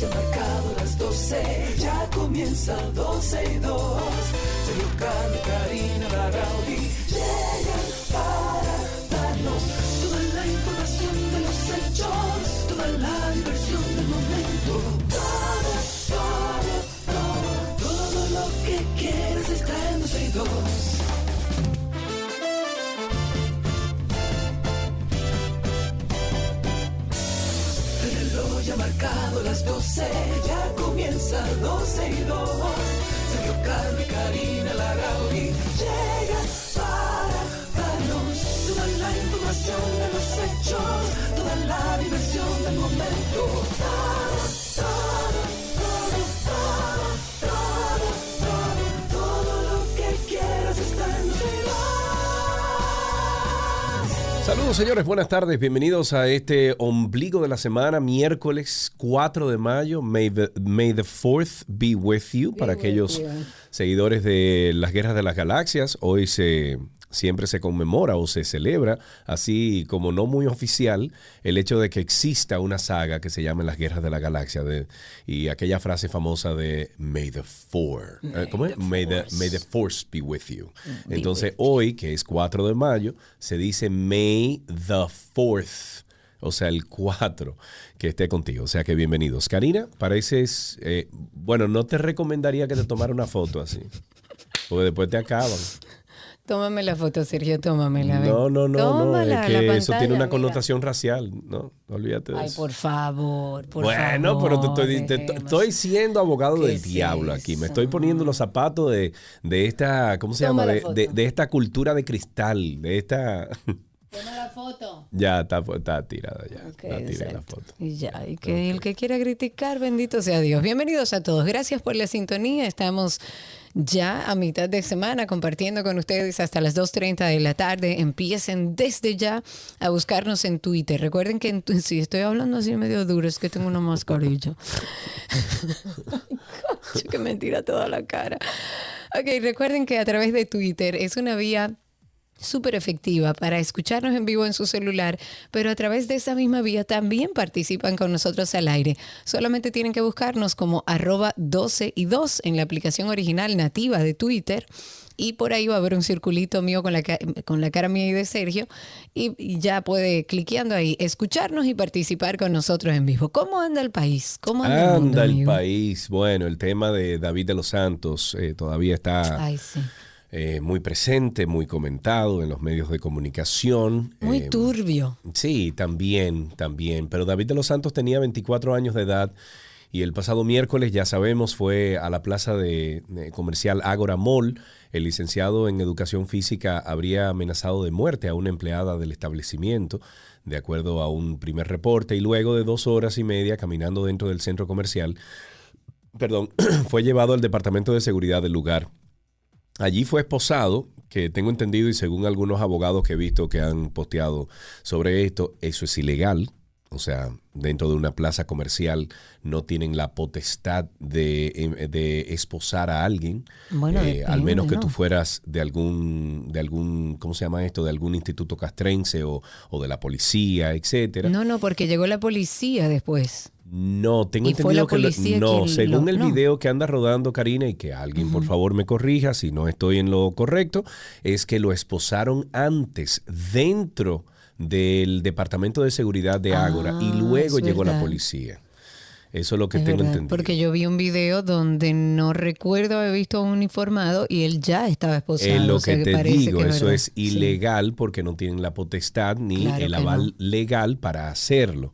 reloj ha marcado las 12, ya comienza 12 y 2. Sergio Carlos, Karina, Larrauri llegan para darnos toda la información de los hechos, toda la diversión del momento. Todo, todo, todo, todo lo que quieres está en 12 y 2. Las 12, ya comienza 12 y 2. Sergio y Karina Larrauri llegan para darnos toda la información de los hechos, toda la diversión del momento. Saludos señores, buenas tardes, bienvenidos a este ombligo de la semana, miércoles 4 de mayo. May the, may the 4th be with you para aquellos seguidores de las guerras de las galaxias. Hoy se siempre se conmemora o se celebra, así como no muy oficial, el hecho de que exista una saga que se llama Las Guerras de la Galaxia de, y aquella frase famosa de May the Four, eh, ¿cómo es? May the, may the Force be with you. Entonces hoy, que es 4 de mayo, se dice May the Fourth. O sea, el 4 que esté contigo. O sea que bienvenidos. Karina, pareces. eh, bueno, no te recomendaría que te tomara una foto así. Porque después te acaban. Tómame la foto, Sergio, tómamela. ven. No, no, no, no. Es que eso pantalla, tiene una mira. connotación racial. No, olvídate de Ay, eso. por favor, por bueno, favor. pero te estoy, te- estoy siendo abogado ¿Qué del es diablo aquí. Me eso? estoy poniendo los zapatos de, de esta, ¿cómo se Toma llama? la De, de- de esta cultura de cristal, de esta... Toma la foto. ya está, está tirada ya. Ok, la foto. Y ya, y que el que quiera criticar, bendito sea Dios. Bienvenidos a todos. Gracias por la sintonía. Estamos ya a mitad de semana compartiendo con ustedes hasta las 2.30 de la tarde. Empiecen desde ya a buscarnos en Twitter. Recuerden que en tu- si estoy hablando así medio duro, es que tengo una mascarilla. Qué mentira toda la cara. Ok, recuerden que a través de Twitter es una vía súper efectiva para escucharnos en vivo en su celular, pero a través de esa misma vía también participan con nosotros al aire. Solamente tienen que buscarnos como arroba 12 y 2 en la aplicación original nativa de Twitter. Y por ahí va a haber un circulito mío con la, con la cara mía y de Sergio. Y, y ya puede, cliqueando ahí, escucharnos y participar con nosotros en vivo. ¿Cómo anda el país? ¿Cómo anda, el, mundo, el país. Bueno, el tema de David de los Santos eh, todavía está Ay, sí. Eh, muy presente, muy comentado en los medios de comunicación. Muy Eh, turbio. Sí, también, también. Pero David de los Santos tenía 24 años de edad y el pasado miércoles, ya sabemos, fue a la plaza de, de comercial Ágora Mall. El licenciado en educación física habría amenazado de muerte a una empleada del establecimiento, de acuerdo a un primer reporte, y luego de dos horas y media caminando dentro del centro comercial, perdón, fue llevado al departamento de seguridad del lugar. Allí fue esposado, que tengo entendido y según algunos abogados que he visto que han posteado sobre esto, eso es ilegal. O sea, dentro de una plaza comercial no tienen la potestad de, em, de esposar a alguien. Bueno, Eh, al menos que tú fueras de algún, de algún, ¿cómo se llama esto? De algún instituto castrense o, o de la policía, etcétera. No, no, porque llegó la policía después. No, tengo ¿Y fue entendido que lo- no, según lo- el no? video que anda rodando Karina y que alguien por favor me corrija si no estoy en lo correcto, es que lo esposaron antes dentro del departamento de seguridad de Ágora y Ah, luego llegó la policía. Eso es lo que Es tengo verdad, entendido. Porque yo vi un video donde no recuerdo haber visto a un uniformado y él ya estaba esposado. Es lo o sea, que te digo, que eso verdad. es Sí. ilegal porque no tienen la potestad ni Claro el aval legal para hacerlo.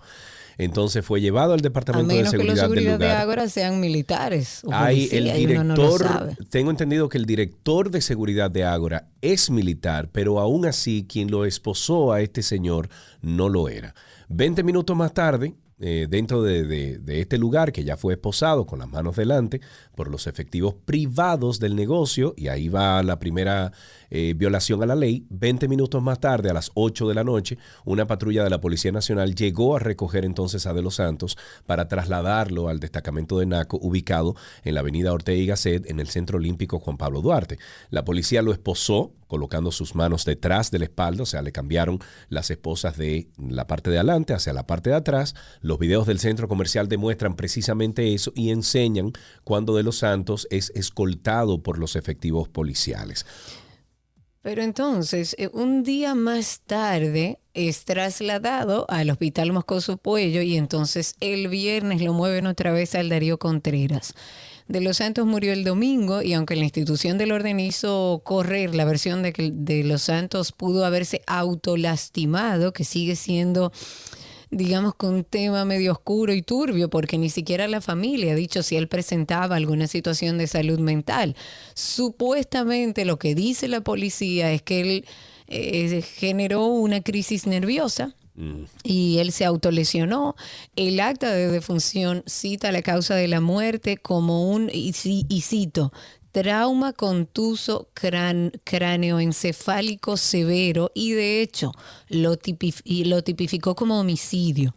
Entonces fue llevado al A departamento de menos que los seguridad seguridad de. Ágora sean militares. O Hay el policía, no director, tengo entendido que el director de seguridad de Ágora es militar, pero aún así quien lo esposó a este señor no lo era. Veinte minutos más tarde, eh, dentro de, de- de este lugar que ya fue esposado con las manos delante por los efectivos privados del negocio, y ahí va la primera eh, violación a la ley, 20 minutos más tarde, a las 8 de la noche, una patrulla de la Policía Nacional llegó a recoger entonces a De los Santos para trasladarlo al destacamento de Naco ubicado en la avenida Ortega y Gasset en el Centro Olímpico Juan Pablo Duarte. La policía lo esposó colocando sus manos detrás de la espalda, o sea, le cambiaron las esposas de la parte de adelante hacia la parte de atrás. Los videos del centro comercial demuestran precisamente eso y enseñan cuando De los Santos es escoltado por los efectivos policiales. Pero entonces, eh, un día más tarde es trasladado al Hospital Moscoso Puello y entonces el viernes lo mueven otra vez al Darío Contreras. De los Santos murió el domingo y aunque la institución del orden hizo correr la versión de que de los Santos pudo haberse autolastimado, que sigue siendo digamos que un tema medio oscuro y turbio, porque ni siquiera la familia ha dicho si él presentaba alguna situación de salud mental. Supuestamente lo que dice la policía es que él eh, generó una crisis nerviosa y él se autolesionó. El acta de defunción cita la causa de la muerte como un, y, cito, trauma contuso cráneoencefálico severo y de hecho lo, lo tipificó como homicidio.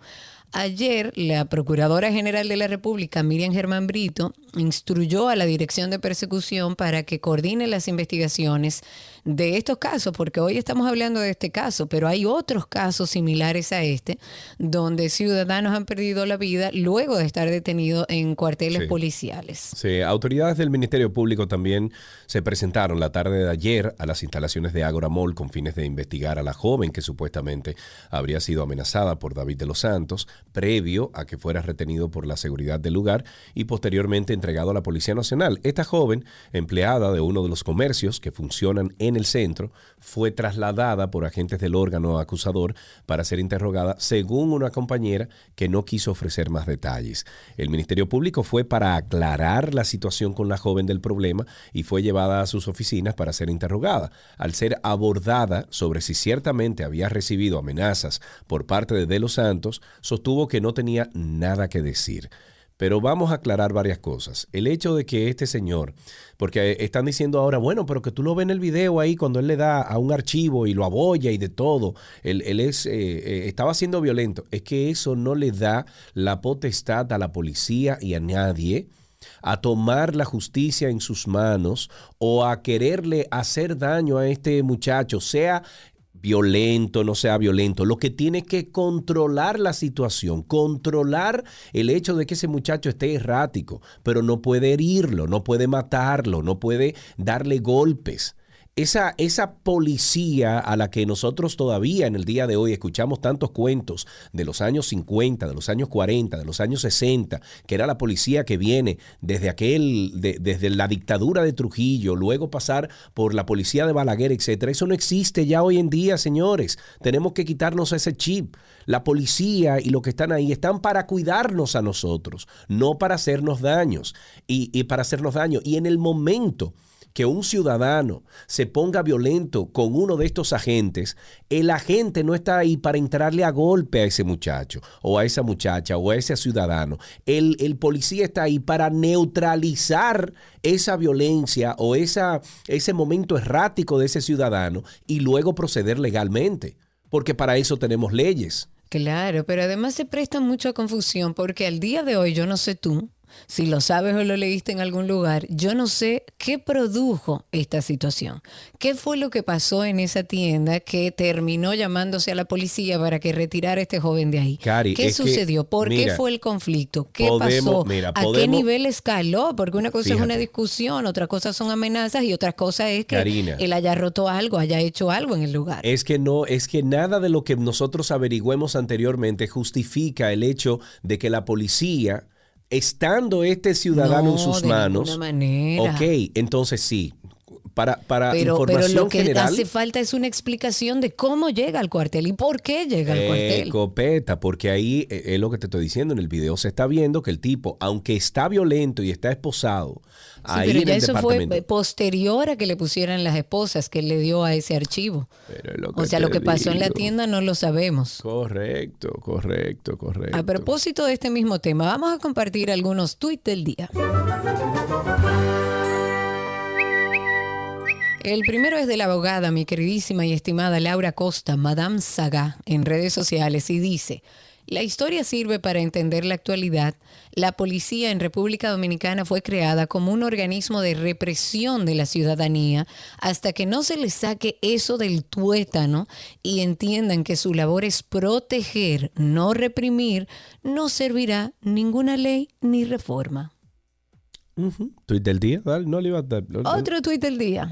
Ayer, la Procuradora General de la República, Miriam Germán Brito, instruyó a la Dirección de Persecución para que coordine las investigaciones de estos casos, porque hoy estamos hablando de este caso, pero hay otros casos similares a este, donde ciudadanos han perdido la vida luego de estar detenidos en cuarteles policiales. Sí, autoridades del Ministerio Público también se presentaron la tarde de ayer a las instalaciones de Agora Mall con fines de investigar a la joven que supuestamente habría sido amenazada por David de los Santos, previo a que fuera retenido por la seguridad del lugar y posteriormente entregado a la Policía Nacional. Esta joven, empleada de uno de los comercios que funcionan en el centro, fue trasladada por agentes del órgano acusador para ser interrogada, según una compañera que no quiso ofrecer más detalles. El Ministerio Público fue para aclarar la situación con la joven del problema y fue llevada a sus oficinas para ser interrogada. Al ser abordada sobre si ciertamente había recibido amenazas por parte de De los Santos, sostuvo que no tenía nada que decir. Pero vamos a aclarar varias cosas. El hecho de que este señor, porque están diciendo ahora, bueno, pero que tú lo ves en el video ahí cuando él le da a un archivo y lo aboya y de todo, él, es, eh, eh, estaba siendo violento. Es que eso no le da la potestad a la policía y a nadie a tomar la justicia en sus manos o a quererle hacer daño a este muchacho, sea violento, no sea violento. Lo que tiene que controlar la situación, controlar el hecho de que ese muchacho esté errático, pero no puede herirlo, no puede matarlo, no puede darle golpes esa, esa policía a la que nosotros todavía en el día de hoy escuchamos tantos cuentos de los años 50, de los años 40, de los años 60, que era la policía que viene desde aquel, desde la dictadura de Trujillo, luego pasar por la policía de Balaguer, etcétera. Eso no existe ya hoy en día, señores. Tenemos que quitarnos ese chip. La policía y los que están ahí están para cuidarnos a nosotros, no para hacernos daños y, y para hacernos daño. Y en el momento que un ciudadano se ponga violento con uno de estos agentes, el agente no está ahí para entrarle a golpe a ese muchacho o a esa muchacha o a ese ciudadano. El, el policía está ahí para neutralizar esa violencia o esa, ese momento errático de ese ciudadano y luego proceder legalmente, porque para eso tenemos leyes. Claro, pero además se presta mucha confusión porque al día de hoy, yo no sé tú, si lo sabes o lo leíste en algún lugar, yo no sé qué produjo esta situación. ¿Qué fue lo que pasó en esa tienda que terminó llamándose a la policía para que retirara a este joven de ahí? ¿Qué sucedió? ¿Por qué fue el conflicto? ¿Qué pasó? ¿A qué nivel escaló? Porque una cosa es una discusión, otra cosa son amenazas y otra cosa es que él haya roto algo, haya hecho algo en el lugar. Es que no, es que nada de lo que nosotros averigüemos anteriormente justifica el hecho de que la policía estando este ciudadano en sus manos, manera. ok, entonces sí, para, para pero, información pero lo que general, hace falta es una explicación de cómo llega al cuartel y por qué llega al cuartel. Copeta, porque ahí eh, es lo que te estoy diciendo, en el video se está viendo que el tipo, aunque está violento y está esposado, ahí pero ya eso fue posterior a que le pusieran las esposas que él le dio a ese archivo. o sea, lo que pasó en la tienda no lo sabemos. Correcto, correcto, correcto. A propósito de este mismo tema, vamos a compartir algunos tweets del día. El primero es de la abogada, mi queridísima y estimada Laura Costa, Madame Saga, en redes sociales, y dice, La historia sirve para entender la actualidad. La policía en República Dominicana fue creada como un organismo de represión de la ciudadanía hasta que no se les saque eso del tuétano y entiendan que su labor es proteger, no reprimir, no servirá ninguna ley ni reforma. Tweet del día, no le iba a dar. Otro tweet del día.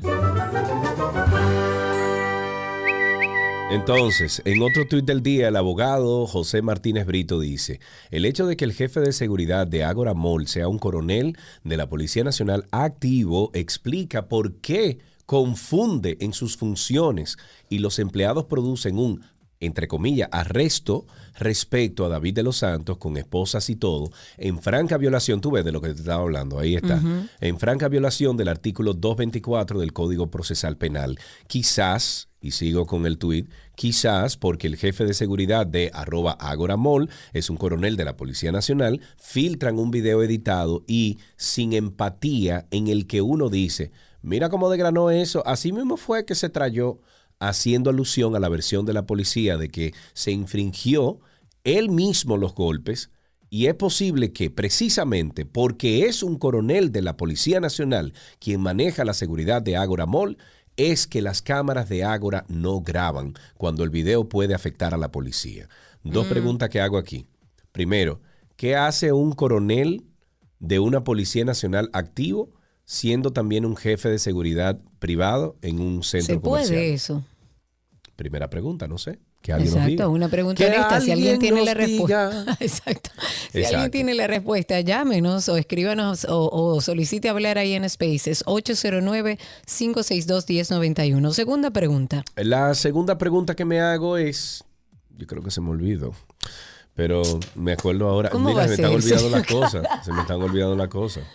Entonces, en otro tuit del día, el abogado José Martínez Brito dice, el hecho de que el jefe de seguridad de Agora Mall sea un coronel de la Policía Nacional activo explica por qué confunde en sus funciones y los empleados producen un entre comillas, arresto respecto a David de los Santos con esposas y todo, en franca violación, tú ves de lo que te estaba hablando, ahí está, en franca violación del artículo 224 del Código Procesal Penal. Quizás, y sigo con el tuit, quizás porque el jefe de seguridad de arroba agoramol es un coronel de la Policía Nacional, filtran un video editado y sin empatía en el que uno dice, mira cómo degranó eso, así mismo fue que se trayó haciendo alusión a la versión de la policía de que se infringió él mismo los golpes y es posible que precisamente porque es un coronel de la Policía Nacional quien maneja la seguridad de Ágora Mall, es que las cámaras de Ágora no graban cuando el video puede afectar a la policía. Dos mm. preguntas que hago aquí. Primero, ¿qué hace un coronel de una Policía Nacional activo siendo también un jefe de seguridad privado en un centro ¿Se puede eso? Primera pregunta, no sé. Que alguien Exacto, una pregunta honesta. Si alguien tiene la respuesta. Exacto. Si alguien tiene la respuesta, llámenos o escríbanos o, solicite hablar ahí en Spaces 809-562-1091. Segunda pregunta. La segunda pregunta que me hago es, yo creo que se me olvidó. Pero me acuerdo ahora, mira, se me están olvidando las cosas. Se me están olvidando las cosas.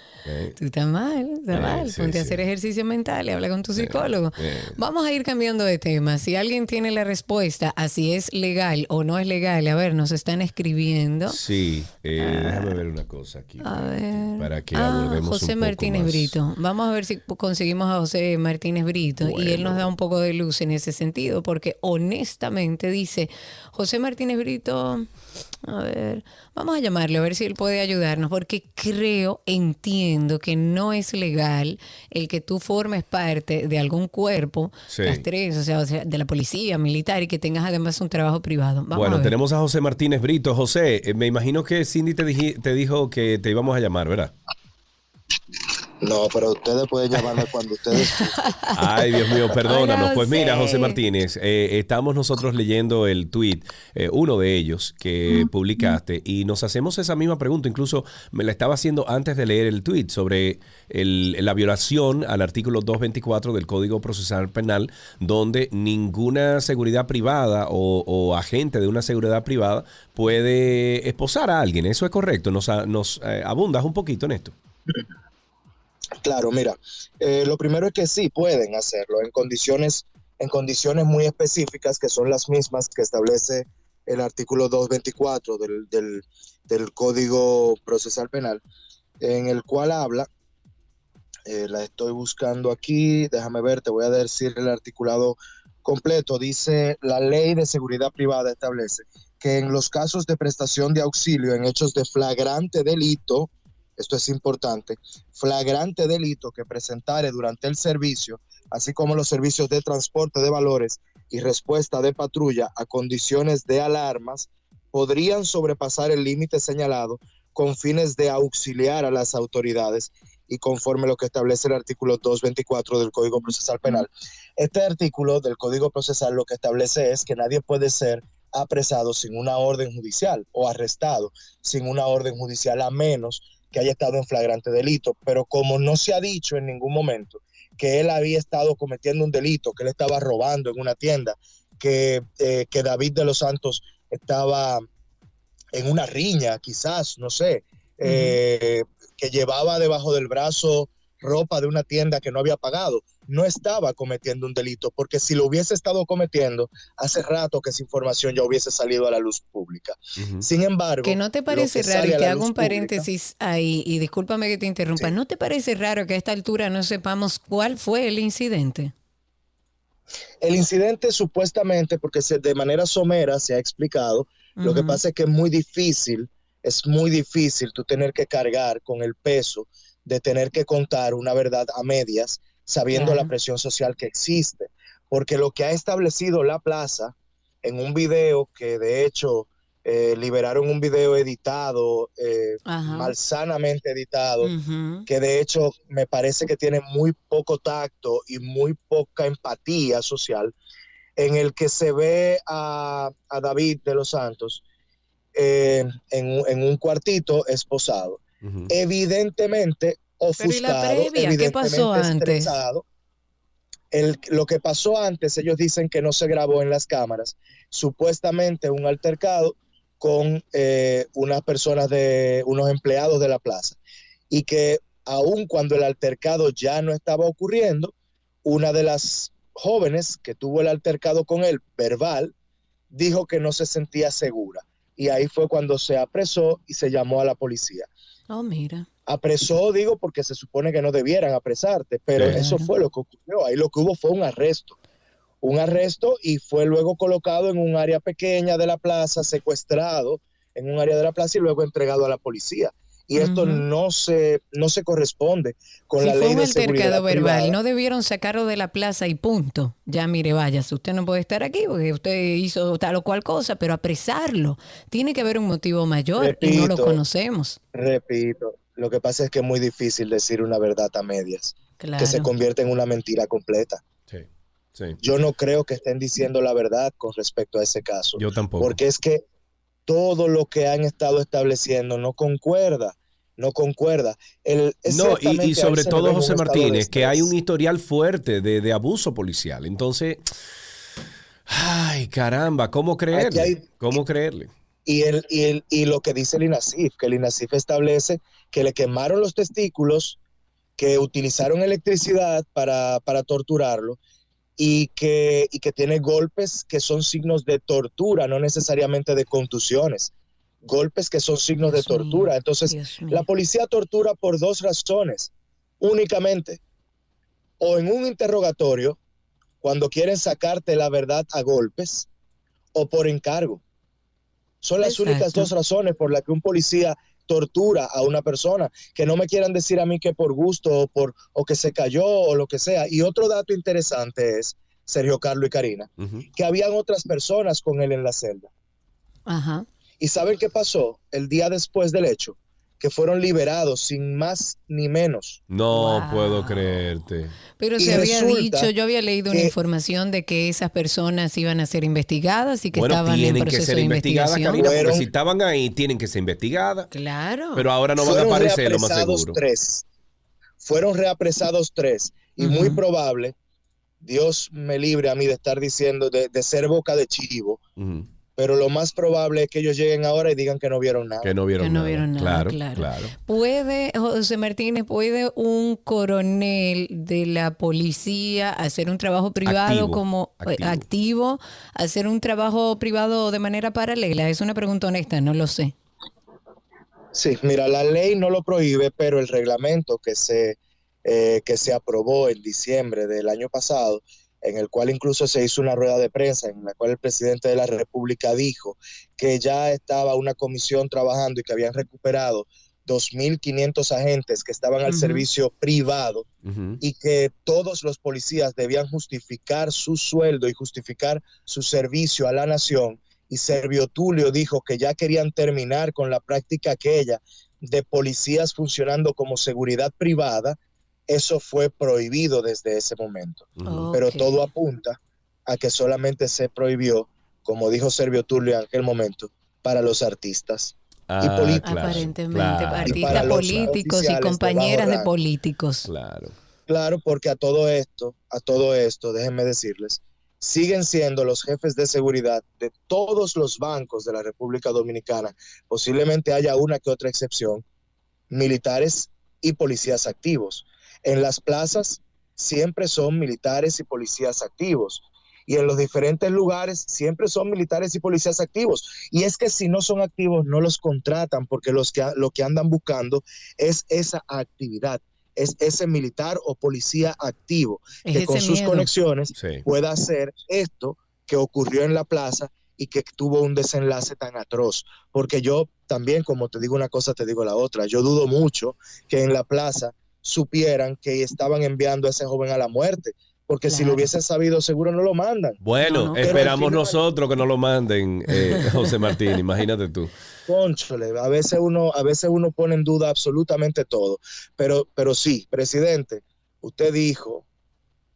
Tú estás mal, estás mal. Ponte a hacer ejercicio mental y habla con tu psicólogo. Vamos a ir cambiando de tema. Si alguien tiene la respuesta a si es legal o no es legal, a ver, nos están escribiendo. Sí, eh, ah. déjame ver una cosa aquí. A ver. Para que ah, José Martínez Brito. Vamos a ver si conseguimos a José Martínez Brito y él nos da un poco de luz en ese sentido, porque honestamente dice, José Martínez Brito, a ver, vamos a llamarle a ver si él puede ayudarnos, porque creo, entiendo que no es legal el que tú formes parte de algún cuerpo, tres, o sea, de la policía, militar, y que tengas además un trabajo privado. bueno, tenemos a José Martínez Brito. José, eh, me imagino que Cindy te, te dijo que te íbamos a llamar, ¿verdad? No, pero ustedes pueden llamarme cuando ustedes. Ay, Dios mío, perdónanos. pues mira, José Martínez, eh, estamos nosotros leyendo el tweet, eh, uno de ellos que publicaste, y nos hacemos esa misma pregunta. Incluso me la estaba haciendo antes de leer el tweet sobre la violación al artículo 224 del Código Procesal Penal, donde ninguna seguridad privada o, agente de una seguridad privada puede esposar a alguien. Eso es correcto. Nos, nos eh, abundas un poquito en esto. Claro, mira, eh, lo primero es que sí pueden hacerlo en condiciones, en condiciones muy específicas que son las mismas que establece el artículo 224 del, del, del Código Procesal Penal, en el cual habla, eh, la estoy buscando aquí, déjame ver, te voy a decir el articulado completo, dice la ley de seguridad privada establece que en los casos de prestación de auxilio en hechos de flagrante delito, esto es importante, flagrante delito que presentare durante el servicio, así como los servicios de transporte de valores y respuesta de patrulla a condiciones de alarmas, podrían sobrepasar el límite señalado con fines de auxiliar a las autoridades y conforme lo que establece el artículo 224 del Código Procesal Penal. Este artículo del Código Procesal lo que establece es que nadie puede ser apresado sin una orden judicial o arrestado sin una orden judicial a menos que haya estado en flagrante delito, pero como no se ha dicho en ningún momento que él había estado cometiendo un delito, que él estaba robando en una tienda, que, eh, que David de los Santos estaba en una riña, quizás, no sé, eh, que llevaba debajo del brazo ropa de una tienda que no había pagado, no estaba cometiendo un delito, porque si lo hubiese estado cometiendo, hace rato que esa información ya hubiese salido a la luz pública. Sin embargo... Que no te parece raro, y te hago un paréntesis ahí, y discúlpame que te interrumpa, ¿no te parece raro que a esta altura no sepamos cuál fue el incidente? El incidente supuestamente, porque de manera somera se ha explicado, Lo que pasa es que es muy difícil, es muy difícil tú tener que cargar con el peso de tener que contar una verdad a medias, sabiendo Claro. la presión social que existe. Porque lo que ha establecido la plaza en un video que de hecho eh, liberaron un video editado, eh, malsanamente editado, que de hecho me parece que tiene muy poco tacto y muy poca empatía social, en el que se ve a, a David de los Santos eh, en, un- en un cuartito esposado. Evidentemente ofuscado, previa? ¿Qué pasó antes? El- lo que pasó antes, ellos dicen que no se grabó en las cámaras, supuestamente un altercado con eh, unas personas de unos empleados de la plaza y que aun cuando el altercado ya no estaba ocurriendo, una de las jóvenes que tuvo el altercado con él, verbal, dijo que no se sentía segura. Y ahí fue cuando se apresó y se llamó a la policía. Oh, mira. Apresó, digo, porque se supone que no debieran apresarte, pero eso fue lo que ocurrió. Ahí lo que hubo fue un arresto. Un arresto y fue luego colocado en un área pequeña de la plaza, secuestrado en un área de la plaza y luego entregado a la policía. Y esto no se no se corresponde con si la fue ley un de seguridad altercado verbal, privada. no debieron sacarlo de la plaza y punto. Ya mire, váyase, usted no puede estar aquí porque usted hizo tal o cual cosa, pero apresarlo. Tiene que haber un motivo mayor y no lo conocemos. Repito, lo que pasa es que es muy difícil decir una verdad a medias, Claro. que se convierte en una mentira completa. Sí, sí. Yo no creo que estén diciendo la verdad con respecto a ese caso. Yo tampoco. porque es que todo lo que han estado estableciendo no concuerda, no concuerda. El, No, y, sobre todo, José Martínez, que hay un historial fuerte de, de abuso policial. Entonces, ay, caramba, ¿cómo creerle? hay- ¿Cómo creerle? Y, el, y, el, y lo que dice el INASIF, que el INASIF establece que le quemaron los testículos, que utilizaron electricidad para, para torturarlo y que, y que tiene golpes que son signos de tortura, no necesariamente de contusiones. Golpes que son signos Dios de tortura. mío, Entonces. La policía tortura por dos razones, únicamente. O en un interrogatorio, cuando quieren sacarte la verdad a golpes, o por encargo. Son las Exacto. únicas dos razones por las que un policía tortura a una persona. Que no me quieran decir a mí que por gusto o, por, o que se cayó o lo que sea. Y otro dato interesante es, Sergio Carlos y Karina, que habían otras personas con él en la celda. Ajá. ¿Y saben qué pasó el día después del hecho? Que fueron liberados sin más ni menos. No Wow. puedo creerte. Pero Y se había dicho, yo había leído una que- información de que esas personas iban a ser investigadas y que Bueno, estaban en tienen que proceso ser de investigadas, investigación. Karina, porque si estaban ahí, tienen que ser investigadas. Claro. Pero ahora no van a aparecer, lo más reapresados seguro. tres. Fueron reapresados tres. Y muy probable, Dios me libre a mí de estar diciendo, de, de ser boca de chivo. Pero lo más probable es que ellos lleguen ahora y digan que no vieron nada. Que no vieron Que no nada. vieron nada, Claro, claro. claro. ¿Puede, José Martínez, puede un coronel de la policía hacer un trabajo privado Activo, como eh, activo. activo, hacer un trabajo privado de manera paralela? Es una pregunta honesta, no lo sé. Sí, mira, la ley no lo prohíbe, pero el reglamento que se, eh, que se aprobó en diciembre del año pasado, en el cual incluso se hizo una rueda de prensa, en la cual el presidente de la República dijo que ya estaba una comisión trabajando y que habían recuperado 2.500 agentes que estaban al servicio privado y que todos los policías debían justificar su sueldo y justificar su servicio a la nación. Y Servio Tulio dijo que ya querían terminar con la práctica aquella de policías funcionando como seguridad privada. Eso fue prohibido desde ese momento. Pero todo apunta a que solamente se prohibió, como dijo Servio Tulio en aquel momento, para los artistas. Ah, políticos. claro, Aparentemente, claro, artistas políticos y de compañeras de rango. políticos. Claro. Claro, porque a todo esto, a todo esto, déjenme decirles, siguen siendo los jefes de seguridad de todos los bancos de la República Dominicana. Posiblemente haya una que otra excepción, militares y policías activos. En las plazas siempre son militares y policías activos. Y en los diferentes lugares siempre son militares y policías activos. Y es que si no son activos, no los contratan porque los que, lo que andan buscando es esa actividad, es ese militar o policía activo Es que con sus conexiones Sí. pueda hacer esto que ocurrió en la plaza y que tuvo un desenlace tan atroz. Porque yo también, como te digo una cosa, te digo la otra. Yo dudo mucho que en la plaza supieran que estaban enviando a ese joven a la muerte. Porque si lo hubiesen sabido, seguro no lo mandan. Bueno, No, no. Pero esperamos final- nosotros que no lo manden, eh, José Martín, imagínate tú. Cónchole, a veces uno, a veces uno pone en duda absolutamente todo. Pero, pero sí, presidente, usted dijo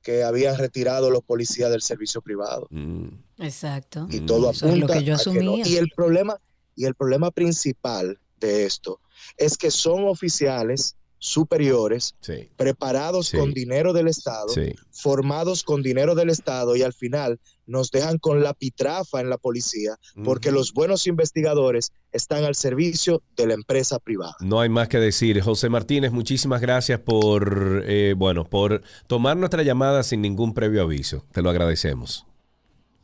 que habían retirado los policías del servicio privado. Mm. Exacto. y Mm. todo Eso es lo apunta que yo a no. asumía. Y el problema y el problema principal de esto es que son oficiales superiores Sí, preparados Sí. con dinero del Estado, sí. formados con dinero del Estado y al final nos dejan con la pitrafa en la policía porque los buenos investigadores están al servicio de la empresa privada. No hay más que decir. José Martínez, muchísimas gracias por, eh, bueno, por tomar nuestra llamada sin ningún previo aviso. Te lo agradecemos.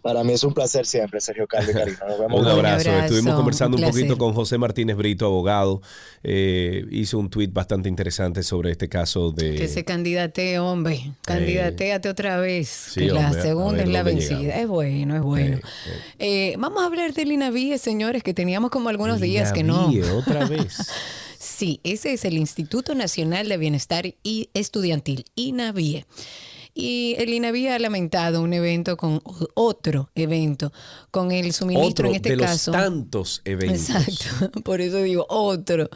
Para mí es un placer siempre, Sergio Carlos y Karina. Nos vemos Un Un abrazo. abrazo, Estuvimos conversando un un, poquito con José Martínez Brito, abogado. Eh, hizo un tuit bastante interesante sobre este caso de... Que se candidate, hombre. Candidateate otra vez. sí, que la hombre, segunda ver es la vencida. llegamos. Es bueno, es bueno. Eh, eh. Eh, vamos a hablar del INAVIE, señores, que teníamos como algunos días que no. Navíe, otra vez. Sí, ese es el Instituto Nacional de Bienestar y Estudiantil, INAVIE. Y el INAVIE ha lamentado un evento con otro evento, con el suministro Otro en este de caso. los tantos eventos. Exacto, por eso digo otro.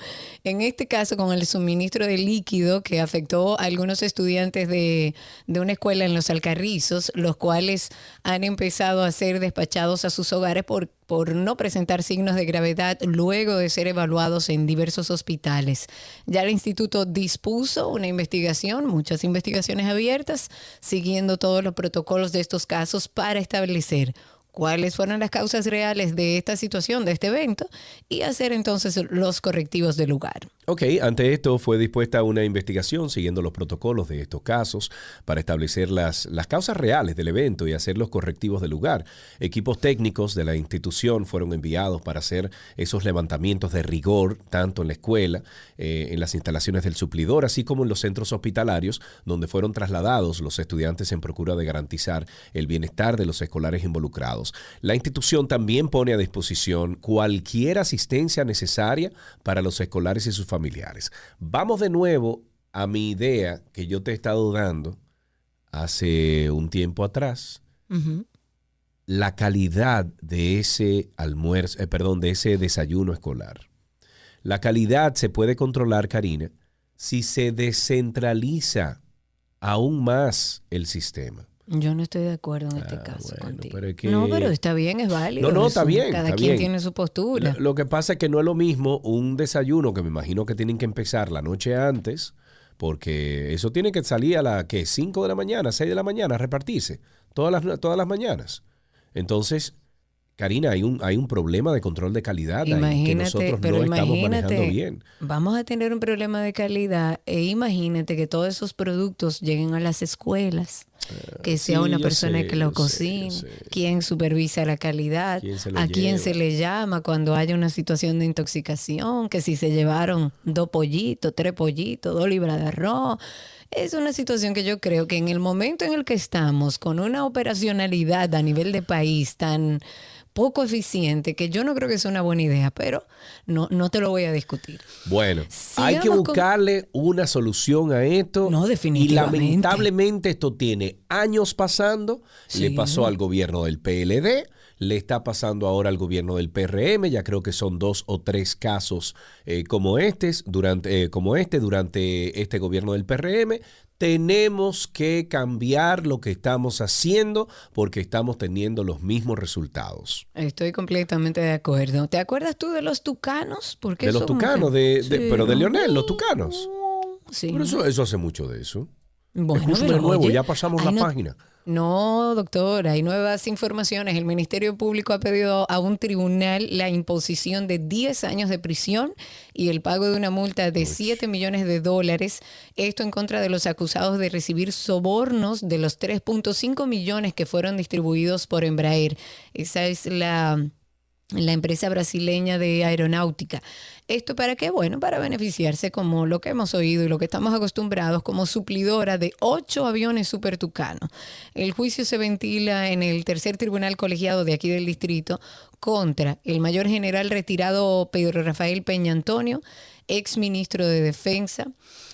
En este caso, con el suministro de líquido que afectó a algunos estudiantes de, de una escuela en los Alcarrizos, los cuales han empezado a ser despachados a sus hogares por, por no presentar signos de gravedad luego de ser evaluados en diversos hospitales. Ya el instituto dispuso una investigación, muchas investigaciones abiertas, siguiendo todos los protocolos de estos casos para establecer cuáles fueron las causas reales de esta situación, de este evento, y hacer entonces los correctivos del lugar. Ok, ante esto fue dispuesta una investigación siguiendo los protocolos de estos casos para establecer las, las causas reales del evento y hacer los correctivos del lugar. Equipos técnicos de la institución fueron enviados para hacer esos levantamientos de rigor, tanto en la escuela, eh, en las instalaciones del suplidor, así como en los centros hospitalarios, donde fueron trasladados los estudiantes en procura de garantizar el bienestar de los escolares involucrados. La institución también pone a disposición cualquier asistencia necesaria para los escolares y sus familiares. Vamos de nuevo a mi idea que yo te he estado dando hace un tiempo atrás. La calidad de ese almuerzo, eh, perdón, de ese desayuno escolar. La calidad se puede controlar, Karina, si se descentraliza aún más el sistema. Yo no estoy de acuerdo en este Ah, caso bueno, contigo. pero es que- No, pero está bien, es válido. No, no, está bien, Cada está quien bien. tiene su postura. Lo, lo que pasa es que no es lo mismo un desayuno que me imagino que tienen que empezar la noche antes, porque eso tiene que salir a las ¿qué? 5 de la mañana, 6 de la mañana, a repartirse todas las, todas las mañanas. Entonces, Karina, hay un, hay un problema de control de calidad ahí que nosotros pero no estamos manejando bien. vamos a tener un problema de calidad e imagínate que todos esos productos lleguen a las escuelas, que sea sí, una persona sé, que lo sé, cocine, sé. quién supervisa la calidad, ¿Quién se lo a quién se le llama cuando haya una situación de intoxicación, que si se llevaron dos pollitos, tres pollitos, dos libras de arroz. Es una situación que yo creo que en el momento en el que estamos, con una operacionalidad a nivel de país tan poco eficiente, que yo no creo que sea una buena idea, pero no, no te lo voy a discutir. Bueno, hay que con- buscarle una solución a esto. No, definitivamente. Y lamentablemente esto tiene años pasando. Le pasó al gobierno del PLD, le está pasando ahora al gobierno del PRM. Ya creo que son dos o tres casos eh, como, estes, durante, eh, como este durante este gobierno del PRM. Tenemos que cambiar lo que estamos haciendo porque estamos teniendo los mismos resultados. Estoy completamente de acuerdo. ¿Te acuerdas tú de los tucanos? Porque De los tucanos, de, de- Sí. pero de Leonel, los tucanos. Sí. Pero eso, eso hace mucho de eso. Bueno, de nuevo, oye, ya pasamos la no- página. No, doctor, hay nuevas informaciones. El Ministerio Público ha pedido a un tribunal la imposición de 10 años de prisión y el pago de una multa de 7 millones de dólares. Esto en contra de los acusados de recibir sobornos de los 3.5 millones que fueron distribuidos por Embraer. Esa es la la empresa brasileña de aeronáutica. ¿Esto para qué? Bueno, para beneficiarse como lo que hemos oído y lo que estamos acostumbrados como suplidora de ocho aviones Super Tucano. El juicio se ventila en el tercer tribunal colegiado de aquí del distrito contra el mayor general retirado Pedro Rafael Peña Antonio, ex ministro de Defensa,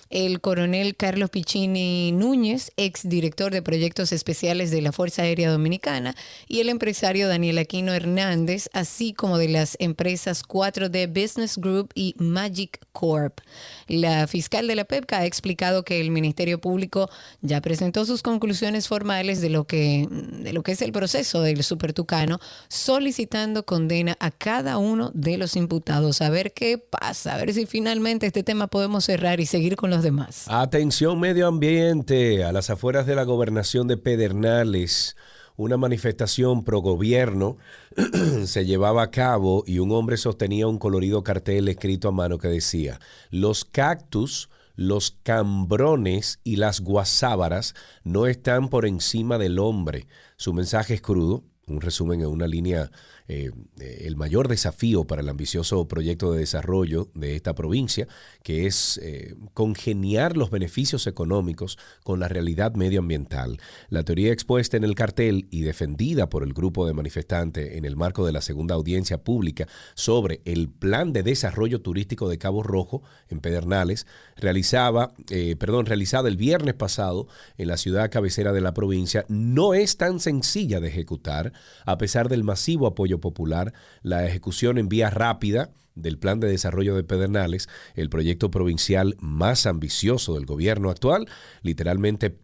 el coronel Carlos Piccini Núñez, ex director de proyectos especiales de la Fuerza Aérea Dominicana, y el empresario Daniel Aquino Hernández, así como de las empresas 4D Business Group y Magic Corp. La fiscal de la PEPCA ha explicado que el Ministerio Público ya presentó sus conclusiones formales de lo que, de lo que es el proceso del Supertucano, solicitando condena a cada uno de los imputados. A ver qué pasa, a ver si finalmente este tema podemos cerrar y seguir con los Atención medio ambiente, a las afueras de la gobernación de Pedernales, una manifestación pro gobierno se llevaba a cabo y un hombre sostenía un colorido cartel escrito a mano que decía, los cactus, los cambrones y las guasábaras no están por encima del hombre. Su mensaje es crudo, un resumen en una línea eh, el mayor desafío para el ambicioso proyecto de desarrollo de esta provincia, que es eh, congeniar los beneficios económicos con la realidad medioambiental. La teoría expuesta en el cartel y defendida por el grupo de manifestantes en el marco de la segunda audiencia pública sobre el plan de desarrollo turístico de Cabo Rojo en Pedernales, realizaba, eh, perdón, realizada el viernes pasado en la ciudad cabecera de la provincia, no es tan sencilla de ejecutar, a pesar del masivo apoyo Popular, la ejecución en vía rápida del Plan de Desarrollo de Pedernales, el proyecto provincial más ambicioso del gobierno actual, literalmente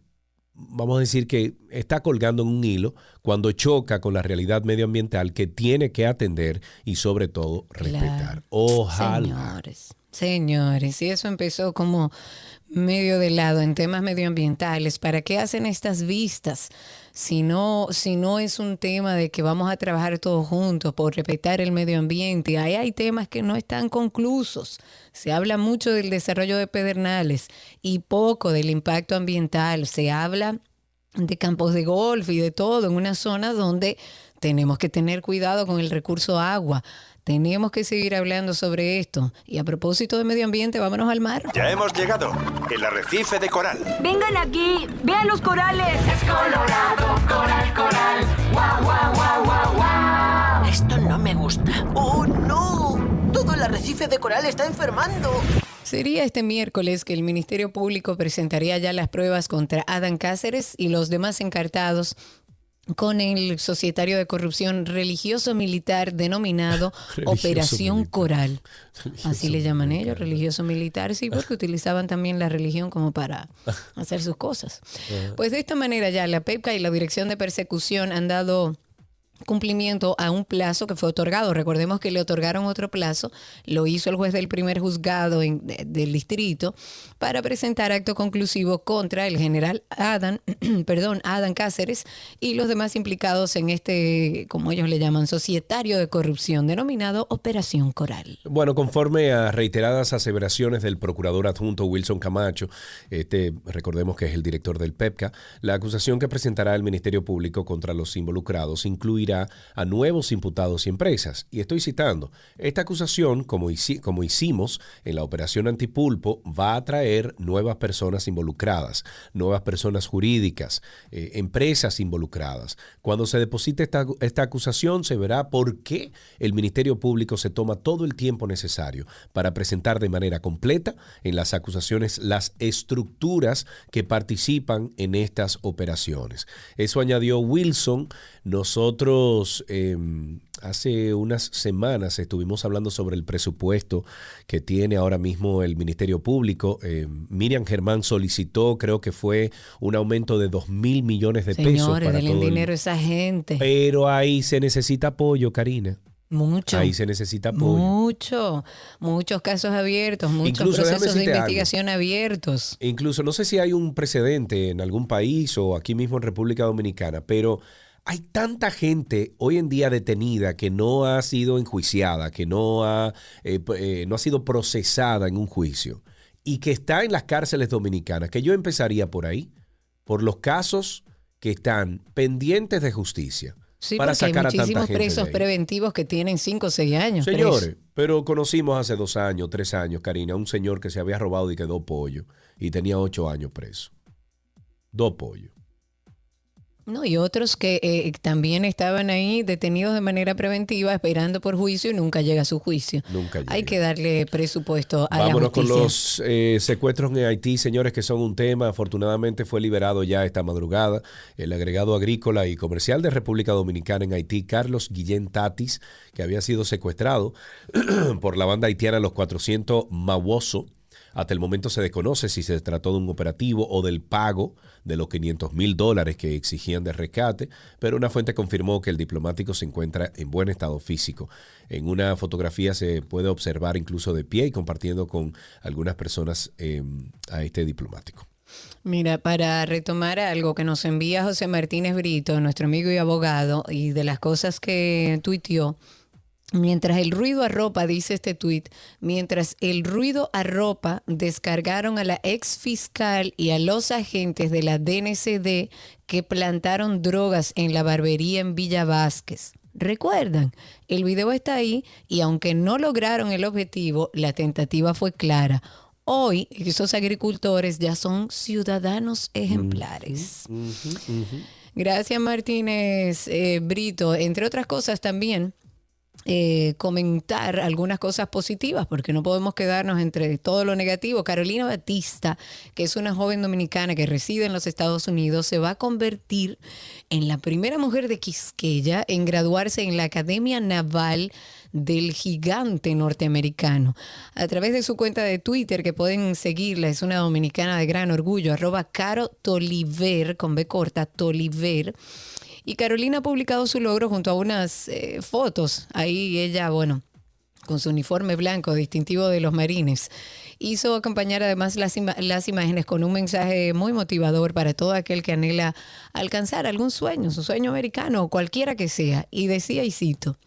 vamos a decir que está colgando en un hilo cuando choca con la realidad medioambiental que tiene que atender y sobre todo respetar. Ojalá. Señores, señores, y eso empezó como medio de lado en temas medioambientales. ¿Para qué hacen estas vistas? Si no, si no es un tema de que vamos a trabajar todos juntos por respetar el medio ambiente, ahí hay temas que no están conclusos. Se habla mucho del desarrollo de pedernales y poco del impacto ambiental. Se habla de campos de golf y de todo en una zona donde tenemos que tener cuidado con el recurso agua. Tenemos que seguir hablando sobre esto. Y a propósito de medio ambiente, vámonos al mar. Ya hemos llegado. El arrecife de coral. Vengan aquí, vean los corales. Es colorado, coral, coral. Guau, guau, guau, guau, guau. Esto no me gusta. ¡Oh, no! Todo el arrecife de coral está enfermando. Sería este miércoles que el Ministerio Público presentaría ya las pruebas contra Adán Cáceres y los demás encartados con el societario de corrupción religioso militar denominado Religioso Operación militar. Coral. Religioso Así le llaman militar. ellos, religioso militar, sí, porque utilizaban también la religión como para hacer sus cosas. Pues de esta manera ya la PEPCA y la Dirección de Persecución han dado cumplimiento a un plazo que fue otorgado. Recordemos que le otorgaron otro plazo, lo hizo el juez del primer juzgado del distrito para presentar acto conclusivo contra el general Adán, perdón, Adán Cáceres y los demás implicados en este, como ellos le llaman, societario de corrupción denominado Operación Coral. Bueno, conforme a reiteradas aseveraciones del procurador adjunto Wilson Camacho, este recordemos que es el director del PEPCA, la acusación que presentará el Ministerio Público contra los involucrados incluirá a nuevos imputados y empresas. Y estoy citando, esta acusación, como, hici- como hicimos en la operación Antipulpo, va a traer nuevas personas involucradas, nuevas personas jurídicas, eh, empresas involucradas. Cuando se deposite esta, esta acusación, se verá por qué el Ministerio Público se toma todo el tiempo necesario para presentar de manera completa en las acusaciones las estructuras que participan en estas operaciones. Eso añadió Wilson. Nosotros eh, hace unas semanas estuvimos hablando sobre el presupuesto que tiene ahora mismo el Ministerio Público. Eh, Miriam Germán solicitó, creo que fue un aumento de 2 mil millones de pesos. Señores, para denle todo el- dinero a esa gente. Pero ahí se necesita apoyo, Karina. Mucho. Ahí se necesita apoyo. Mucho, muchos casos abiertos, muchos Incluso, procesos de algo. investigación abiertos. Incluso no sé si hay un precedente en algún país o aquí mismo en República Dominicana, pero hay tanta gente hoy en día detenida que no ha sido enjuiciada, que no ha, eh, eh, no ha sido procesada en un juicio y que está en las cárceles dominicanas, que yo empezaría por ahí, por los casos que están pendientes de justicia. Sí, para porque hay sacar a tanta muchísimos gente presos preventivos que tienen 5 o 6 años. Señores, pero conocimos hace dos años, tres años, Karina, un señor que se había robado y quedó pollo y tenía ocho años preso. Dos pollos. No, y otros que eh, también estaban ahí detenidos de manera preventiva esperando por juicio y nunca llega a su juicio. Nunca Hay llega. que darle presupuesto a Vámonos la con justicia. los eh, secuestros en Haití, señores, que son un tema. Afortunadamente fue liberado ya esta madrugada el agregado agrícola y comercial de República Dominicana en Haití, Carlos Guillén Tatis, que había sido secuestrado por la banda haitiana Los 400 Mawoso. Hasta el momento se desconoce si se trató de un operativo o del pago de los 500 mil dólares que exigían de rescate, pero una fuente confirmó que el diplomático se encuentra en buen estado físico. En una fotografía se puede observar incluso de pie y compartiendo con algunas personas eh, a este diplomático. Mira, para retomar algo que nos envía José Martínez Brito, nuestro amigo y abogado, y de las cosas que tuiteó, mientras el ruido arropa, dice este tuit, mientras el ruido arropa, descargaron a la ex fiscal y a los agentes de la DNCD que plantaron drogas en la barbería en Villa Vázquez. Recuerdan, el video está ahí y aunque no lograron el objetivo, la tentativa fue clara. Hoy esos agricultores ya son ciudadanos ejemplares. Gracias Martínez eh, Brito. Entre otras cosas también eh, comentar algunas cosas positivas, porque no podemos quedarnos entre todo lo negativo. Carolina Batista, que es una joven dominicana que reside en los Estados Unidos, se va a convertir en la primera mujer de Quisqueya en graduarse en la Academia Naval del gigante norteamericano. A través de su cuenta de Twitter, que pueden seguirla, es una dominicana de gran orgullo, arroba Caro Toliver, con B corta, Toliver. Y Carolina ha publicado su logro junto a unas eh, fotos. Ahí ella, bueno, con su uniforme blanco distintivo de los marines. Hizo acompañar además las, las imágenes con un mensaje muy motivador para todo aquel que anhela alcanzar algún sueño, su sueño americano o cualquiera que sea. Y decía, y cito,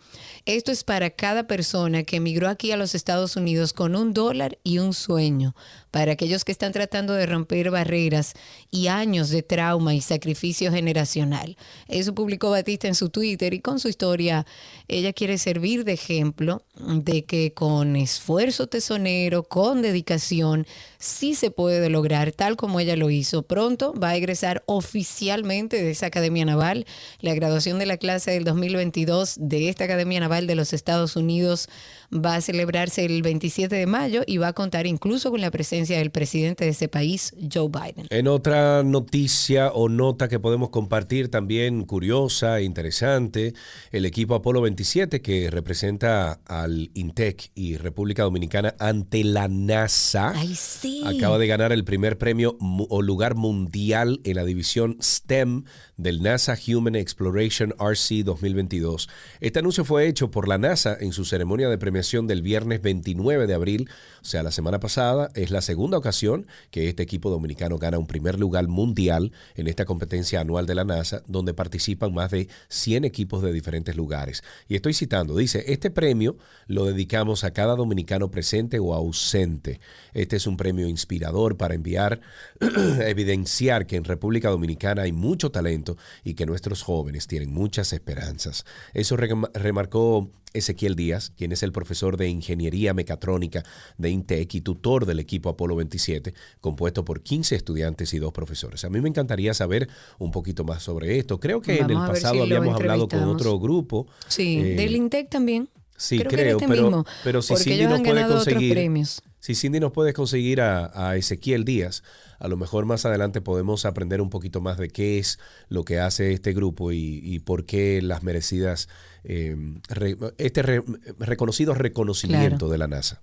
esto es para cada persona que emigró aquí a los Estados Unidos con un dólar y un sueño, para aquellos que están tratando de romper barreras y años de trauma y sacrificio generacional. Eso publicó Batista en su Twitter y con su historia ella quiere servir de ejemplo de que con esfuerzo tesonero, con dedicación, sí se puede lograr tal como ella lo hizo. Pronto va a egresar oficialmente de esa Academia Naval. La graduación de la clase del 2022 de esta Academia Naval de los Estados Unidos va a celebrarse el 27 de mayo y va a contar incluso con la presencia del presidente de ese país, Joe Biden. En otra noticia o nota que podemos compartir también curiosa e interesante, el equipo Apolo 27 que representa al INTEC y República Dominicana ante la NASA. Ay, sí. Acaba de ganar el primer premio o lugar mundial en la división STEM del NASA Human Exploration RC 2022. Este anuncio fue hecho por la NASA en su ceremonia de premiación del viernes 29 de abril, o sea, la semana pasada. Es la segunda ocasión que este equipo dominicano gana un primer lugar mundial en esta competencia anual de la NASA, donde participan más de 100 equipos de diferentes lugares. Y estoy citando, dice, este premio lo dedicamos a cada dominicano presente o ausente. Este es un premio inspirador para enviar, evidenciar que en República Dominicana hay mucho talento y que nuestros jóvenes tienen muchas esperanzas. Eso rem- remarcó Ezequiel Díaz, quien es el profesor de Ingeniería Mecatrónica de INTEC y tutor del equipo Apolo 27, compuesto por 15 estudiantes y dos profesores. A mí me encantaría saber un poquito más sobre esto. Creo que en el pasado si habíamos hablado con otro grupo. Sí, eh, del INTEC también. Sí, creo, este pero, mismo, pero si Cindy nos puede conseguir, si Cindy nos puede conseguir a, a Ezequiel Díaz, a lo mejor más adelante podemos aprender un poquito más de qué es lo que hace este grupo y, y por qué las merecidas, eh, re- este re- reconocido reconocimiento Claro. de la NASA.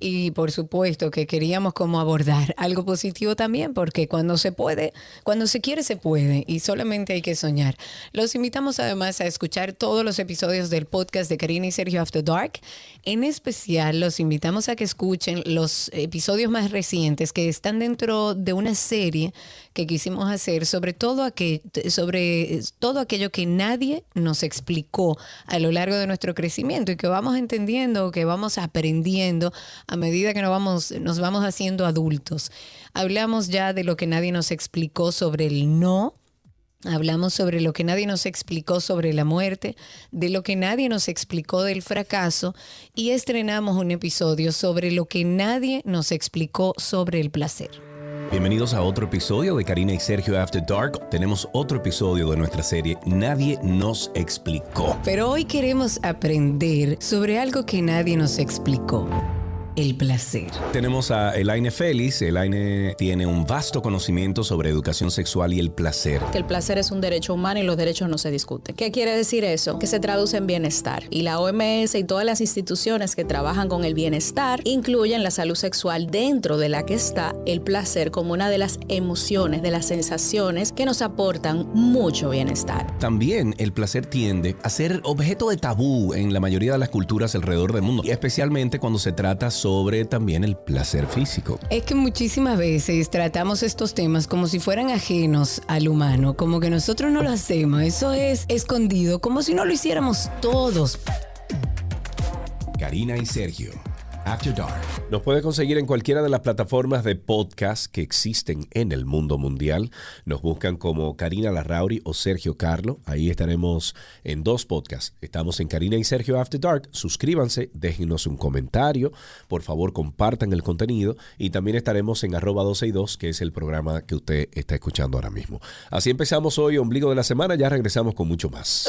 Y por supuesto que queríamos como abordar algo positivo también, porque cuando se puede, cuando se quiere, se puede y solamente hay que soñar. Los invitamos además a escuchar todos los episodios del podcast de Karina y Sergio After Dark. En especial, los invitamos a que escuchen los episodios más recientes que están dentro de una serie que quisimos hacer sobre todo, aquel, sobre todo aquello que nadie nos explicó a lo largo de nuestro crecimiento y que vamos entendiendo, que vamos aprendiendo a medida que nos vamos, nos vamos haciendo adultos. Hablamos ya de lo que nadie nos explicó sobre el no, Hablamos sobre lo que nadie nos explicó sobre la muerte, de lo que nadie nos explicó del fracaso y estrenamos un episodio sobre lo que nadie nos explicó sobre el placer. Bienvenidos a otro episodio de Karina y Sergio After Dark. Tenemos otro episodio de nuestra serie Nadie nos explicó. Pero hoy queremos aprender sobre algo que nadie nos explicó el placer. Tenemos a Elaine Félix. Elaine tiene un vasto conocimiento sobre educación sexual y el placer. Que el placer es un derecho humano y los derechos no se discuten. ¿Qué quiere decir eso? Que se traduce en bienestar. Y la OMS y todas las instituciones que trabajan con el bienestar incluyen la salud sexual dentro de la que está el placer como una de las emociones, de las sensaciones que nos aportan mucho bienestar. También el placer tiende a ser objeto de tabú en la mayoría de las culturas alrededor del mundo, y especialmente cuando se trata sobre también el placer físico. Es que muchísimas veces tratamos estos temas como si fueran ajenos al humano, como que nosotros no lo hacemos, eso es escondido, como si no lo hiciéramos todos. Karina y Sergio After Dark. Nos puede conseguir en cualquiera de las plataformas de podcast que existen en el mundo mundial. Nos buscan como Karina Larrauri o Sergio Carlo. Ahí estaremos en dos podcasts. Estamos en Karina y Sergio After Dark. Suscríbanse, déjenos un comentario. Por favor, compartan el contenido. Y también estaremos en arroba 12 y 2, que es el programa que usted está escuchando ahora mismo. Así empezamos hoy, ombligo de la semana. Ya regresamos con mucho más.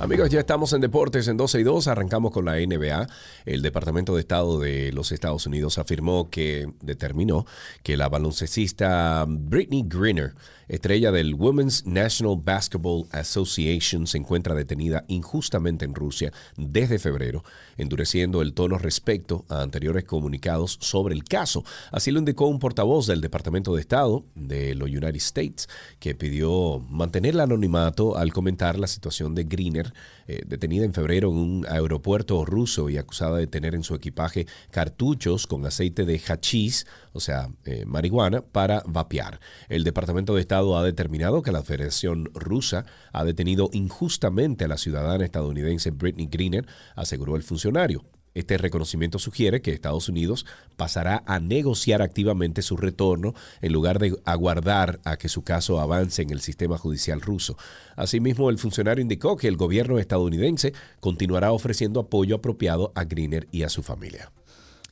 Amigos, ya estamos en Deportes en 12 y 2. Arrancamos con la NBA. El Departamento de Estado de los Estados Unidos afirmó que determinó que la baloncestista Britney Greener, estrella del Women's National Basketball Association, se encuentra detenida injustamente en Rusia desde febrero, endureciendo el tono respecto a anteriores comunicados sobre el caso. Así lo indicó un portavoz del Departamento de Estado de los United States, que pidió mantener el anonimato al comentar la situación de Greener eh, detenida en febrero en un aeropuerto ruso y acusada de tener en su equipaje cartuchos con aceite de hachís, o sea, eh, marihuana, para vapear. El Departamento de Estado ha determinado que la Federación Rusa ha detenido injustamente a la ciudadana estadounidense Britney Greener, aseguró el funcionario. Este reconocimiento sugiere que Estados Unidos pasará a negociar activamente su retorno en lugar de aguardar a que su caso avance en el sistema judicial ruso. Asimismo, el funcionario indicó que el gobierno estadounidense continuará ofreciendo apoyo apropiado a Greener y a su familia.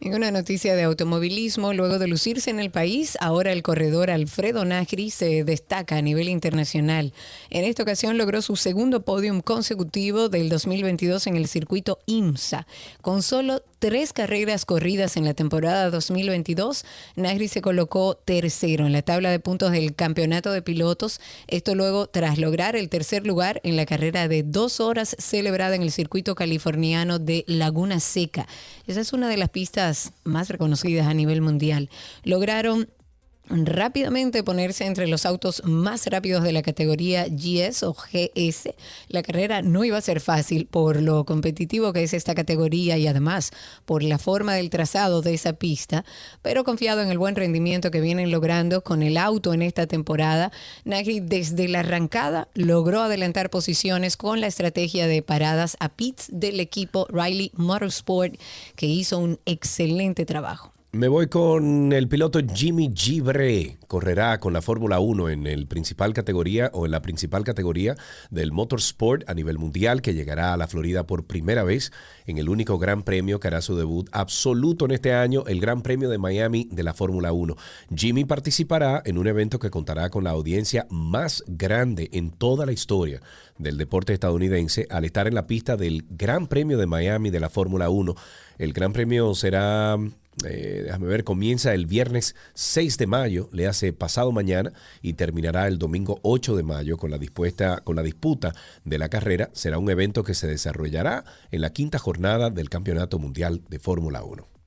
En una noticia de automovilismo, luego de lucirse en el país, ahora el corredor Alfredo Nagri se destaca a nivel internacional. En esta ocasión logró su segundo podium consecutivo del 2022 en el circuito IMSA. Con solo tres carreras corridas en la temporada 2022, Nagri se colocó tercero en la tabla de puntos del campeonato de pilotos. Esto luego tras lograr el tercer lugar en la carrera de dos horas celebrada en el circuito californiano de Laguna Seca. Esa es una de las pistas más reconocidas a nivel mundial, lograron rápidamente ponerse entre los autos más rápidos de la categoría GS o GS. La carrera no iba a ser fácil por lo competitivo que es esta categoría y además por la forma del trazado de esa pista, pero confiado en el buen rendimiento que vienen logrando con el auto en esta temporada, Nagy desde la arrancada logró adelantar posiciones con la estrategia de paradas a pits del equipo Riley Motorsport que hizo un excelente trabajo. Me voy con el piloto Jimmy Gibre. Correrá con la Fórmula 1 en el principal categoría o en la principal categoría del motorsport a nivel mundial que llegará a la Florida por primera vez en el único gran premio que hará su debut absoluto en este año, el Gran Premio de Miami de la Fórmula 1. Jimmy participará en un evento que contará con la audiencia más grande en toda la historia del deporte estadounidense al estar en la pista del Gran Premio de Miami de la Fórmula 1. El Gran Premio será eh, déjame ver, comienza el viernes 6 de mayo, le hace pasado mañana y terminará el domingo 8 de mayo con la, dispuesta, con la disputa de la carrera. Será un evento que se desarrollará en la quinta jornada del Campeonato Mundial de Fórmula 1.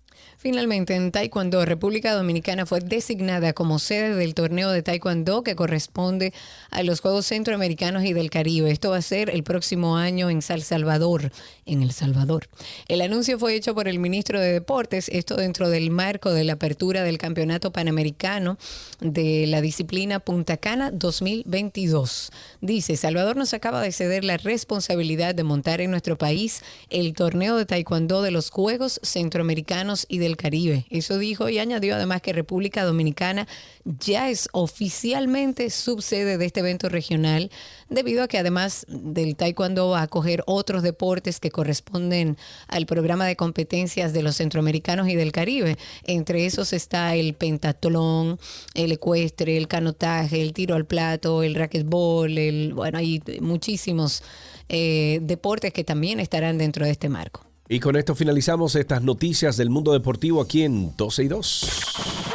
Finalmente, en Taekwondo, República Dominicana fue designada como sede del torneo de Taekwondo que corresponde a los Juegos Centroamericanos y del Caribe. Esto va a ser el próximo año en San Salvador, en El Salvador. El anuncio fue hecho por el ministro de Deportes, esto dentro del marco de la apertura del Campeonato Panamericano de la disciplina Punta Cana 2022. Dice, Salvador nos acaba de ceder la responsabilidad de montar en nuestro país el torneo de Taekwondo de los Juegos Centroamericanos y del Caribe. Eso dijo y añadió además que República Dominicana ya es oficialmente subsede de este evento regional, debido a que además del taekwondo va a acoger otros deportes que corresponden al programa de competencias de los centroamericanos y del Caribe. Entre esos está el pentatlón, el ecuestre, el canotaje, el tiro al plato, el racquetball, el, bueno, hay muchísimos eh, deportes que también estarán dentro de este marco. Y con esto finalizamos estas noticias del mundo deportivo aquí en 12 y 2.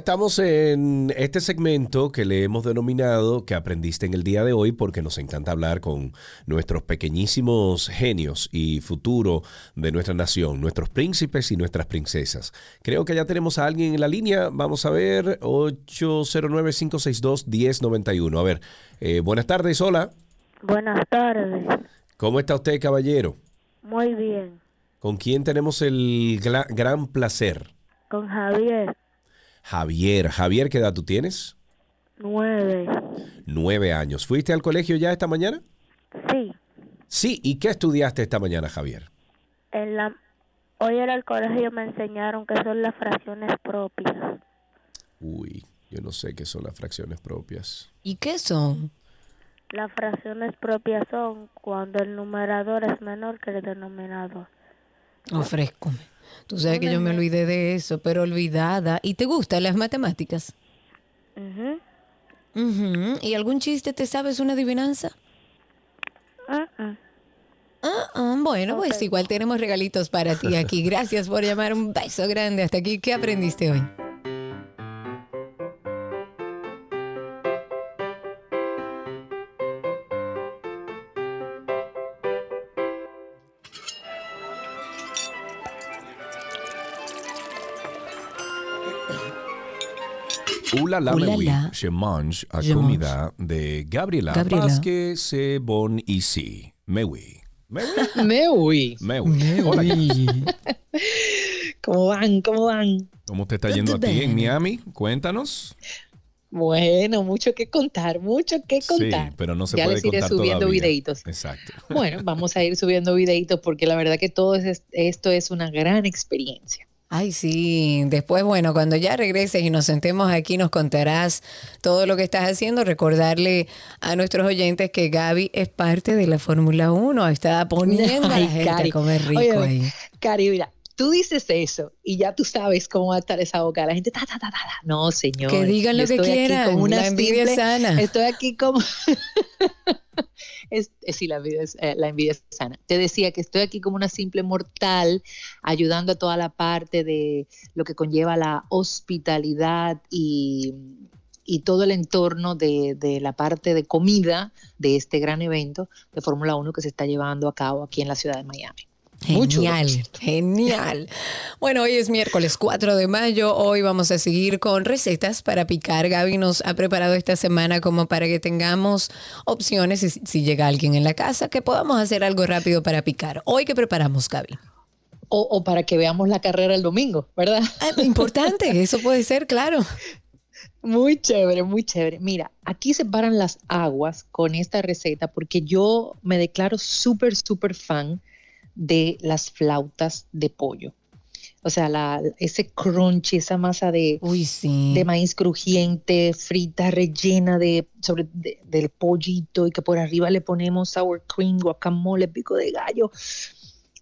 Estamos en este segmento que le hemos denominado que aprendiste en el día de hoy porque nos encanta hablar con nuestros pequeñísimos genios y futuro de nuestra nación, nuestros príncipes y nuestras princesas. Creo que ya tenemos a alguien en la línea. Vamos a ver, 809-562-1091. A ver, eh, buenas tardes, hola. Buenas tardes. ¿Cómo está usted, caballero? Muy bien. ¿Con quién tenemos el gran placer? Con Javier. Javier. Javier, ¿qué edad tú tienes? Nueve. Nueve años. ¿Fuiste al colegio ya esta mañana? Sí. Sí. ¿Y qué estudiaste esta mañana, Javier? En la... Hoy en el colegio me enseñaron que son las fracciones propias. Uy, yo no sé qué son las fracciones propias. ¿Y qué son? Las fracciones propias son cuando el numerador es menor que el denominador. Ofrézcome. Tú sabes que yo me olvidé de eso, pero olvidada. ¿Y te gustan las matemáticas? ¿Y algún chiste te sabes una adivinanza? Ah, ah. Ah, ah, bueno, pues igual tenemos regalitos para ti aquí. Gracias por llamar. Un beso grande. Hasta aquí. ¿Qué aprendiste hoy? Ula la Ouh là oui, là. je mange a Je comida de Gabriela, Gabriela. que c'est bon ici. Mais oui. Mais oui. Me uy. Mais oui. Hola, ¿Cómo van? ¿Cómo van? ¿cómo te está yendo a ti en Miami? Cuéntanos. Bueno, mucho que contar, mucho que contar. Sí, pero no se ya puede les iré contar subiendo todavía. videitos. Exacto. Bueno, vamos a ir subiendo videitos porque la verdad que todo es, esto es una gran experiencia. Ay, sí. Después, bueno, cuando ya regreses y nos sentemos aquí, nos contarás todo lo que estás haciendo. Recordarle a nuestros oyentes que Gaby es parte de la Fórmula 1. Está poniendo a la gente Cari. a comer rico Oye, ahí. Cari, mira, tú dices eso y ya tú sabes cómo va a estar esa boca. La gente, ta, ta, ta, ta, ta. No, señor. Que digan lo que quieran. como una La envidia simple- sana. Estoy aquí como... es, es- sí, la envidia, es, eh, la envidia es sana. Te decía que estoy aquí como una simple mortal, ayudando a toda la parte de lo que conlleva la hospitalidad y, y todo el entorno de, de la parte de comida de este gran evento de Fórmula 1 que se está llevando a cabo aquí en la ciudad de Miami. Genial, genial. Bueno, hoy es miércoles 4 de mayo. Hoy vamos a seguir con recetas para picar. Gaby nos ha preparado esta semana como para que tengamos opciones si, si llega alguien en la casa, que podamos hacer algo rápido para picar. Hoy, ¿qué preparamos, Gaby? O, o para que veamos la carrera el domingo, ¿verdad? Ah, importante, eso puede ser, claro. Muy chévere, muy chévere. Mira, aquí se paran las aguas con esta receta porque yo me declaro súper, súper fan de las flautas de pollo. O sea, la, ese crunchy, esa masa de, Uy, sí. de maíz crujiente, frita, rellena de, sobre, de- del pollito y que por arriba le ponemos sour cream, guacamole, pico de gallo.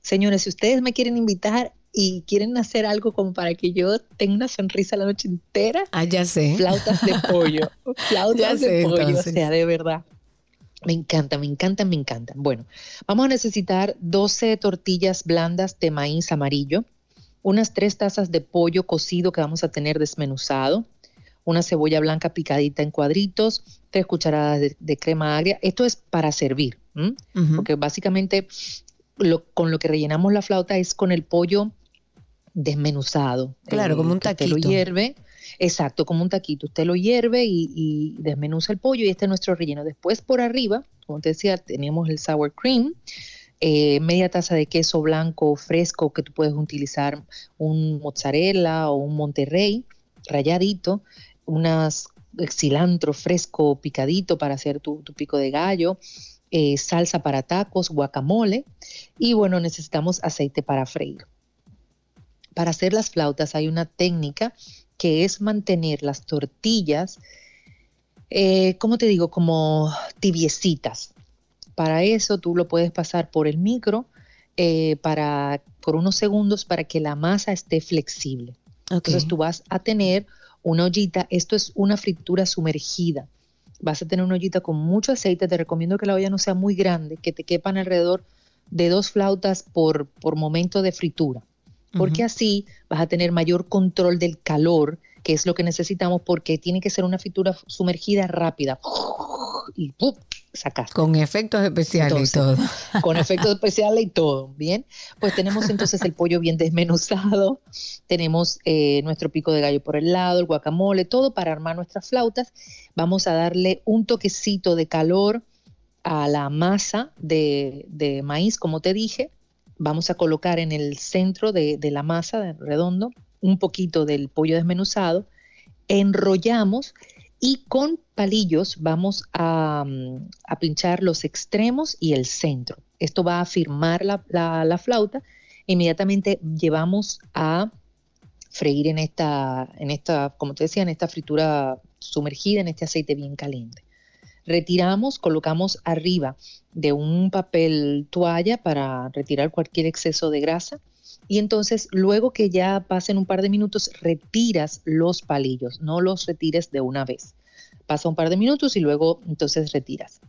Señores, si ustedes me quieren invitar y quieren hacer algo como para que yo tenga una sonrisa la noche entera, Ah, ya sé. flautas de pollo, flautas de pollo, entonces. o sea, de verdad. Me encanta, me encanta, me encanta. Bueno, vamos a necesitar 12 tortillas blandas de maíz amarillo, unas 3 tazas de pollo cocido que vamos a tener desmenuzado, una cebolla blanca picadita en cuadritos, 3 cucharadas de, de crema agria. Esto es para servir, porque básicamente lo- con lo que rellenamos la flauta es con el pollo desmenuzado. Claro, como un usted lo taquito. hierve, exacto, como un taquito. Usted lo hierve y, desmenuza el pollo y este es nuestro relleno. Después por arriba, como te decía, tenemos el sour cream, eh, media taza de queso blanco fresco que tú puedes utilizar un mozzarella o un monterrey rayadito, unas cilantro fresco picadito para hacer tu, tu pico de gallo, eh, salsa para tacos, guacamole y bueno, necesitamos aceite para freír. Para hacer las flautas hay una técnica que es mantener las tortillas, eh, ¿cómo te digo? Como tibiecitas. Para eso tú lo puedes pasar por el micro eh, para, por unos segundos para que la masa esté flexible. Entonces tú vas a tener una ollita, esto es una fritura sumergida. Vas a tener una ollita con mucho aceite, te recomiendo que la olla no sea muy grande, que te quepan alrededor de dos flautas por, por momento de fritura, porque así vas a tener mayor control del calor, que es lo que necesitamos, porque tiene que ser una fritura sumergida rápida. Y ¡pum! sacaste Con efectos especiales y todo. con efectos especiales y todo, ¿bien? Pues tenemos entonces el pollo bien desmenuzado, tenemos eh, nuestro pico de gallo por el lado, el guacamole, todo para armar nuestras flautas. Vamos a darle un toquecito de calor a la masa de, de maíz, como te dije. Vamos a colocar en el centro de, la masa, de redondo, un poquito del pollo desmenuzado, enrollamos y con palillos vamos a, mm, pinchar los extremos y el centro. Esto va a firmar la flauta. Inmediatamente llevamos a freír en esta, en esta, como te decía, en esta fritura sumergida en este aceite bien caliente. Retiramos, colocamos arriba de un papel toalla para retirar cualquier exceso de grasa y entonces luego que ya pasen un par de minutos retiras los palillos, no los retires de una vez. Pasa un par de minutos y luego entonces retiras.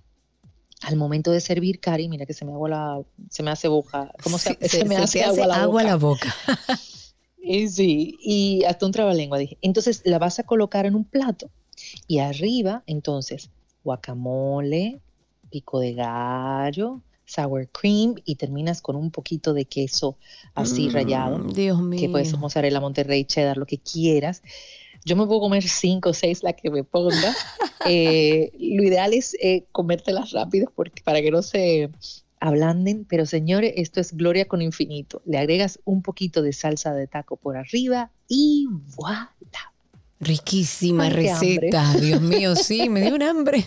Al momento de servir, Cari, mira que se me, agua la, se me hace boca. ¿Cómo se, Sí, se me te hace, agua la boca? la boca. Y sí, y hasta un trabalengua dije. Entonces la vas a colocar en un plato y arriba, entonces, guacamole, pico de gallo, sour cream y terminas con un poquito de queso así rallado, Mm, Dios mío. que puede ser mozzarella, monterrey, cheddar, lo que quieras. Yo me puedo comer cinco o seis, la que me ponga. Eh, lo ideal es eh, comértelas rápido porque, para que no se ablanden, pero señores, esto es gloria con infinito. Le agregas un poquito de salsa de taco por arriba y voilà. Riquísima Ay, qué hambre. receta, Dios mío, sí, me dio un hambre.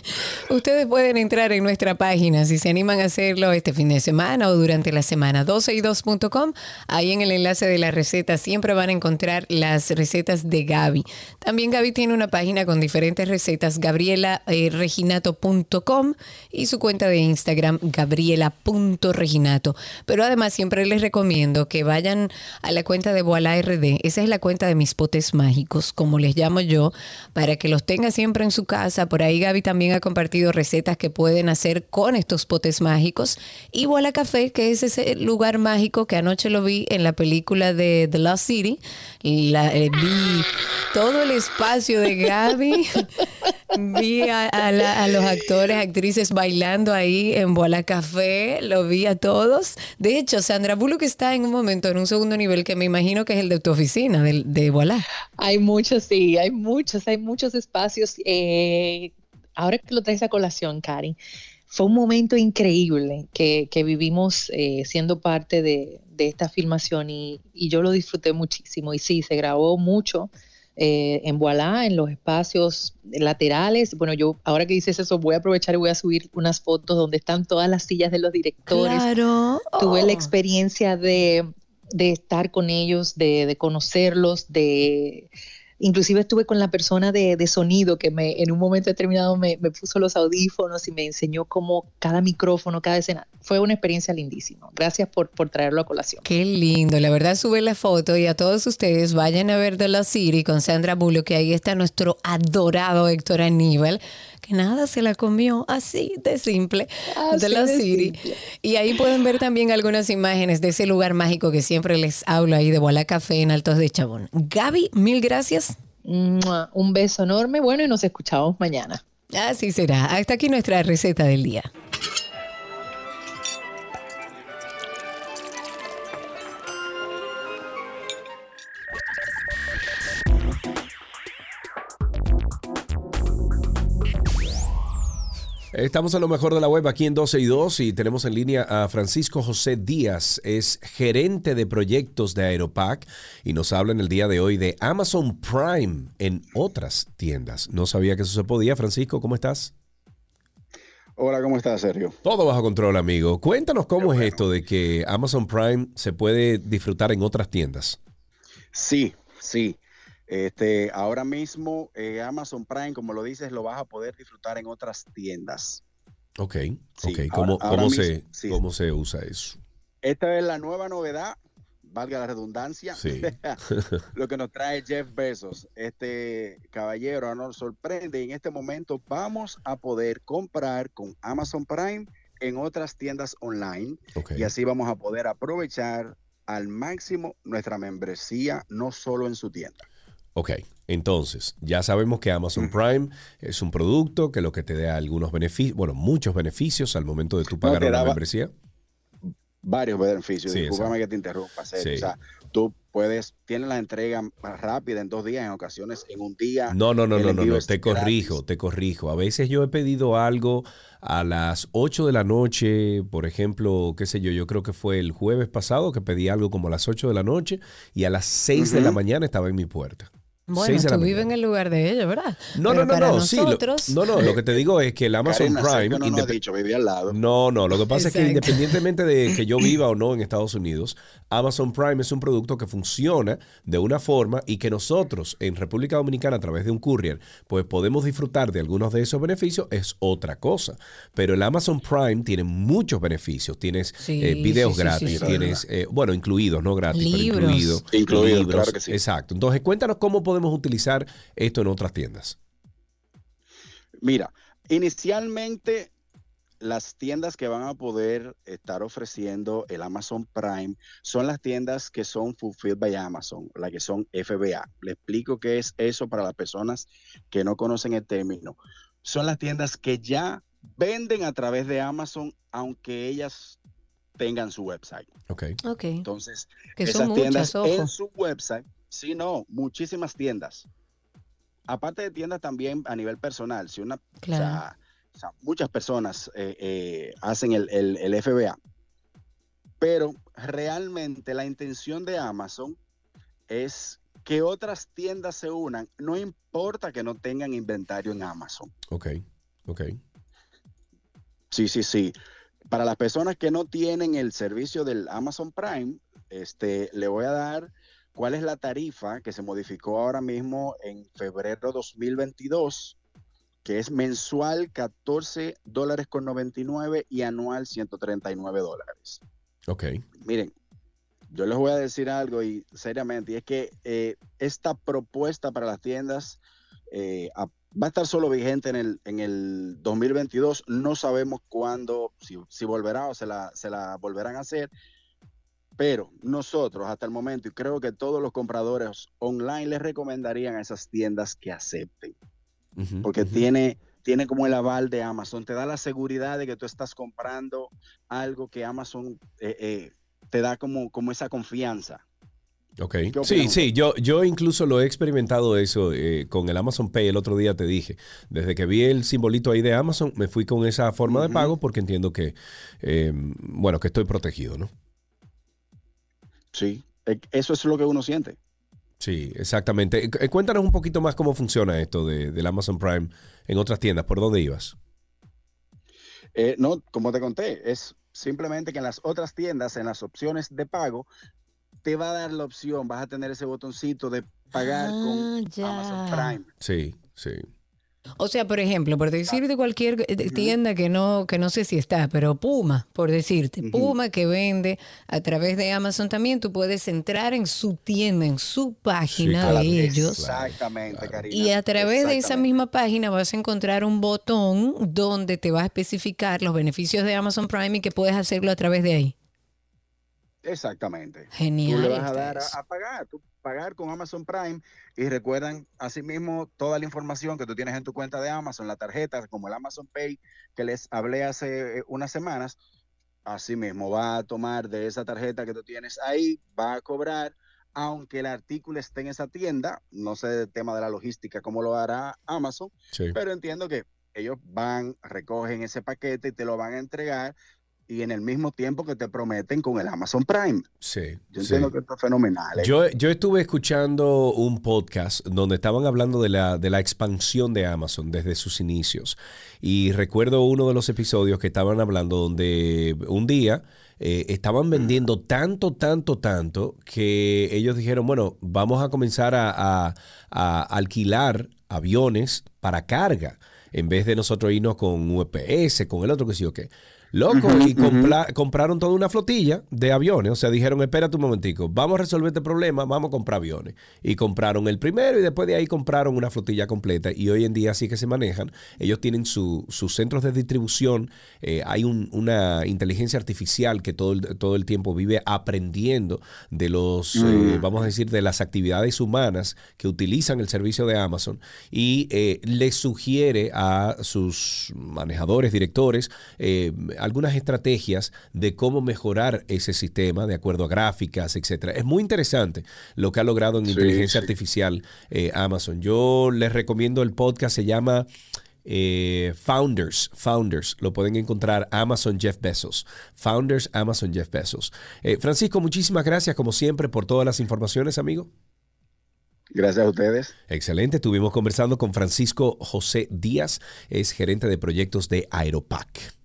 Ustedes pueden entrar en nuestra página si se animan a hacerlo este fin de semana o durante la semana 12y2.com. Ahí en el enlace de la receta siempre van a encontrar las recetas de Gaby. También Gaby tiene una página con diferentes recetas, gabrielareginato.com y su cuenta de Instagram, gabriela.reginato. Pero además siempre les recomiendo que vayan a la cuenta de Voila RD. Esa es la cuenta de mis potes mágicos, como les llamo yo, para que los tenga siempre en su casa. Por ahí Gaby también ha compartido recetas que pueden hacer con estos potes mágicos. Y Voila Café, que es ese lugar mágico que anoche lo vi en la película de The Lost City. La, eh, vi todo el espacio de Gaby. Vi a, a la- a los actores, actrices bailando ahí en Voila Café, lo vi a todos. De hecho, Sandra Bullock está en un momento en un segundo nivel que me imagino que es el de tu oficina, de, de Voila. Hay muchos, sí, hay muchos, hay muchos espacios. Eh, ahora que lo traes a colación, Karen, fue un momento increíble que, vivimos eh, siendo parte de, esta filmación y yo lo disfruté muchísimo. Y sí, se grabó mucho eh, en Voilà, en los espacios laterales. Bueno, yo ahora que dices eso, voy a aprovechar y voy a subir unas fotos donde están todas las sillas de los directores Claro. tuve la Oh. experiencia de, de estar con ellos, de, de conocerlos, de Inclusive estuve con la persona de, de sonido que me, en un momento determinado me, me, puso los audífonos y me enseñó cómo cada micrófono, cada escena. Fue una experiencia lindísima. Gracias por, por traerlo a colación. Qué lindo. La verdad, sube la foto y a todos ustedes vayan a ver The La City con Sandra Bullock, que ahí está nuestro adorado Héctor Aníbal que nada se la comió así de simple de la City. Y ahí pueden ver también algunas imágenes de ese lugar mágico que siempre les hablo ahí de Bola Café en Altos de Chabón. Gaby, mil gracias. Un beso enorme, bueno, y nos escuchamos mañana. Así será. Hasta aquí nuestra receta del día. Estamos a lo mejor de la web aquí en 12 y 2 y tenemos en línea a Francisco José Díaz, es gerente de proyectos de Aeropac y nos habla en el día de hoy de Amazon Prime en otras tiendas. No sabía que eso se podía. Francisco, ¿cómo estás? Hola, ¿cómo estás, Sergio? Todo bajo control, amigo. Cuéntanos cómo es esto de que Amazon Prime se puede disfrutar en otras tiendas. Sí, sí. Este, ahora mismo eh, Amazon Prime, como lo dices, lo vas a poder disfrutar en otras tiendas. Ok, ok. ¿Cómo, cómo se, ¿Cómo se usa eso? Esta es la nueva novedad, valga la redundancia, sí. lo que nos trae Jeff Bezos. Este caballero nos sorprende. En este momento vamos a poder comprar con Amazon Prime en otras tiendas online okay. y así vamos a poder aprovechar al máximo nuestra membresía, no solo en su tienda. Ok, entonces ya sabemos que Amazon Prime es un producto que lo que te da algunos beneficios, bueno, muchos beneficios al momento de tu pagar no, una membresía. Varios beneficios, Sí, discúlpame que te interrumpa. Sí. O sea, tú puedes, tienes la entrega más rápida en dos días, en ocasiones en un día. No, no, no, no, no, no, te corrijo, gratis. te corrijo. A veces yo he pedido algo a las 8 de la noche, por ejemplo, qué sé yo, yo creo que fue el jueves pasado que pedí algo como a las 8 de la noche y a las 6 de la mañana estaba en mi puerta. Bueno, tú vives en el lugar de ellos, ¿verdad? No, Pero no, no, no, sí, lo- nosotros, no, no, lo que te digo es que el Amazon Prime no nos ha indep- dicho, vivía al lado. No, no, lo que pasa es que independientemente de que yo viva o no en Estados Unidos, Amazon Prime es un producto que funciona de una forma y que nosotros en República Dominicana a través de un courier, pues podemos disfrutar de algunos de esos beneficios, es otra cosa. Pero el Amazon Prime tiene muchos beneficios. Tienes Sí, eh, videos sí, gratis, sí, sí. tienes, eh, bueno, incluidos, no gratis, Libros. pero incluidos. Incluidos, libros, claro que sí. Exacto. Entonces, cuéntanos cómo podemos utilizar esto en otras tiendas. Mira, inicialmente las tiendas que van a poder estar ofreciendo el Amazon Prime son las tiendas que son Fulfilled by Amazon, las que son FBA. Le explico qué es eso para las personas que no conocen el término. Son las tiendas que ya venden a través de Amazon, aunque ellas tengan su website. Ok. ok, Entonces, que esas son tiendas muchas, en su website, sí, no, muchísimas tiendas. Aparte de tiendas también a nivel personal, si una, o Claro. sea, o sea, muchas personas eh, eh, hacen el, el- el FBA, pero realmente la intención de Amazon es que otras tiendas se unan, no importa que no tengan inventario en Amazon. Ok. Ok. Sí, sí, sí. Para las personas que no tienen el servicio del Amazon Prime, este, le voy a dar cuál es la tarifa que se modificó ahora mismo en febrero 2022, que es mensual 14 dólares con 99 y anual 139 dólares. Ok. Miren, yo les voy a decir algo y seriamente, y es que eh, esta propuesta para las tiendas eh, a- va a estar solo vigente en el, en el 2022. No sabemos cuándo, si, si volverá o se la, se la volverán a hacer. Pero nosotros hasta el momento, y creo que todos los compradores online les recomendarían a esas tiendas que acepten porque tiene, tiene como el aval de Amazon, te da la seguridad de que tú estás comprando algo que Amazon eh, eh, te da como, como esa confianza. Ok. ¿Qué Sí, sí, yo, yo incluso lo he experimentado eso eh, con el Amazon Pay. El otro día te dije, desde que vi el simbolito ahí de Amazon, me fui con esa forma de pago porque entiendo que, bueno, que estoy protegido, ¿no? Sí, eh, eso es lo que uno siente. Sí, exactamente. Eh, Cuéntanos un poquito más cómo funciona esto de, del Amazon Prime en otras tiendas. ¿Por dónde ibas? Eh, no, como te conté, es simplemente que en las otras tiendas, en las opciones de pago, te va a dar la opción, vas a tener ese botoncito de pagar con Amazon Prime. Sí, sí. O sea, por ejemplo, por decirte cualquier eh, tienda que no, que no sé si está, pero Puma, por decirte, Puma que vende a través de Amazon también, tú puedes entrar en su tienda, en su página de ellos. Exactamente, Karina. Y a través de esa misma página vas a encontrar un botón donde te va a especificar los beneficios de Amazon Prime y que puedes hacerlo a través de ahí. Exactamente. Genial. Tú le vas a dar a, a pagar, tú pagar con Amazon Prime y recuerdan asimismo toda la información que tú tienes en tu cuenta de Amazon, la tarjeta, como el Amazon Pay que les hablé hace eh, unas semanas, asimismo va a tomar de esa tarjeta que tú tienes ahí, va a cobrar, aunque el artículo esté en esa tienda, no sé el tema de la logística, cómo lo hará Amazon, Sí. pero entiendo que ellos van, recogen ese paquete y te lo van a entregar y en el mismo tiempo que te prometen con el Amazon Prime. Sí. Yo sí. entiendo que esto es fenomenal. ¿eh? Yo, yo estuve escuchando un podcast donde estaban hablando de la, de la expansión de Amazon desde sus inicios. Y recuerdo uno de los episodios que estaban hablando donde un día eh, estaban vendiendo tanto, tanto, tanto que ellos dijeron, bueno, vamos a comenzar a, a- a alquilar aviones para carga en vez de nosotros irnos con UPS, con el otro que sí o qué. Loco, y compraron toda una flotilla de aviones. O sea, dijeron, espérate un momentico, vamos a resolver este problema, vamos a comprar aviones. Y compraron el primero y después de ahí compraron una flotilla completa. Y hoy en día así que se manejan. Ellos tienen su- sus centros de distribución. eh, hay un- una inteligencia artificial que todo el, todo el tiempo vive aprendiendo de los, eh, Mm. vamos a decir, de las actividades humanas que utilizan el servicio de Amazon y eh, les sugiere a sus manejadores, directores, eh, algunas estrategias de cómo mejorar ese sistema de acuerdo a gráficas, etcétera. Es muy interesante lo que ha logrado en Sí, inteligencia sí. artificial eh, Amazon. Yo les recomiendo el podcast, se llama eh, Founders, Founders, lo pueden encontrar Amazon Jeff Bezos, Founders Amazon Jeff Bezos. Eh, Francisco, muchísimas gracias como siempre por todas las informaciones, amigo. Gracias a ustedes. Excelente, estuvimos conversando con Francisco José Díaz, es gerente de proyectos de Aeropac.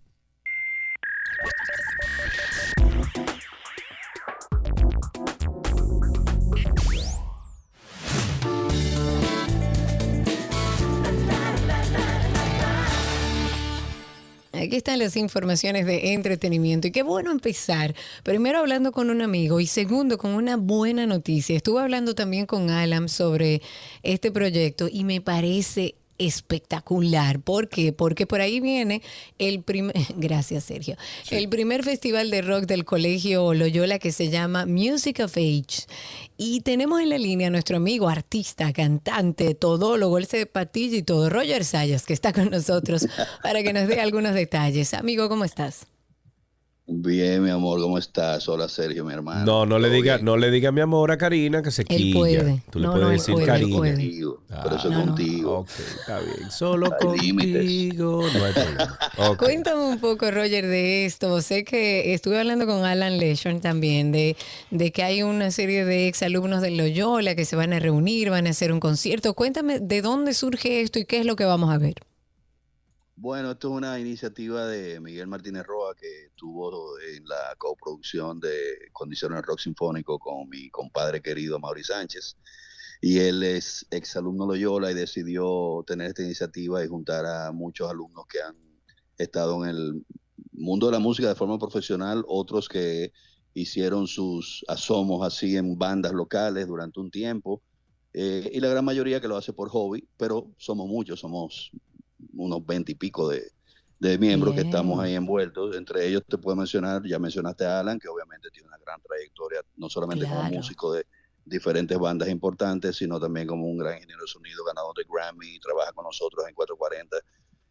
Aquí están las informaciones de entretenimiento y qué bueno empezar. Primero hablando con un amigo y segundo con una buena noticia. Estuve hablando también con Alan sobre este proyecto y me parece espectacular. ¿Por qué? Porque por ahí viene el primer, gracias Sergio, el primer festival de rock del colegio Loyola que se llama Music of Age. Y tenemos en la línea a nuestro amigo, artista, cantante, todólogo, él se patilla y todo, Roger Sayas, que está con nosotros para que nos dé algunos detalles. Amigo, ¿cómo estás? Bien, mi amor, ¿cómo estás? Hola, Sergio, mi hermano. No, no le ¿Todo diga, bien? no le diga mi amor a Karina que se Él quilla. puede. Tú le No, puedes no, él decir puede, Karina. por eso Ah, no, no. contigo. Ok, está bien. Solo Hay contigo. No hay problema. Ok. Cuéntame un poco, Roger, de esto. Sé que estuve hablando con Alan Leshon también, de, de que hay una serie de exalumnos de Loyola que se van a reunir, van a hacer un concierto. Cuéntame de dónde surge esto y qué es lo que vamos a ver. Bueno, esto es una iniciativa de Miguel Martínez Roa que estuvo en la coproducción de Condiciones Rock Sinfónico con mi compadre querido Mauri Sánchez. Y él es exalumno Loyola y decidió tener esta iniciativa y juntar a muchos alumnos que han estado en el mundo de la música de forma profesional, otros que hicieron sus asomos así en bandas locales durante un tiempo, eh, y la gran mayoría que lo hace por hobby, pero somos muchos, somos unos veinte y pico de, de miembros que estamos ahí envueltos. Entre ellos te puedo mencionar, ya mencionaste a Alan, que obviamente tiene una gran trayectoria, no solamente como músico de diferentes bandas importantes, sino también como un gran ingeniero de sonido, ganador de Grammy, trabaja con nosotros en 440,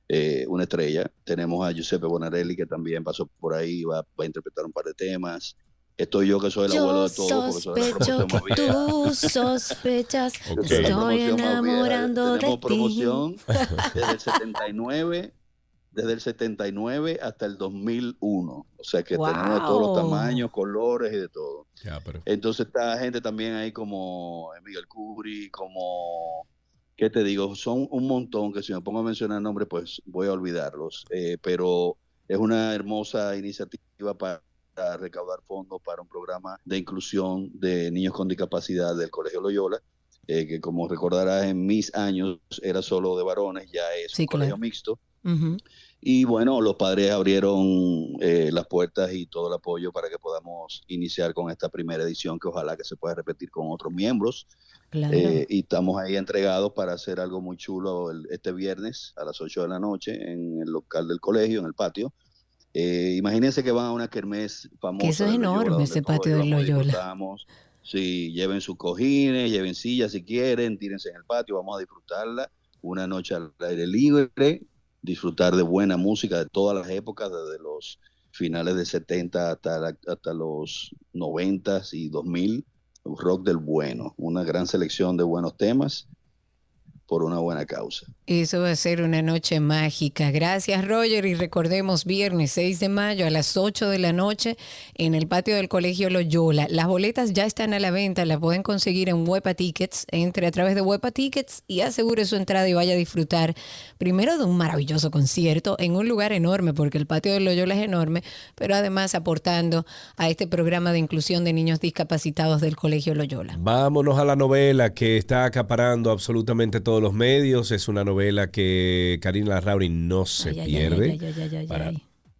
eh, una estrella. Tenemos a Giuseppe Bonarelli, que también pasó por ahí, va, va a interpretar un par de temas. Estoy yo, que soy el abuelo Yo de todo, porque soy de la sospecho promoción que tú sospechas. Ok. Yo soy la Estoy promoción enamorando de Tenemos ti. promoción desde el 79, desde el 79 hasta el 2001. O sea que tenemos de todos los tamaños, colores y de todo. Pero- Entonces está gente también ahí como Miguel Cubri, como, ¿qué te digo? Son un montón que si me pongo a mencionar nombres, pues voy a olvidarlos. Eh, pero es una hermosa iniciativa para recaudar fondos para un programa de inclusión de niños con discapacidad del Colegio Loyola, eh, que como recordarás en mis años era solo de varones, ya es un colegio mixto. Y bueno, los padres abrieron eh, las puertas y todo el apoyo para que podamos iniciar con esta primera edición, que ojalá que se pueda repetir con otros miembros. Eh, y estamos ahí entregados para hacer algo muy chulo este viernes a las 8 de la noche en el local del colegio, en el patio. Eh, imagínense que van a una kermés famosa. Que eso es enorme, ese patio del Loyola. Sí, lleven sus cojines, lleven sillas si quieren, tírense en el patio, vamos a disfrutarla. Una noche al aire libre, disfrutar de buena música de todas las épocas, desde los finales de 70 hasta, hasta los 90 y 2000, rock del bueno, una gran selección de buenos temas por una buena causa. Eso va a ser una noche mágica. Gracias, Roger. Y recordemos, viernes 6 de mayo a las 8 de la noche en el patio del Colegio Loyola. Las boletas ya están a la venta, las pueden conseguir en Huepa Tickets. Entre a través de Huepa Tickets y asegure su entrada y vaya a disfrutar primero de un maravilloso concierto en un lugar enorme, porque el patio del Loyola es enorme, pero además aportando a este programa de inclusión de niños discapacitados del Colegio Loyola. Vámonos a la novela que está acaparando absolutamente todos los medios. Es una novela que Karina Larrauri no se pierde. para,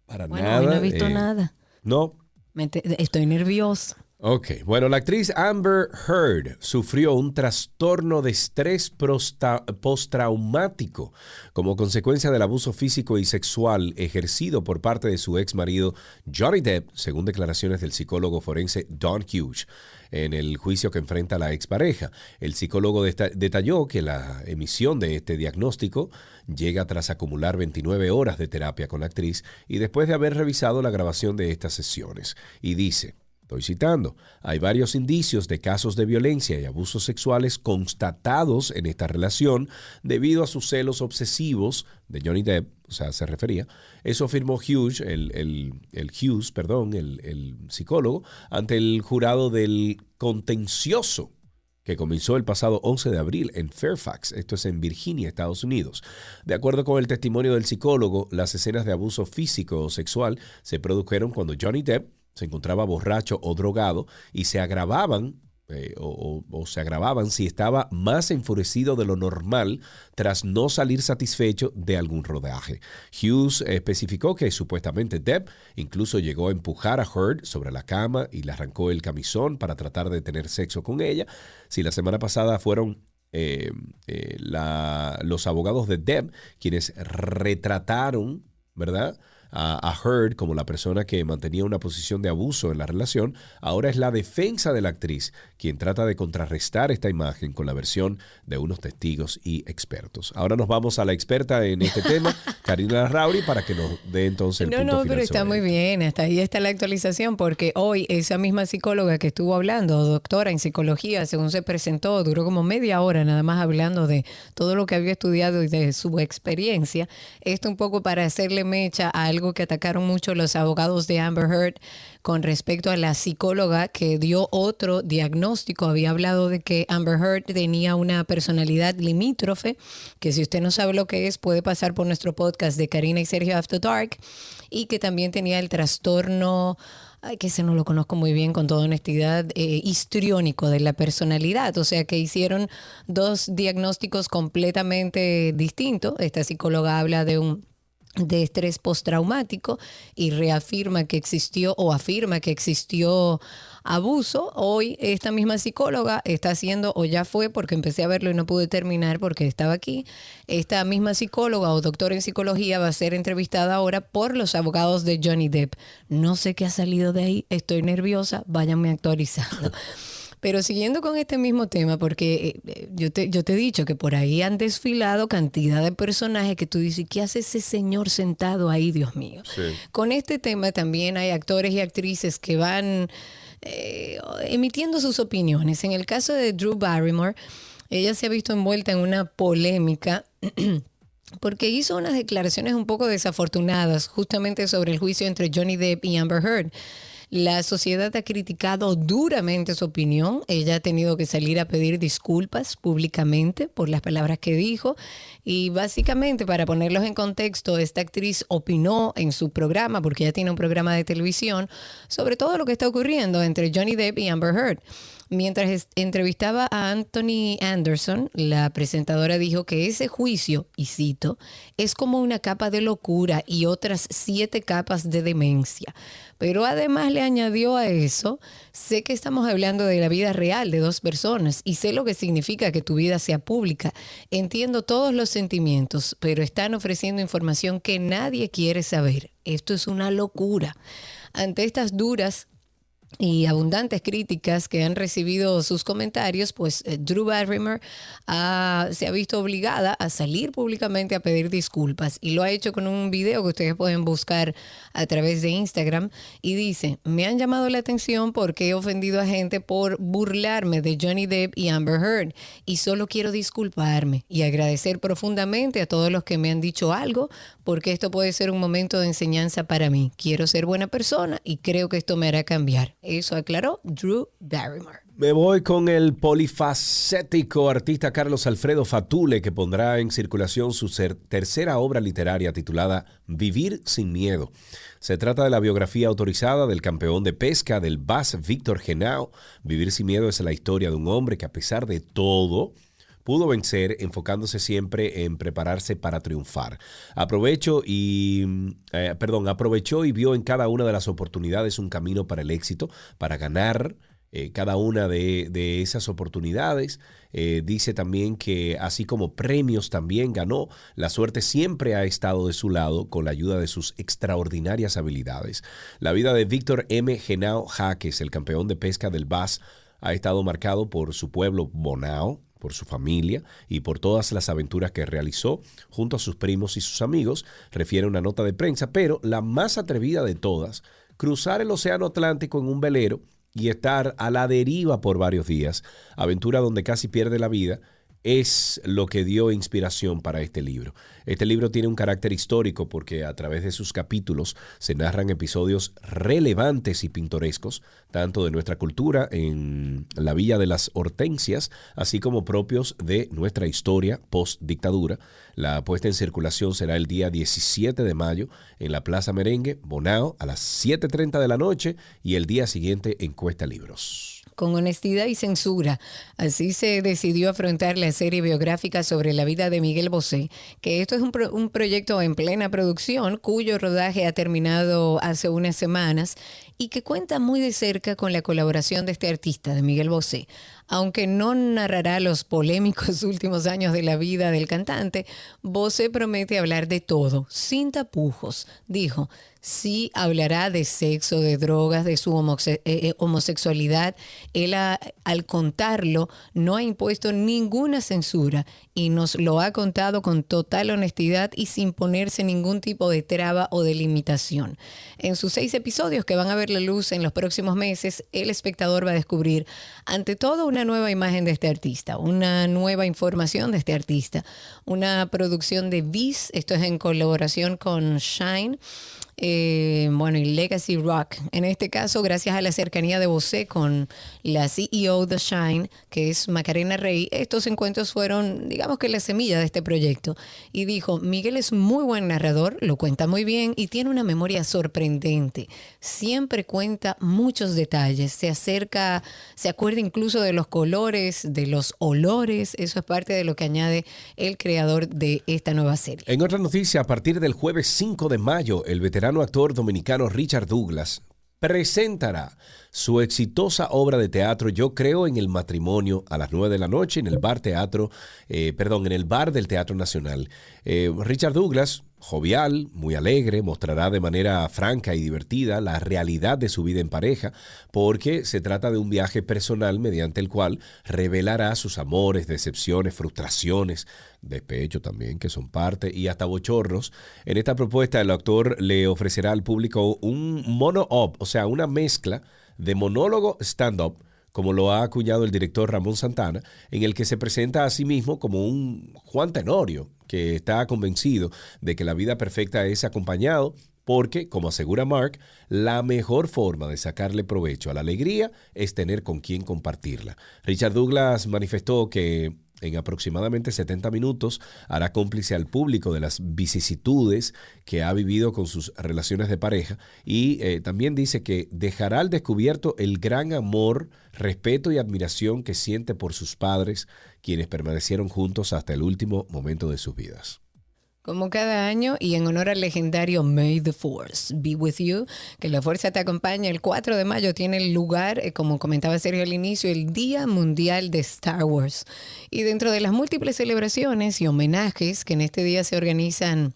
para nada. no he visto eh, nada. No. estoy nervioso. Ok, bueno, la actriz Amber Heard sufrió un trastorno de estrés postraumático como consecuencia del abuso físico y sexual ejercido por parte de su ex marido Johnny Depp, según declaraciones del psicólogo forense Don Hughes en el juicio que enfrenta la expareja. El psicólogo detalló que la emisión de este diagnóstico llega tras acumular 29 horas de terapia con la actriz y después de haber revisado la grabación de estas sesiones. Y dice, Estoy citando, hay varios indicios de casos de violencia y abusos sexuales constatados en esta relación debido a sus celos obsesivos de Johnny Depp, o sea, se refería. Eso afirmó Hughes, el, el, Hughes, perdón, el, el psicólogo, ante el jurado del contencioso que comenzó el pasado 11 de abril en Fairfax, esto es en Virginia, Estados Unidos. De acuerdo con el testimonio del psicólogo, las escenas de abuso físico o sexual se produjeron cuando Johnny Depp se encontraba borracho o drogado y se agravaban eh, o, se agravaban si estaba más enfurecido de lo normal tras no salir satisfecho de algún rodaje. Hughes especificó que supuestamente Depp incluso llegó a empujar a Heard sobre la cama y le arrancó el camisón para tratar de tener sexo con ella. Si la semana pasada fueron eh, eh, los abogados de Depp quienes retrataron, ¿verdad? A, Heard como la persona que mantenía una posición de abuso en la relación, ahora es la defensa de la actriz quien trata de contrarrestar esta imagen con la versión de unos testigos y expertos. Ahora nos vamos a la experta en este tema, Karina Rauri, para que nos dé entonces el no, punto No, pero está muy bien, hasta ahí está la actualización, porque hoy esa misma psicóloga que estuvo hablando, doctora en psicología, según se presentó, duró como media hora nada más hablando de todo lo que había estudiado y de su experiencia. Esto un poco para hacerle mecha a algo que atacaron mucho los abogados de Amber Heard con respecto a la psicóloga que dio otro diagnóstico. Había hablado de que Amber Heard tenía una personalidad limítrofe, que si usted no sabe lo que es, puede pasar por nuestro podcast de Karina y Sergio After Dark, y que también tenía el trastorno ay, que ese no lo conozco muy bien con toda honestidad, eh, histriónico de la personalidad. O sea que hicieron dos diagnósticos completamente distintos. Esta psicóloga habla de un de estrés postraumático y reafirma que existió o afirma que existió abuso. Hoy esta misma psicóloga está haciendo, o ya fue porque empecé a verlo y no pude terminar porque estaba aquí, esta misma psicóloga o doctora en psicología va a ser entrevistada ahora por los abogados de Johnny Depp. No sé qué ha salido de ahí, estoy nerviosa, váyanme actualizando. Pero siguiendo con este mismo tema, porque eh, yo, te, yo te he dicho que por ahí han desfilado cantidad de personajes que tú dices, ¿qué hace ese señor sentado ahí, Dios mío? Con este tema también hay actores y actrices que van eh, emitiendo sus opiniones. En el caso de Drew Barrymore, ella se ha visto envuelta en una polémica. porque hizo unas declaraciones un poco desafortunadas justamente sobre el juicio entre Johnny Depp y Amber Heard. La sociedad ha criticado duramente su opinión. Ella ha tenido que salir a pedir disculpas públicamente por las palabras que dijo. Y básicamente, para ponerlos en contexto, esta actriz opinó en su programa, porque ella tiene un programa de televisión, sobre todo lo que está ocurriendo entre Johnny Depp y Amber Heard. Mientras entrevistaba a Anthony Anderson, la presentadora dijo que ese juicio, y cito, es como una capa de locura y otras siete capas de demencia. Pero además le añadió a eso, sé que estamos hablando de la vida real de dos personas y sé lo que significa que tu vida sea pública. Entiendo todos los sentimientos, pero están ofreciendo información que nadie quiere saber. Esto es una locura. Ante estas duras y abundantes críticas que han recibido sus comentarios, pues eh, Drew Barrymore ha- se ha visto obligada a salir públicamente a pedir disculpas y lo ha hecho con un video que ustedes pueden buscar a través de Instagram y dice, me han llamado la atención porque he ofendido a gente por burlarme de Johnny Depp y Amber Heard y solo quiero disculparme y agradecer profundamente a todos los que me han dicho algo porque esto puede ser un momento de enseñanza para mí. Quiero ser buena persona y creo que esto me hará cambiar. Eso aclaró Drew Barrymore. Me voy con el polifacético artista Carlos Alfredo Fatule, que pondrá en circulación su tercera obra literaria titulada Vivir sin miedo. Se trata de la biografía autorizada del campeón de pesca del BAS Víctor Genao. Vivir sin miedo es la historia de un hombre que a pesar de todo pudo vencer enfocándose siempre en prepararse para triunfar. Aprovecho y eh, perdón, aprovechó y vio en cada una de las oportunidades un camino para el éxito, para ganar eh, cada una de, de esas oportunidades. Eh, dice también que así como premios también ganó, la suerte siempre ha estado de su lado con la ayuda de sus extraordinarias habilidades. La vida de Víctor M. Genao Jaques, el campeón de pesca del BAS, ha estado marcado por su pueblo Bonao, por su familia y por todas las aventuras que realizó junto a sus primos y sus amigos, refiere una nota de prensa, pero la más atrevida de todas, cruzar el Océano Atlántico en un velero y estar a la deriva por varios días, aventura donde casi pierde la vida, es lo que dio inspiración para este libro. Este libro tiene un carácter histórico porque a través de sus capítulos se narran episodios relevantes y pintorescos, tanto de nuestra cultura en la Villa de las Hortensias, así como propios de nuestra historia post-dictadura. La puesta en circulación será el día 17 de mayo en la Plaza Merengue, Bonao, a las 7.30 de la noche y el día siguiente en Cuesta Libros con honestidad y censura. Así se decidió afrontar la serie biográfica sobre la vida de Miguel Bosé, que esto es un, pro- un proyecto en plena producción cuyo rodaje ha terminado hace unas semanas y que cuenta muy de cerca con la colaboración de este artista, de Miguel Bosé. Aunque no narrará los polémicos últimos años de la vida del cantante, Bosé promete hablar de todo, sin tapujos. Dijo, sí hablará de sexo, de drogas, de su eh, eh, homosexualidad. Él al contarlo no ha impuesto ninguna censura y nos lo ha contado con total honestidad y sin ponerse ningún tipo de traba o de limitación. En sus seis episodios que van a ver la luz en los próximos meses, el espectador va a descubrir ante todo una nueva imagen de este artista, una nueva información de este artista, una producción de Viz, esto es en colaboración con Shine. Eh, bueno, y Legacy Rock. En este caso, gracias a la cercanía de Bosé con la CEO de Shine, que es Macarena Rey, estos encuentros fueron, digamos que la semilla de este proyecto. Y dijo, Miguel es muy buen narrador, lo cuenta muy bien y tiene una memoria sorprendente. Siempre cuenta muchos detalles, se acerca, se acuerda incluso de los colores, de los olores, eso es parte de lo que añade el creador de esta nueva serie. En otra noticia, a partir del jueves 5 de mayo, el veterano actor dominicano Richard Douglas presentará su exitosa obra de teatro Yo creo en el matrimonio a las 9 de la noche en el bar teatro, eh, perdón, en el bar del Teatro Nacional. Eh, Richard Douglas, jovial, muy alegre, mostrará de manera franca y divertida la realidad de su vida en pareja, porque se trata de un viaje personal mediante el cual revelará sus amores, decepciones, frustraciones, despecho también, que son parte, y hasta bochornos. En esta propuesta, el actor le ofrecerá al público un mono-op, o sea, una mezcla de monólogo stand-up, como lo ha acuñado el director Ramón Santana, en el que se presenta a sí mismo como un Juan Tenorio, que está convencido de que la vida perfecta es acompañado porque, como asegura Mark, la mejor forma de sacarle provecho a la alegría es tener con quien compartirla. Richard Douglas manifestó que en aproximadamente 70 minutos hará cómplice al público de las vicisitudes que ha vivido con sus relaciones de pareja y eh, también dice que dejará al descubierto el gran amor, respeto y admiración que siente por sus padres, quienes permanecieron juntos hasta el último momento de sus vidas. Como cada año y en honor al legendario May the Force be with you, que la fuerza te acompañe, el 4 de mayo tiene lugar, eh, como comentaba Sergio al inicio, el Día Mundial de Star Wars. Y dentro de las múltiples celebraciones y homenajes que en este día se organizan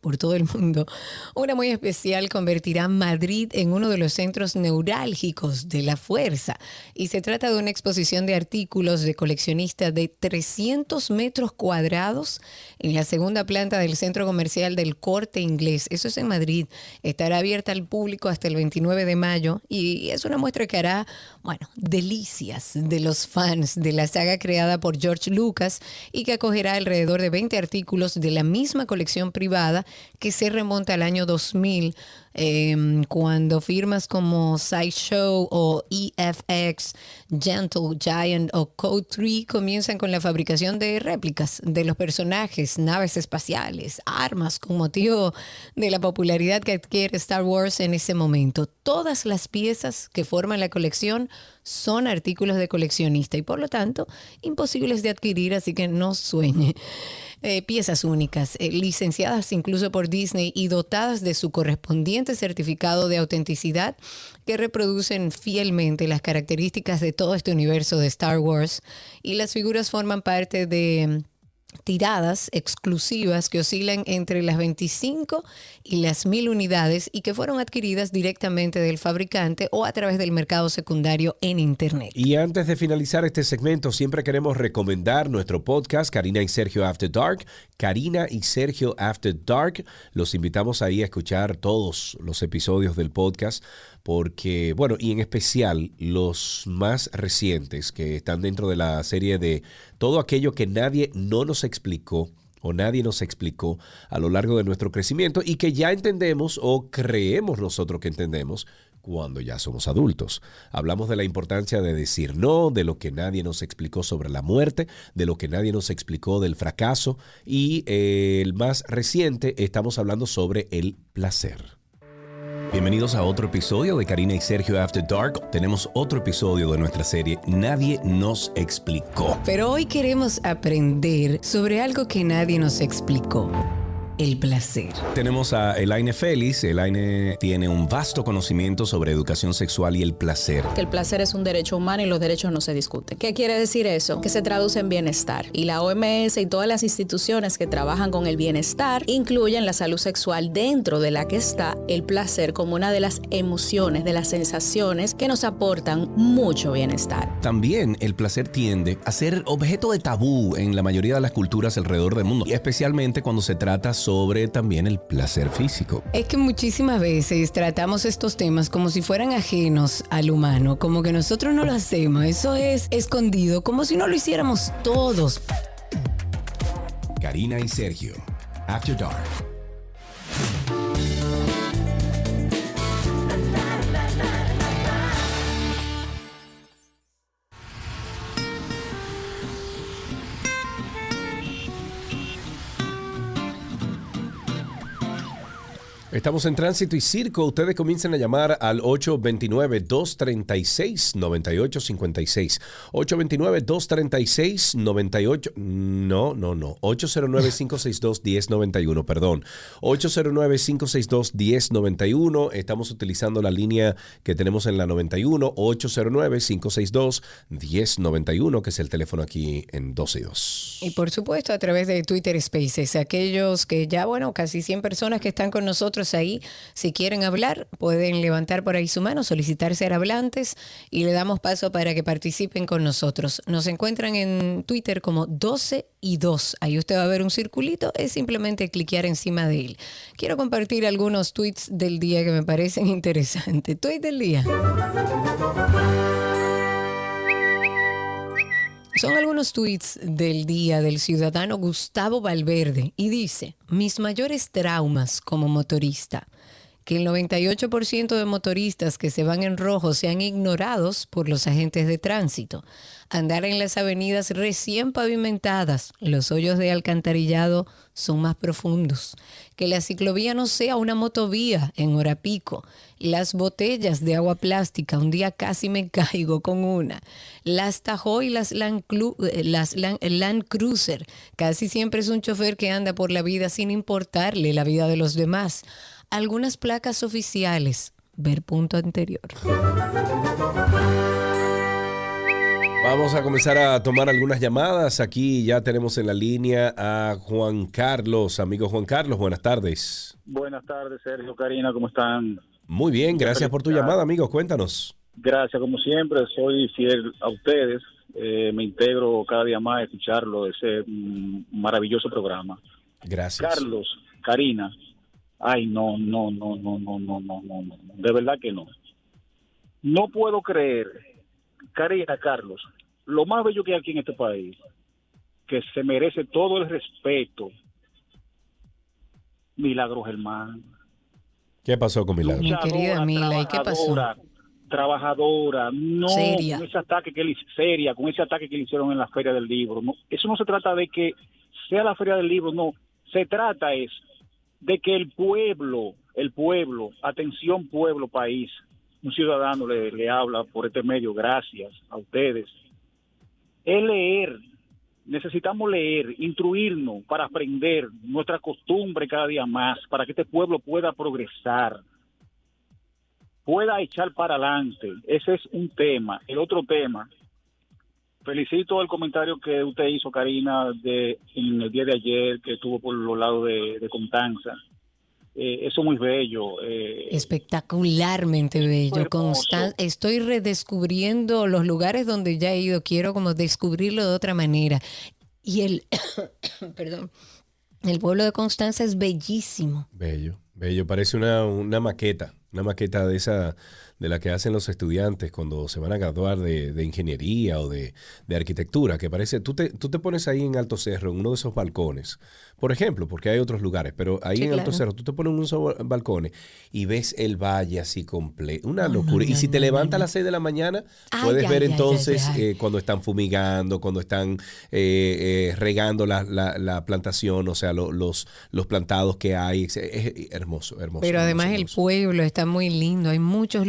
por todo el mundo. Una muy especial convertirá Madrid en uno de los centros neurálgicos de la fuerza. Y se trata de una exposición de artículos de coleccionistas de 300 metros cuadrados en la segunda planta del centro comercial del Corte Inglés. Eso es en Madrid. Estará abierta al público hasta el 29 de mayo y es una muestra que hará, bueno, delicias de los fans de la saga creada por George Lucas y que acogerá alrededor de 20 artículos de la misma colección privada que se remonta al año 2000, em, cuando firmas como Sideshow o EFX, Gentle Giant o Code 3 comienzan con la fabricación de réplicas de los personajes, naves espaciales, armas, con motivo de la popularidad que adquiere Star Wars en ese momento. Todas las piezas que forman la colección son artículos de coleccionista y por lo tanto imposibles de adquirir, así que no sueñe. Eh, piezas únicas, eh, licenciadas incluso por Disney y dotadas de su correspondiente certificado de autenticidad que reproducen fielmente las características de todo este universo de Star Wars y las figuras forman parte de tiradas exclusivas que oscilan entre las 25 y las 1000 unidades y que fueron adquiridas directamente del fabricante o a través del mercado secundario en Internet. Y antes de finalizar este segmento, siempre queremos recomendar nuestro podcast Karina y Sergio After Dark. Karina y Sergio After Dark. Los invitamos ahí a escuchar todos los episodios del podcast porque, bueno, y en especial los más recientes que están dentro de la serie de todo aquello que nadie no nos explicó o nadie nos explicó a lo largo de nuestro crecimiento y que ya entendemos o creemos nosotros que entendemos cuando ya somos adultos. Hablamos de la importancia de decir no, de lo que nadie nos explicó sobre la muerte, de lo que nadie nos explicó del fracaso y eh, el más reciente estamos hablando sobre el placer. Bienvenidos a otro episodio de Karina y Sergio After Dark. Tenemos otro episodio de nuestra serie Nadie nos explicó. Pero hoy queremos aprender sobre algo que nadie nos explicó el placer. Tenemos a Elaine Félix. Elaine tiene un vasto conocimiento sobre educación sexual y el placer. Que el placer es un derecho humano y los derechos no se discuten. ¿Qué quiere decir eso? Que se traduce en bienestar. Y la OMS y todas las instituciones que trabajan con el bienestar incluyen la salud sexual dentro de la que está el placer como una de las emociones, de las sensaciones que nos aportan mucho bienestar. También el placer tiende a ser objeto de tabú en la mayoría de las culturas alrededor del mundo, y especialmente cuando se trata sobre sobre también el placer físico. Es que muchísimas veces tratamos estos temas como si fueran ajenos al humano, como que nosotros no lo hacemos, eso es escondido, como si no lo hiciéramos todos. Karina y Sergio, After Dark. Estamos en tránsito y circo. Ustedes comiencen a llamar al 829-236-9856. 829-236-98. No, no, no. 809-562-1091, perdón. 809-562-1091. Estamos utilizando la línea que tenemos en la 91. 809-562-1091, que es el teléfono aquí en 12 y 2. Y por supuesto, a través de Twitter Spaces. Aquellos que ya, bueno, casi 100 personas que están con nosotros ahí, si quieren hablar, pueden levantar por ahí su mano, solicitar ser hablantes y le damos paso para que participen con nosotros. Nos encuentran en Twitter como 12 y 2. Ahí usted va a ver un circulito, es simplemente cliquear encima de él. Quiero compartir algunos tweets del día que me parecen interesantes. Tweet del día. Son algunos tweets del día del ciudadano Gustavo Valverde y dice, mis mayores traumas como motorista, que el 98% de motoristas que se van en rojo sean ignorados por los agentes de tránsito. Andar en las avenidas recién pavimentadas, los hoyos de alcantarillado son más profundos. Que la ciclovía no sea una motovía en hora pico. Las botellas de agua plástica, un día casi me caigo con una. Las Tahoe y las Land, eh, Land- Land Cruiser, casi siempre es un chofer que anda por la vida sin importarle la vida de los demás. Algunas placas oficiales, ver punto anterior. Vamos a comenzar a tomar algunas llamadas. Aquí ya tenemos en la línea a Juan Carlos. Amigo Juan Carlos, buenas tardes. Buenas tardes, Sergio, Karina, ¿cómo están? Muy bien, gracias por tu llamada, amigo. Cuéntanos. Gracias, como siempre, soy fiel a ustedes. Eh, me integro cada día más a escucharlo, ese maravilloso programa. Gracias. Carlos, Karina, ay, no, no, no, no, no, no, no, no, no, de verdad que no. No puedo creer, Karina, Carlos, lo más bello que hay aquí en este país, que se merece todo el respeto. Milagro Germán. ¿Qué pasó con Milagro? Mi querida Mila, ¿y qué pasó? trabajadora, Trabajadora, no Seria. con ese ataque que le seria, con ese ataque que le hicieron en la Feria del Libro. No, eso no se trata de que sea la Feria del Libro, no. Se trata es de que el pueblo, el pueblo, atención pueblo, país, un ciudadano le, le habla por este medio, gracias a ustedes. Es leer, necesitamos leer, instruirnos para aprender nuestra costumbre cada día más, para que este pueblo pueda progresar, pueda echar para adelante. Ese es un tema. El otro tema, felicito el comentario que usted hizo, Karina, de, en el día de ayer, que estuvo por los lados de, de Constanza. Eh, eso es muy bello. eh, Espectacularmente bello. Constan- estoy redescubriendo los lugares donde ya he ido. Quiero como descubrirlo de otra manera. Y el, perdón, el pueblo de Constanza es bellísimo. Bello, bello. Parece una, una maqueta, una maqueta de esa, de la que hacen los estudiantes cuando se van a graduar de, de ingeniería o de, de arquitectura, que parece, tú te, tú te pones ahí en Alto Cerro, en uno de esos balcones, por ejemplo, porque hay otros lugares, pero ahí Sí, en Alto. Cerro tú te pones en unos ba- balcones y ves el valle así completo, una No, locura. no, y si te no, levantas no. a las 6 de la mañana, Ay, puedes ay, ver ay, entonces eh, cuando están fumigando, cuando están eh, eh, regando la, la- la plantación, o sea, lo- los, los plantados que hay. Es, hermoso, hermoso. Pero además hermoso, el pueblo está muy lindo, hay muchos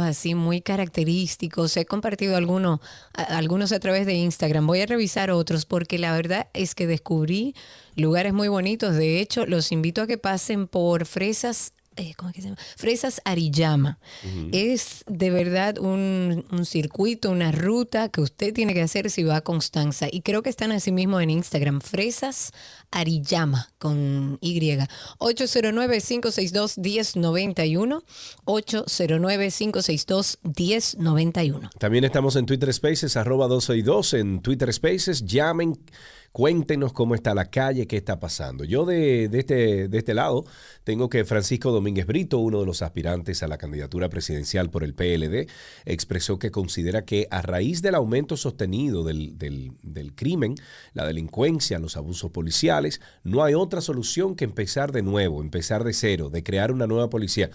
así muy característicos. He compartido algunos, algunos a través de Instagram. Voy a revisar otros porque la verdad es que descubrí lugares muy bonitos. De hecho, los invito a que pasen por Fresas. Eh, ¿Cómo es que se llama? Fresas Ariyama. Es de verdad un, un circuito, una ruta que usted tiene que hacer si va a Constanza. Y creo que están así mismo en Instagram. Fresas Ariyama con Y. 809-562-1091. 809-562-1091. También estamos en Twitter Spaces, arroba 12 y 2 en Twitter Spaces. Llamen, cuéntenos cómo está la calle, qué está pasando. Yo de, de este, de este lado tengo que Francisco Domínguez Brito, uno de los aspirantes a la candidatura presidencial por el PLD, expresó que considera que a raíz del aumento sostenido del, del- del crimen, la delincuencia, los abusos policiales, no hay otra solución que empezar de nuevo, empezar de cero, de crear una nueva policía.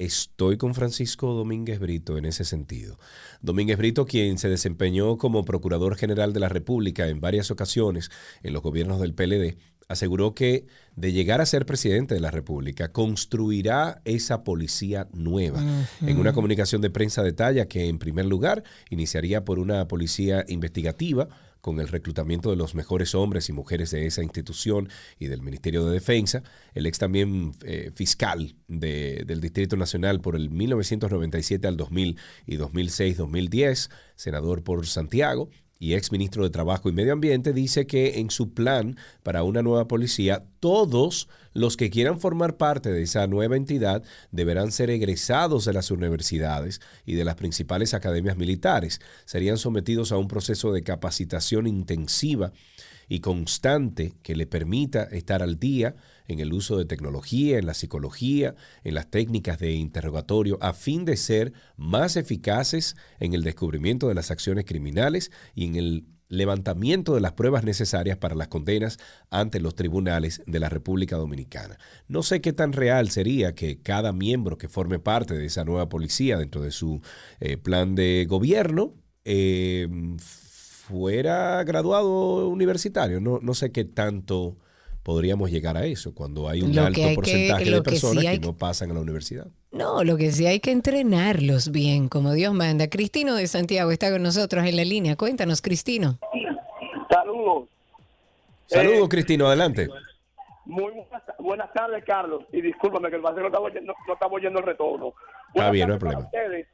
Estoy con Francisco Domínguez Brito en ese sentido. Domínguez Brito, quien se desempeñó como Procurador General de la República en varias ocasiones en los gobiernos del PLD, aseguró que de llegar a ser presidente de la República, construirá esa policía nueva. En una comunicación de prensa detalla que, en primer lugar, iniciaría por una policía investigativa con el reclutamiento de los mejores hombres y mujeres de esa institución y del Ministerio de Defensa, el ex también eh, fiscal de- del Distrito Nacional por el 1997 al 2000 y 2006-2010, senador por Santiago y ex ministro de Trabajo y Medio Ambiente, dice que en su plan para una nueva policía, todos los que quieran formar parte de esa nueva entidad deberán ser egresados de las universidades y de las principales academias militares. Serían sometidos a un proceso de capacitación intensiva y constante que le permita estar al día en el uso de tecnología, en la psicología, en las técnicas de interrogatorio, a fin de ser más eficaces en el descubrimiento de las acciones criminales y en el levantamiento de las pruebas necesarias para las condenas ante los tribunales de la República Dominicana. No sé qué tan real sería que cada miembro que forme parte de esa nueva policía dentro de su eh, plan de gobierno eh, fuera graduado universitario. No, no sé qué tanto podríamos llegar a eso cuando hay un Lo alto hay porcentaje de personas que, no pasan a la universidad. No, lo que sí hay que entrenarlos bien, como Dios manda. Cristino de Santiago está con nosotros en la línea. Cuéntanos, Cristino. Saludos. Saludos, Eh, Cristino, adelante. Muy buenas, buenas tardes, Carlos. Y discúlpame que el vacío no estaba oyendo, no oyendo el retorno. Está Buenas bien, no hay problema. ustedes.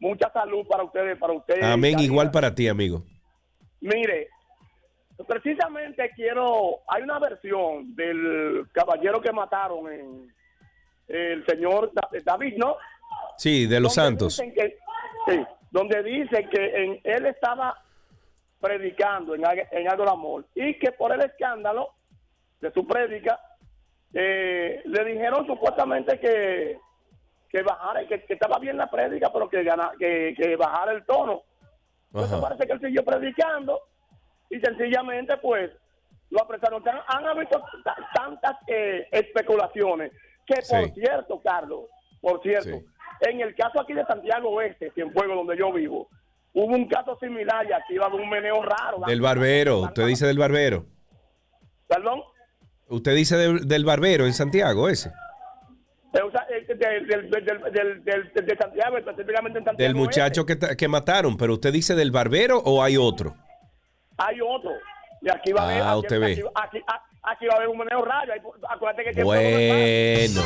Mucha salud para ustedes, para ustedes. Amén, igual para ti, amigo. Mire, precisamente quiero, hay una versión del caballero que mataron en el señor Da- David, ¿no? Sí, de los Donde Santos. que- sí, donde dice que en- él estaba predicando en, en Algo de Amor y que por el escándalo de su prédica eh, le dijeron supuestamente que que bajara, que, que estaba bien la prédica, pero que, gana, que, que bajara el tono. Entonces Ajá. parece que él siguió predicando y sencillamente pues lo apresaron. Han, han habido ta- tantas eh, especulaciones que por Sí. cierto, Carlos, por cierto, en el caso aquí de Santiago Oeste, Cienfuegos, donde yo vivo, hubo un caso similar y aquí iba un meneo raro. Del barbero, usted dice del barbero. Perdón, Usted dice del, del barbero en Santiago, ese. Eh, eh, de Santiago, específicamente en Santiago Del muchacho que, que mataron, pero usted dice del barbero o hay otro. Hay otro. Y aquí va a haber, Ah, aquí, usted ve. aquí, aquí- aquí- aquí va a haber un meneo raro. Ahí, Acuérdate que. Bueno.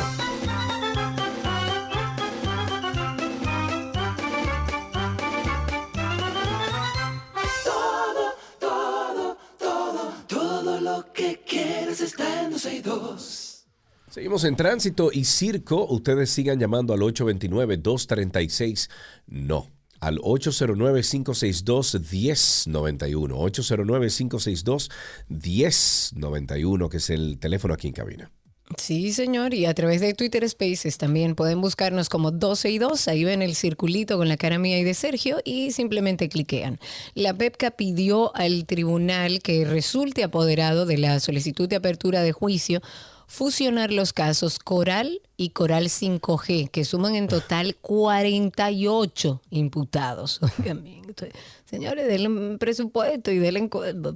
Todo, todo, todo, todo lo que quieras está en 262. Seguimos en tránsito y circo. Ustedes sigan llamando al 829-236. No. Al 809-562-1091. 809-562-1091, que es el teléfono aquí en cabina. Sí, señor, y a través de Twitter Spaces también pueden buscarnos como 12 y 2, ahí ven el circulito con la cara mía y de Sergio y simplemente cliquean. La PEPCA pidió al tribunal que resulte apoderado de la solicitud de apertura de juicio fusionar los casos Coral y Coral 5G, que suman en total 48 imputados. Señores, denle presupuesto y denle...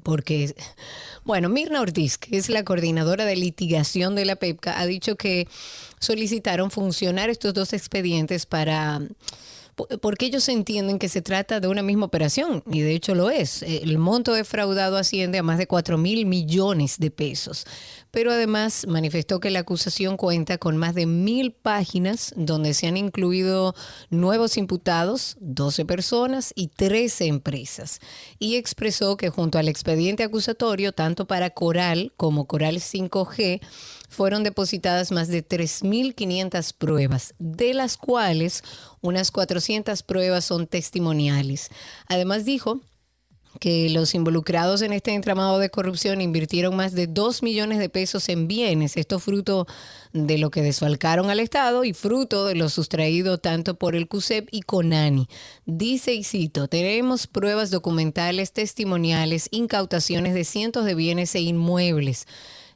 Porque, bueno, Mirna Ortiz, que es la coordinadora de litigación de la PEPCA, ha dicho que solicitaron funcionar estos dos expedientes para po- porque ellos entienden que se trata de una misma operación, y de hecho lo es. El monto defraudado asciende a más de 4 mil millones de pesos. Pero además manifestó que la acusación cuenta con más de mil páginas donde se han incluido nuevos imputados, 12 personas y 13 empresas. Y expresó que junto al expediente acusatorio, tanto para Coral como Coral 5G, fueron depositadas más de 3.500 pruebas, de las cuales unas 400 pruebas son testimoniales. Además dijo que los involucrados en este entramado de corrupción invirtieron más de 2 millones de pesos en bienes, esto fruto de lo que desfalcaron al Estado y fruto de lo sustraído tanto por el CUSEP y CONANI. Dice y cito, tenemos pruebas documentales, testimoniales, incautaciones de cientos de bienes e inmuebles.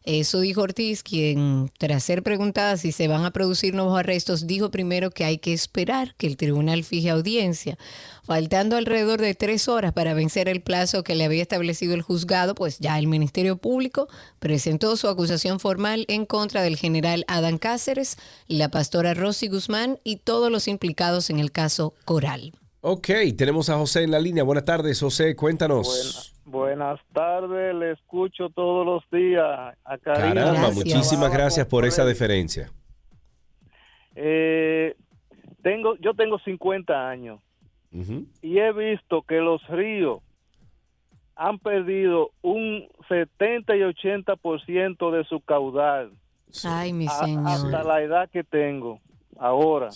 Eso dijo Ortiz, quien tras ser preguntada si se van a producir nuevos arrestos, dijo primero que hay que esperar que el tribunal fije audiencia. Faltando alrededor de tres horas para vencer el plazo que le había establecido el juzgado, pues ya el Ministerio Público presentó su acusación formal en contra del general Adán Cáceres, la pastora Rosy Guzmán y todos los implicados en el caso Coral. Ok, tenemos a José en la línea. Buenas tardes, José, cuéntanos. Buenas tardes, le escucho todos los días a Karina. Caramba, muchísimas gracias por esa deferencia. Eh, tengo, yo tengo 50 años y he visto que los ríos han perdido un 70 y 80% de su caudal Ay, mi a- señor. hasta la edad que tengo ahora.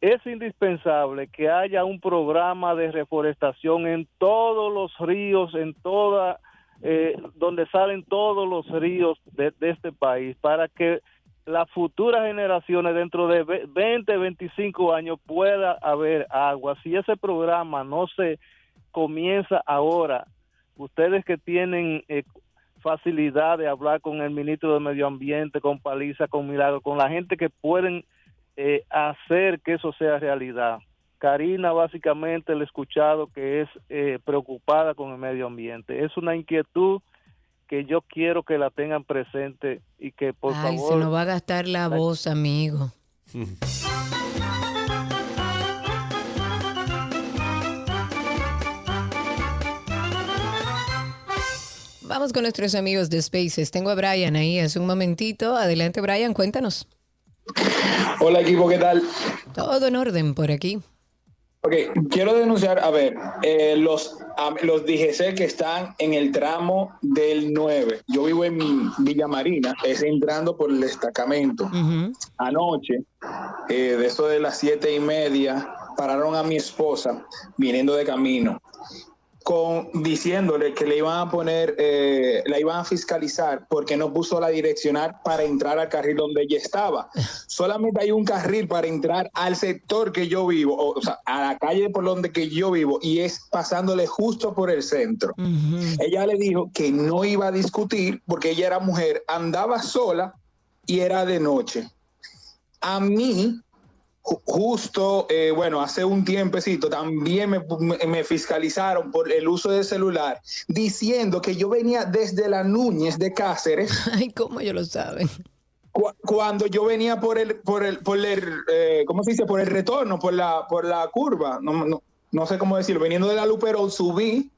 Es indispensable que haya un programa de reforestación en todos los ríos, en toda, eh, donde salen todos los ríos de, este país, para que las futuras generaciones dentro de ve- 20, 25 años pueda haber agua. Si ese programa no se comienza ahora. Ustedes que tienen eh, facilidad de hablar con el ministro de Medio Ambiente, con Paliza, con Milagro, con la gente que pueden eh, hacer que eso sea realidad. Karina básicamente le he escuchado que es eh, preocupada con el medio ambiente. Es una inquietud que yo quiero que la tengan presente y que por Ay, favor... se nos va a gastar la voz, amigo. Vamos con nuestros amigos de Spaces. Tengo a Brian ahí hace un momentito. Adelante, Brian, cuéntanos. Hola equipo, ¿qué tal? Todo en orden por aquí. Ok, quiero denunciar, a ver, eh, los, a- los DGC que están en el tramo del 9. Yo vivo en Villa Marina, es entrando por el destacamento. Anoche, eh, de eso de las siete y media, pararon a mi esposa viniendo de camino. Con, diciéndole que le iban a poner, eh, la iban a fiscalizar porque no puso la direccional para entrar al carril donde ella estaba. Solamente hay un carril para entrar al sector que yo vivo, o, o sea, a la calle por donde que yo vivo, y es pasándole justo por el centro. Ella le dijo que no iba a discutir porque ella era mujer, andaba sola y era de noche. A mí, justo, eh, bueno, hace un tiempecito también me, me- me fiscalizaron por el uso del celular, diciendo que yo venía desde la Núñez de Cáceres. Ay, ¿cómo ellos lo saben? Cu- Cuando yo venía por el, por el, por el, eh, ¿cómo se dice? Por el retorno, por la, por la curva, no, no, no sé cómo decirlo, veniendo de la Luperón subí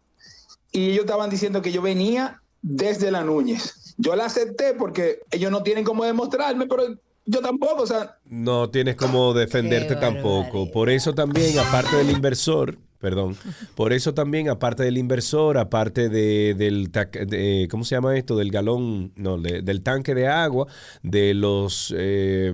y ellos estaban diciendo que yo venía desde la Núñez. Yo la acepté porque ellos no tienen cómo demostrarme, pero yo tampoco, o sea, No tienes como defenderte tampoco. Por eso también, aparte del inversor, perdón, por eso también, aparte del inversor, aparte de, del, de- ¿cómo se llama esto? Del galón, no, de- del tanque de agua, de los, eh,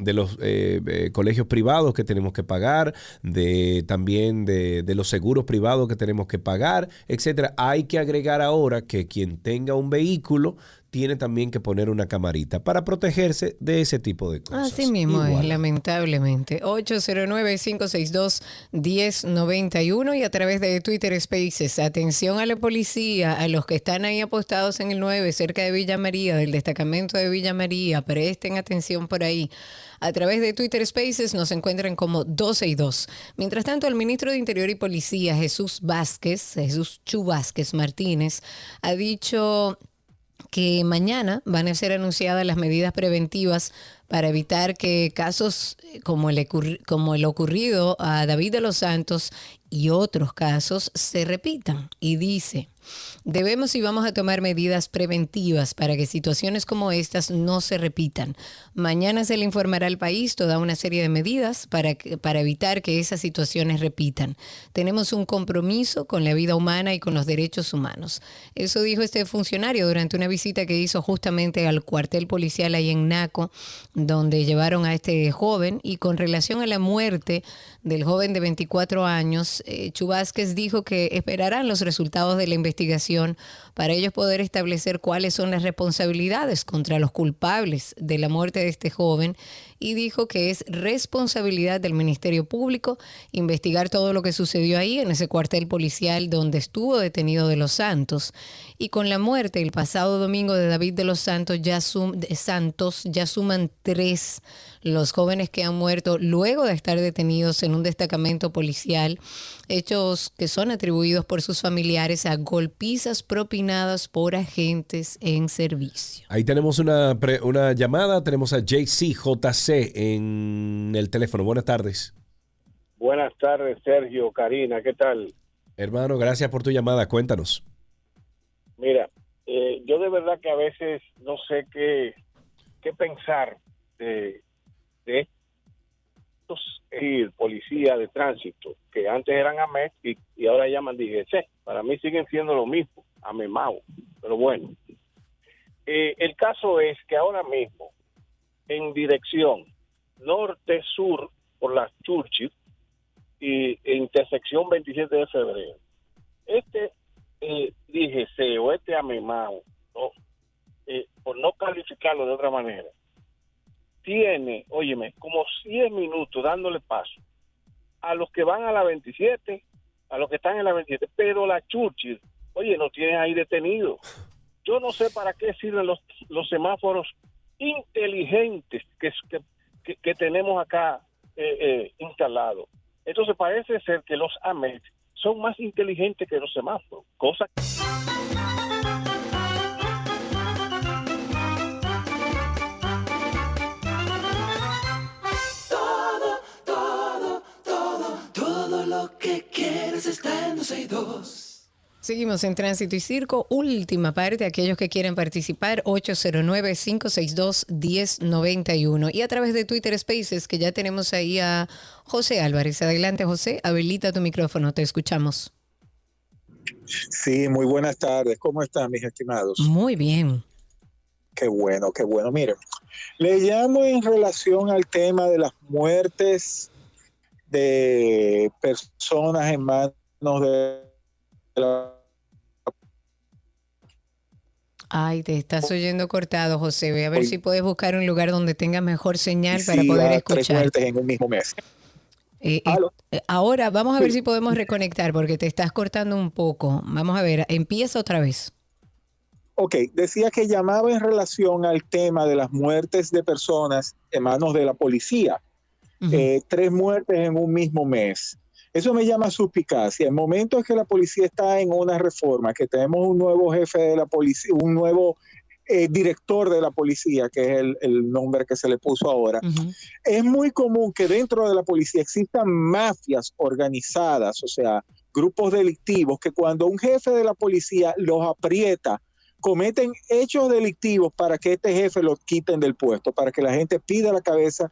de los eh, eh, colegios privados que tenemos que pagar, de también de, de los seguros privados que tenemos que pagar, etcétera. Hay que agregar ahora que quien tenga un vehículo tiene también que poner una camarita para protegerse de ese tipo de cosas. Así mismo es, lamentablemente. 809-562-1091 y a través de Twitter Spaces. Atención a la policía, a los que están ahí apostados en el 9, cerca de Villa María, del destacamento de Villa María. Presten atención por ahí. A través de Twitter Spaces nos encuentran como 12 y 2. Mientras tanto, el ministro de Interior y Policía, Jesús Vázquez, Jesús Chu Vázquez Martínez, ha dicho que mañana van a ser anunciadas las medidas preventivas para evitar que casos eh, como el, como el ocurrido a David de los Santos y otros casos se repitan. Y dice, debemos y vamos a tomar medidas preventivas para que situaciones como estas no se repitan. Mañana se le informará al país toda una serie de medidas para, para evitar que esas situaciones repitan. Tenemos un compromiso con la vida humana y con los derechos humanos. Eso dijo este funcionario durante una visita que hizo justamente al cuartel policial ahí en Naco, donde llevaron a este joven. Y con relación a la muerte del joven de 24 años, eh, Chubásquez dijo que esperarán los resultados de la investigación para ellos poder establecer cuáles son las responsabilidades contra los culpables de la muerte de este joven y dijo que es responsabilidad del Ministerio Público investigar todo lo que sucedió ahí en ese cuartel policial donde estuvo detenido de los Santos. Y con la muerte el pasado domingo de David de los Santos ya, sum- Santos, ya suman tres los jóvenes que han muerto luego de estar detenidos en un destacamento policial, hechos que son atribuidos por sus familiares a golpizas propinadas por agentes en servicio. Ahí tenemos una, pre- una llamada, tenemos a JCJC en el teléfono. Buenas tardes. Buenas tardes, Sergio, Karina, ¿qué tal? Hermano, gracias por tu llamada. Cuéntanos. Mira, eh, yo de verdad que a veces no sé qué, qué pensar de, de estos eh, policías de tránsito que antes eran AMET y, y ahora llaman DGC. Para mí siguen siendo lo mismo, AMEMAO. Pero bueno, Eh, el caso es que ahora mismo, en dirección norte-sur por las Churchill y e intersección 27 de febrero, este eh, DGC o este AMEMAO, ¿no? Eh, por no calificarlo de otra manera, tiene, óyeme, como 100 minutos dándole paso a los que van a la 27, a los que están en la 27, pero la Churchill, oye, nos tienen ahí detenidos. Yo no sé para qué sirven los semáforos inteligentes que, que, tenemos acá eh, eh, instalados. Entonces parece ser que los AMET son más inteligentes que los semáforos, cosa Todo, todo, todo, todo lo que quieres está en 262. Seguimos en Tránsito y Circo. Última parte, aquellos que quieren participar, 809-562-1091. Y a través de Twitter Spaces, que ya tenemos ahí a José Álvarez. Adelante, José. Habilita tu micrófono. Te escuchamos. Sí, muy buenas tardes. ¿Cómo están, mis estimados? Muy bien. Qué bueno, qué bueno. Miren, le llamo en relación al tema de las muertes de personas en manos de la Ay, te estás oyendo cortado, José. Ve a ver si puedes buscar un lugar donde tenga mejor señal para poder tres escuchar. muertes en un mismo mes. Eh, eh, eh, ahora vamos a ver si podemos reconectar porque te estás cortando un poco. Vamos a ver, empieza otra vez. Ok, decía que llamaba en relación al tema de las muertes de personas en manos de la policía. Eh, tres muertes en un mismo mes. Eso me llama suspicacia. En que la policía está en una reforma, que tenemos un nuevo jefe de la policía, un nuevo eh, director de la policía, que es el, el nombre que se le puso ahora, es muy común que dentro de la policía existan mafias organizadas, o sea, grupos delictivos, que cuando un jefe de la policía los aprieta, cometen hechos delictivos para que este jefe los quiten del puesto, para que la gente pida la cabeza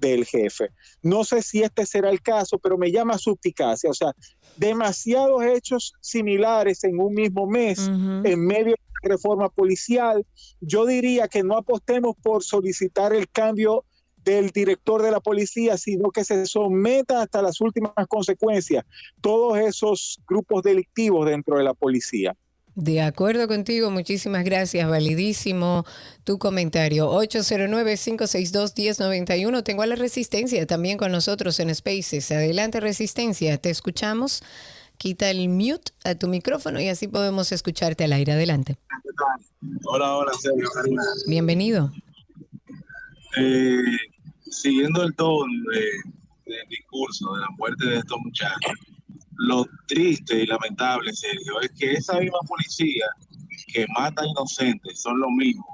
del jefe. No sé si este será el caso, pero me llama suspicacia, o sea, demasiados hechos similares en un mismo mes, en medio de la reforma policial. Yo diría que no apostemos por solicitar el cambio del director de la policía, sino que se someta hasta las últimas consecuencias todos esos grupos delictivos dentro de la policía. De acuerdo contigo, muchísimas gracias, validísimo tu comentario. 809-562-1091. Tengo a la Resistencia también con nosotros en Spaces. Adelante, Resistencia, te escuchamos. Quita el mute a tu micrófono y así podemos escucharte al aire. Adelante. Hola, hola, Sergio. Bienvenido. Eh, siguiendo el tono de- del discurso de la muerte de estos muchachos, lo triste y lamentable, Sergio, es que esa misma policía que mata inocentes son los mismos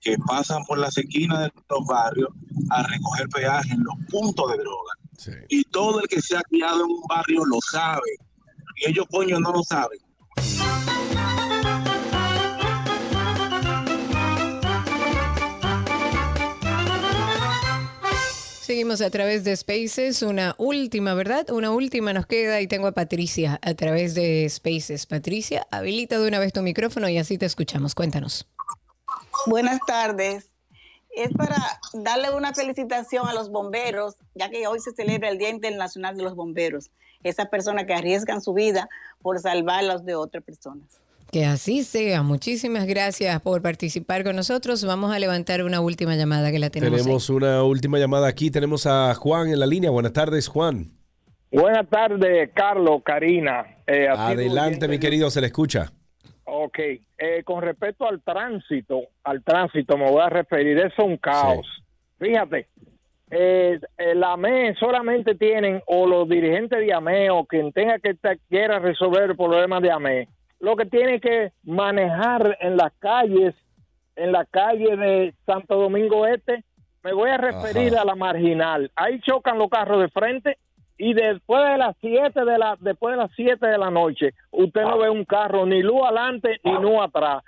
que pasan por las esquinas de los barrios a recoger peaje en los puntos de droga. Y todo el que se ha criado en un barrio lo sabe. Y ellos, coño, no lo saben. Seguimos a través de Spaces. Una última, ¿verdad? Una última nos queda y tengo a Patricia a través de Spaces. Patricia, habilita de una vez tu micrófono y así te escuchamos. Cuéntanos. Buenas tardes. Es para darle una felicitación a los bomberos, ya que hoy se celebra el Día Internacional de los Bomberos. Esas personas que arriesgan su vida por salvar las de otras personas. Que así sea. Muchísimas gracias por participar con nosotros. Vamos a levantar una última llamada que la tenemos. ahí. Tenemos una última llamada aquí. Tenemos a Juan en la línea. Buenas tardes, Juan. Buenas tardes, Carlos, Karina. Eh, Adelante, mi querido, se le escucha. Ok, eh, con respecto al tránsito, al tránsito me voy a referir, eso es un caos. Fíjate, eh, eh, la AME solamente tienen, o los dirigentes de AME, o quien tenga que quiera resolver el problema de AME, lo que tiene que manejar en las calles, en la calle de Santo Domingo Este, me voy a referir a la marginal. Ahí chocan los carros de frente y después de las 7 de la después de las 7 de la noche, usted no ve un carro ni luz adelante ni luz atrás.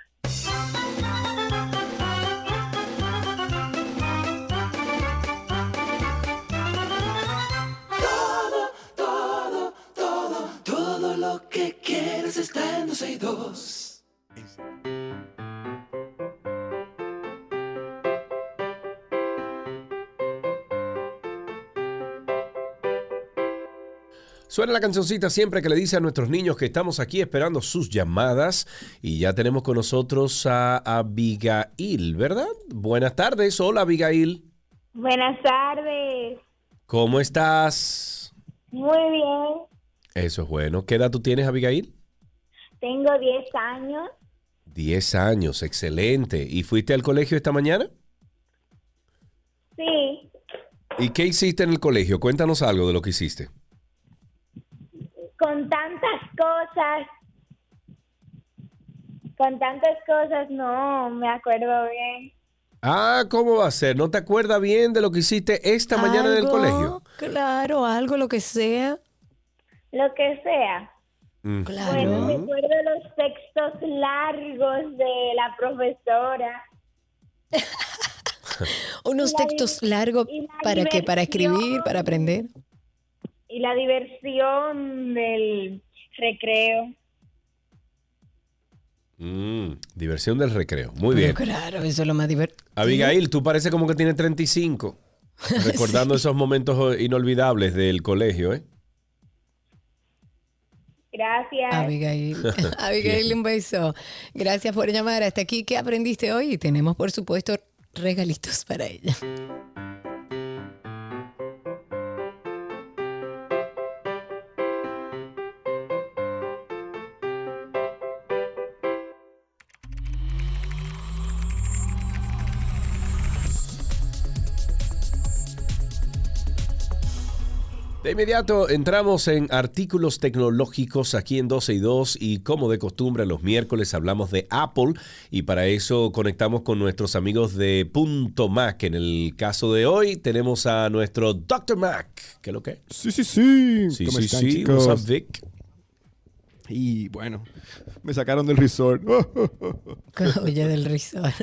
Todo lo que quieres está en 262. Suena la cancioncita siempre que le dice a nuestros niños que estamos aquí esperando sus llamadas y ya tenemos con nosotros a Abigail, ¿verdad? Buenas tardes, hola Abigail, Buenas tardes. ¿cómo estás? Muy bien. Eso es bueno. ¿Qué edad tú tienes, Abigail? Tengo 10 años. 10 años, excelente. ¿Y fuiste al colegio esta mañana? Sí, ¿Y qué hiciste en el colegio? Cuéntanos algo de lo que hiciste. con tantas cosas. Con tantas cosas no me acuerdo bien. Ah, ¿cómo va a ser? ¿No te acuerdas bien de lo que hiciste esta mañana en el colegio? Claro, algo, lo que sea. Lo que sea. Mm. Bueno, recuerdo los textos largos de la profesora. Unos la textos largos para qué, para escribir, para aprender. Y la diversión del recreo. Mm, diversión del recreo. Muy Pero bien. Claro, eso es lo más divertido. Abigail, tú parece como que tienes 35. Recordando esos momentos inolvidables del colegio, ¿eh? Gracias. Abigail. Abigail, un beso. Gracias por llamar hasta aquí. ¿Qué aprendiste hoy? Y tenemos, por supuesto, regalitos para ella. De inmediato entramos en artículos tecnológicos aquí en 12 y 2 y como de costumbre los miércoles hablamos de Apple y para eso conectamos con nuestros amigos de Punto Mac. En el caso de hoy tenemos a nuestro Dr. Mac. ¿Qué es lo que? Sí, sí, sí. Sí, ¿Cómo sí, están, sí. chicos? What's up, Vic? Y bueno, me sacaron del resort. Oye, del resort.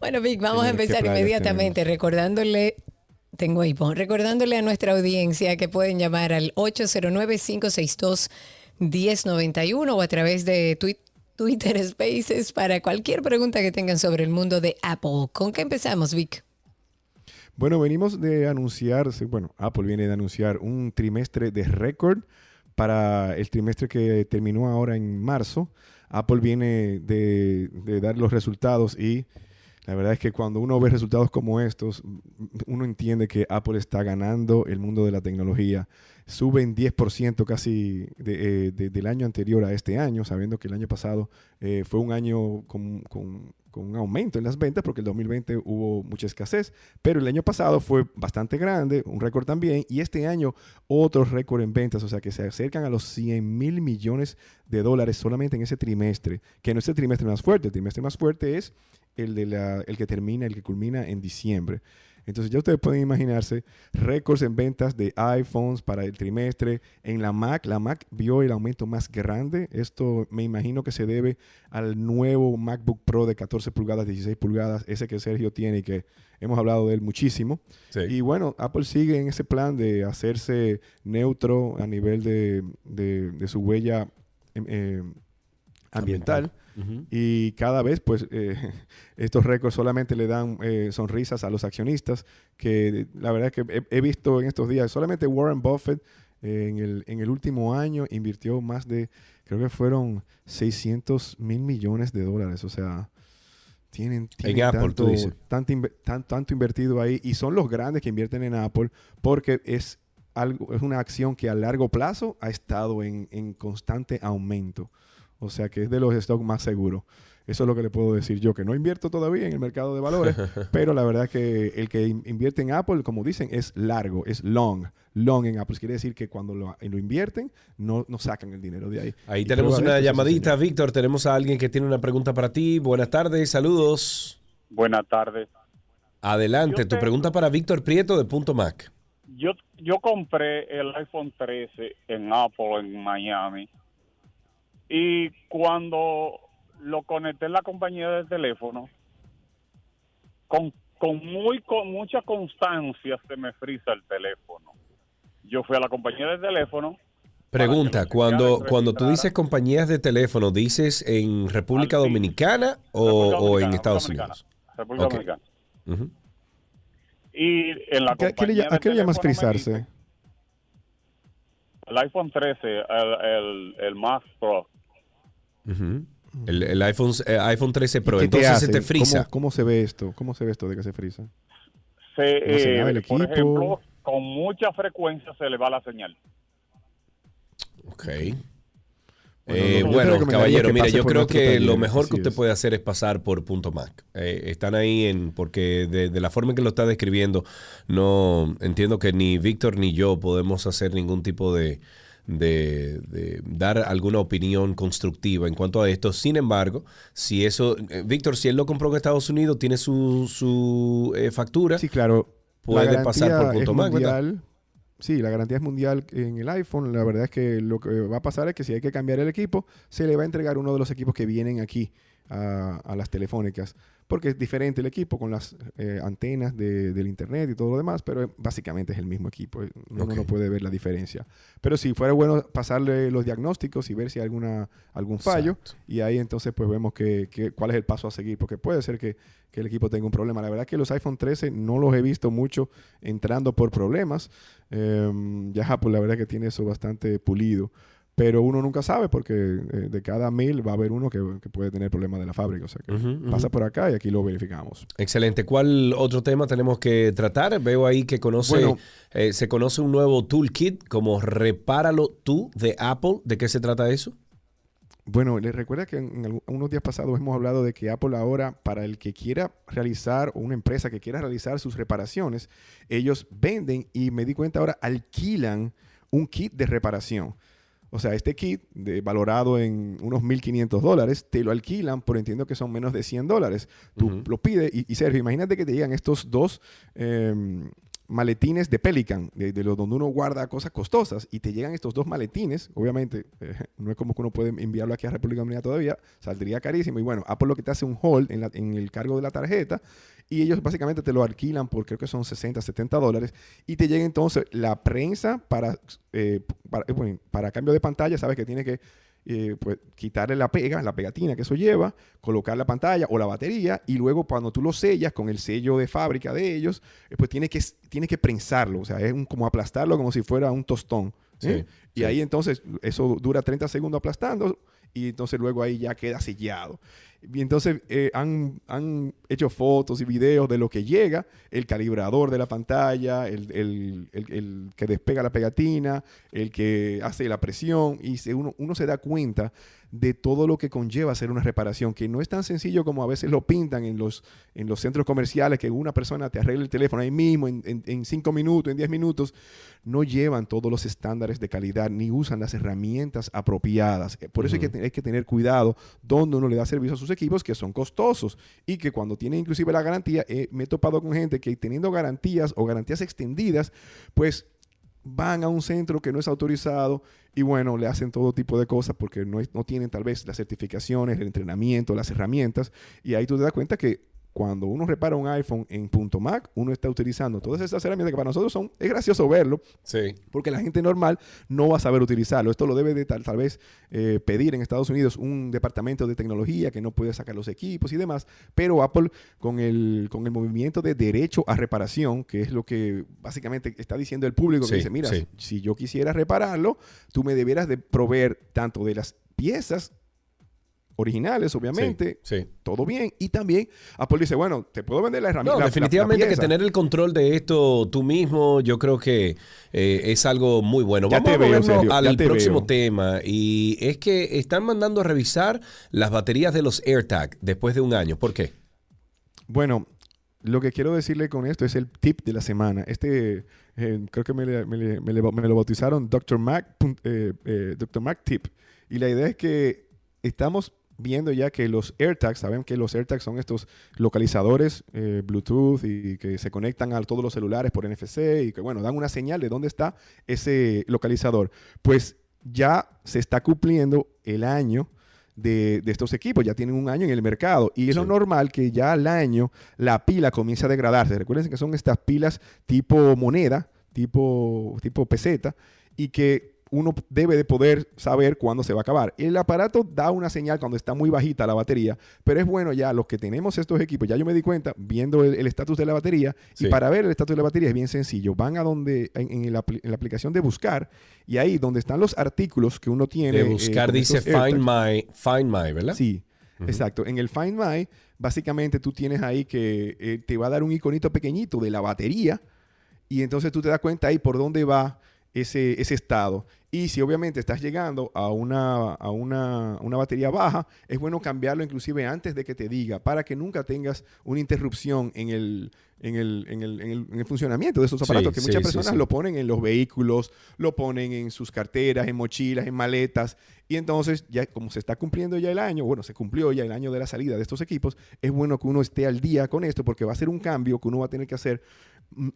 Bueno, Vic, vamos a empezar inmediatamente recordándole, tengo pon, recordándole a nuestra audiencia que pueden llamar al 809-562-1091 o a través de twi- Twitter Spaces para cualquier pregunta que tengan sobre el mundo de Apple. ¿Con qué empezamos, Vic? Bueno, venimos de anunciar, bueno, Apple viene de anunciar un trimestre de récord para el trimestre que terminó ahora en marzo. Apple viene de dar los resultados y la verdad es que cuando uno ve resultados como estos, uno entiende que Apple está ganando el mundo de la tecnología. Suben 10% casi eh, de- del año anterior a este año, sabiendo que el año pasado eh, fue un año con- con un aumento en las ventas, porque el 2020 hubo mucha escasez, pero el año pasado fue bastante grande, un récord también, y este año otro récord en ventas, o sea que se acercan a los 100 mil millones de dólares solamente en ese trimestre, que no es el trimestre más fuerte, el trimestre más fuerte es el, de la- el que termina, el que culmina en diciembre. Entonces ya ustedes pueden imaginarse récords en ventas de iPhones para el trimestre. En la Mac, la Mac vio el aumento más grande. Esto me imagino que se debe al nuevo MacBook Pro de 14 pulgadas, 16 pulgadas, ese que Sergio tiene y que hemos hablado de él muchísimo. Y bueno, Apple sigue en ese plan de hacerse neutro a nivel de, de- de su huella em, eh, ambiental. Y cada vez, pues, eh, estos récords solamente le dan eh, sonrisas a los accionistas, que la verdad es que he, he visto en estos días, solamente Warren Buffett eh, en, el, en el último año invirtió más de, creo que fueron 600 mil millones de dólares. O sea, tienen, tienen Apple, tanto, tú dices. tanto, inve- tan- tanto invertido ahí y son los grandes que invierten en Apple porque es, algo, es una acción que a largo plazo ha estado en, en constante aumento. O sea que es de los stocks más seguros. Eso es lo que le puedo decir yo, que no invierto todavía en el mercado de valores, pero la verdad que el que in- invierte en Apple, como dicen, es largo, es long, long en Apple. Quiere decir que cuando lo, lo invierten, no, no sacan el dinero de ahí. Ahí Y tenemos una esto es llamadita, Víctor. Tenemos a alguien que tiene una pregunta para ti. Buenas tardes, saludos. Buenas tardes. Adelante, tu pregunta para Víctor Prieto de Punto Mac. Yo, yo compré el iPhone 13 en Apple en Miami y cuando lo conecté en la compañía de teléfono, con, con, muy, con mucha constancia se me frisa el teléfono. Yo fui a la compañía de teléfono, Pregunta, cuando, cuando tú dices compañías de teléfono, ¿dices en República Dominicana o, o en Estados Unidos? República. Dominicana, y en la ¿Qué- qué compañía ¿A qué le llamas frizarse? el iPhone 13, el, el, el Max Pro, El, el iPhone, eh, iPhone 13 Pro, ¿Qué te entonces se te frisa. ¿Cómo, cómo se ve esto? ¿Cómo se ve esto de que se frisa? se, ¿Cómo se eh, por ejemplo, con mucha frecuencia se le va la señal. Ok. Bueno, Eh, bueno, caballero, mira, yo creo que taller, lo mejor que usted es. puede hacer es pasar por punto Mac. Eh, están ahí en, porque de, de la forma en que lo está describiendo, no entiendo que ni Víctor ni yo podemos hacer ningún tipo de, de, de dar alguna opinión constructiva en cuanto a esto. Sin embargo, si eso, eh, Víctor, si él lo compró en Estados Unidos, tiene su, su eh, factura. Sí, claro. Puede pasar por punto mundial. Sí, la garantía es mundial en el iPhone. La verdad es que lo que va a pasar es que si hay que cambiar el equipo, se le va a entregar uno de los equipos que vienen aquí a, a las telefónicas. Porque es diferente el equipo con las eh, antenas de- del internet y todo lo demás, pero eh, básicamente es el mismo equipo. eh, Uno no puede ver la diferencia. Pero si fuera bueno pasarle los diagnósticos y ver si hay alguna, algún fallo, y ahí entonces pues vemos que, que- cuál es el paso a seguir, porque puede ser que, que el equipo tenga un problema. La verdad que los iPhone 13 no los he visto mucho entrando por problemas. Em, ya Apple la verdad que tiene eso bastante pulido. Pero uno nunca sabe porque eh, de cada mil va a haber uno que, que puede tener problemas de la fábrica. O sea que pasa por acá y aquí lo verificamos. Excelente. ¿Cuál otro tema tenemos que tratar? Veo ahí que conoce, Bueno. eh, se conoce un nuevo toolkit como Repáralo tú de Apple. ¿De qué se trata eso? Bueno, les recuerda que en, unos días pasados hemos hablado de que Apple ahora, para el que quiera realizar, o una empresa que quiera realizar sus reparaciones, ellos venden y me di cuenta ahora, alquilan un kit de reparación. O sea, este kit, de- valorado en unos 1.500 dólares, te lo alquilan por entiendo que son menos de 100 dólares. Tú lo pides y, y Sergio, imagínate que te llegan estos dos em, maletines de Pelican, de, de los donde uno guarda cosas costosas, y te llegan estos dos maletines. Obviamente, eh, no es como que uno puede enviarlo aquí a República Dominicana todavía, saldría carísimo. Y bueno, Apple lo que te hace un hold en, la- en el cargo de la tarjeta, y ellos básicamente te lo alquilan por creo que son 60, 70 dólares, y te llega entonces la prensa para, eh, para, eh, para cambio de pantalla, sabes que tiene que eh, pues, quitarle la pega, la pegatina que eso lleva, colocar la pantalla o la batería y luego cuando tú lo sellas con el sello de fábrica de ellos, eh, pues tienes que, tienes que prensarlo, o sea, es un- como aplastarlo como si fuera un tostón. ¿eh? Sí, y sí. ahí entonces eso dura 30 segundos aplastando y entonces luego ahí ya queda sellado. Y entonces eh, han, han hecho fotos y videos de lo que llega, el calibrador de la pantalla, el, el- el- el que despega la pegatina, el que hace la presión, y se- uno, uno se da cuenta de todo lo que conlleva hacer una reparación, que no es tan sencillo como a veces lo pintan en los, en los centros comerciales, que una persona te arregla el teléfono ahí mismo en, en- en cinco minutos, en diez minutos. No llevan todos los estándares de calidad ni usan las herramientas apropiadas. Eh, Por eso hay, que, te- hay que tener cuidado donde uno le da servicio a sus equipos que son costosos y que cuando tienen inclusive la garantía, eh, me he topado con gente que teniendo garantías o garantías extendidas, pues van a un centro que no es autorizado y bueno, le hacen todo tipo de cosas porque no, no tienen tal vez las certificaciones, el entrenamiento, las herramientas. Y ahí tú te das cuenta que cuando uno repara un iPhone en punto Mac, uno está utilizando todas estas herramientas que para nosotros son, es gracioso verlo, Sí. porque la gente normal no va a saber utilizarlo. Esto lo debe de tal, tal vez eh, pedir en Estados Unidos un departamento de tecnología que no puede sacar los equipos y demás, pero Apple con el, con el movimiento de derecho a reparación, que es lo que básicamente está diciendo el público, Sí, que dice, mira, sí. si yo quisiera repararlo, tú me debieras de proveer tanto de las piezas originales, obviamente, sí. todo bien, y también Apple dice, bueno, te puedo vender la herramienta. No, la- la- la definitivamente que tener el control de esto tú mismo, yo creo que eh, es algo muy bueno. Ya Vamos te a veo, Sergio, al te próximo veo. tema y es que están mandando a revisar las baterías de los AirTag después de un año. ¿Por qué? Bueno, lo que quiero decirle con esto es el tip de la semana. Este, eh, creo que me, le- me le- me le- me lo bautizaron Dr. Mac, eh, eh, Dr. Mac Tip. Y la idea es que estamos viendo ya que los AirTags, saben que los AirTags son estos localizadores eh, Bluetooth y que se conectan a todos los celulares por NFC y que, bueno, dan una señal de dónde está ese localizador. Pues ya se está cumpliendo el año de, de estos equipos. Ya tienen un año en el mercado. Y es lo normal que ya al año la pila comience a degradarse. Recuerden que son estas pilas tipo moneda, tipo, tipo peseta, y que uno debe de poder saber cuándo se va a acabar. El aparato da una señal cuando está muy bajita la batería, pero es bueno ya los que tenemos estos equipos, ya yo me di cuenta viendo el estatus de la batería, Sí. y para ver el estatus de la batería es bien sencillo. Van a donde, en, en la, apli- en la aplicación de buscar, y ahí donde están los artículos que uno tiene. De eh, buscar dice. Find My, Find My, ¿verdad? Sí, exacto. En el Find My, básicamente tú tienes ahí que eh, te va a dar un iconito pequeñito de la batería y entonces tú te das cuenta ahí por dónde va ese, ese estado. Y si obviamente estás llegando a, una, a una, una, batería baja, es bueno cambiarlo inclusive antes de que te diga, para que nunca tengas una interrupción en el, en el, en el, en el, funcionamiento de esos aparatos, que muchas personas lo ponen en los vehículos, lo ponen en sus carteras, en mochilas, en maletas. Y entonces, ya como se está cumpliendo ya el año, bueno, se cumplió ya el año de la salida de estos equipos, es bueno que uno esté al día con esto, porque va a ser un cambio que uno va a tener que hacer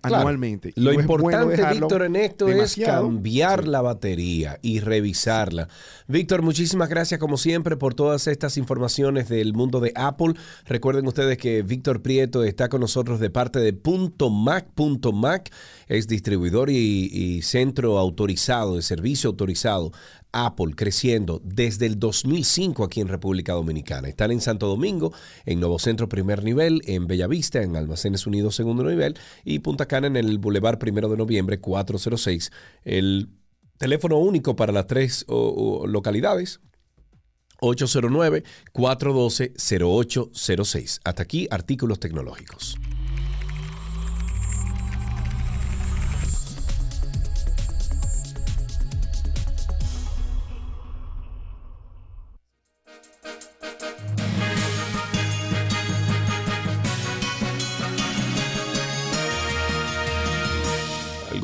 anualmente. Lo importante, Víctor, en esto es cambiar la batería y revisarla. Víctor, muchísimas gracias como siempre por todas estas informaciones del mundo de Apple. Recuerden ustedes que Víctor Prieto está con nosotros de parte de Punto Mac. Mac es distribuidor y centro autorizado, de servicio autorizado Apple creciendo desde el 2005 aquí en República Dominicana. Están en Santo Domingo, en Nuevo Centro primer nivel, en Bellavista, en Almacenes Unidos segundo nivel y Punta Cana en el Boulevard primero de noviembre 406. El teléfono único para las tres localidades. 809-412-0806. Hasta aquí, artículos tecnológicos.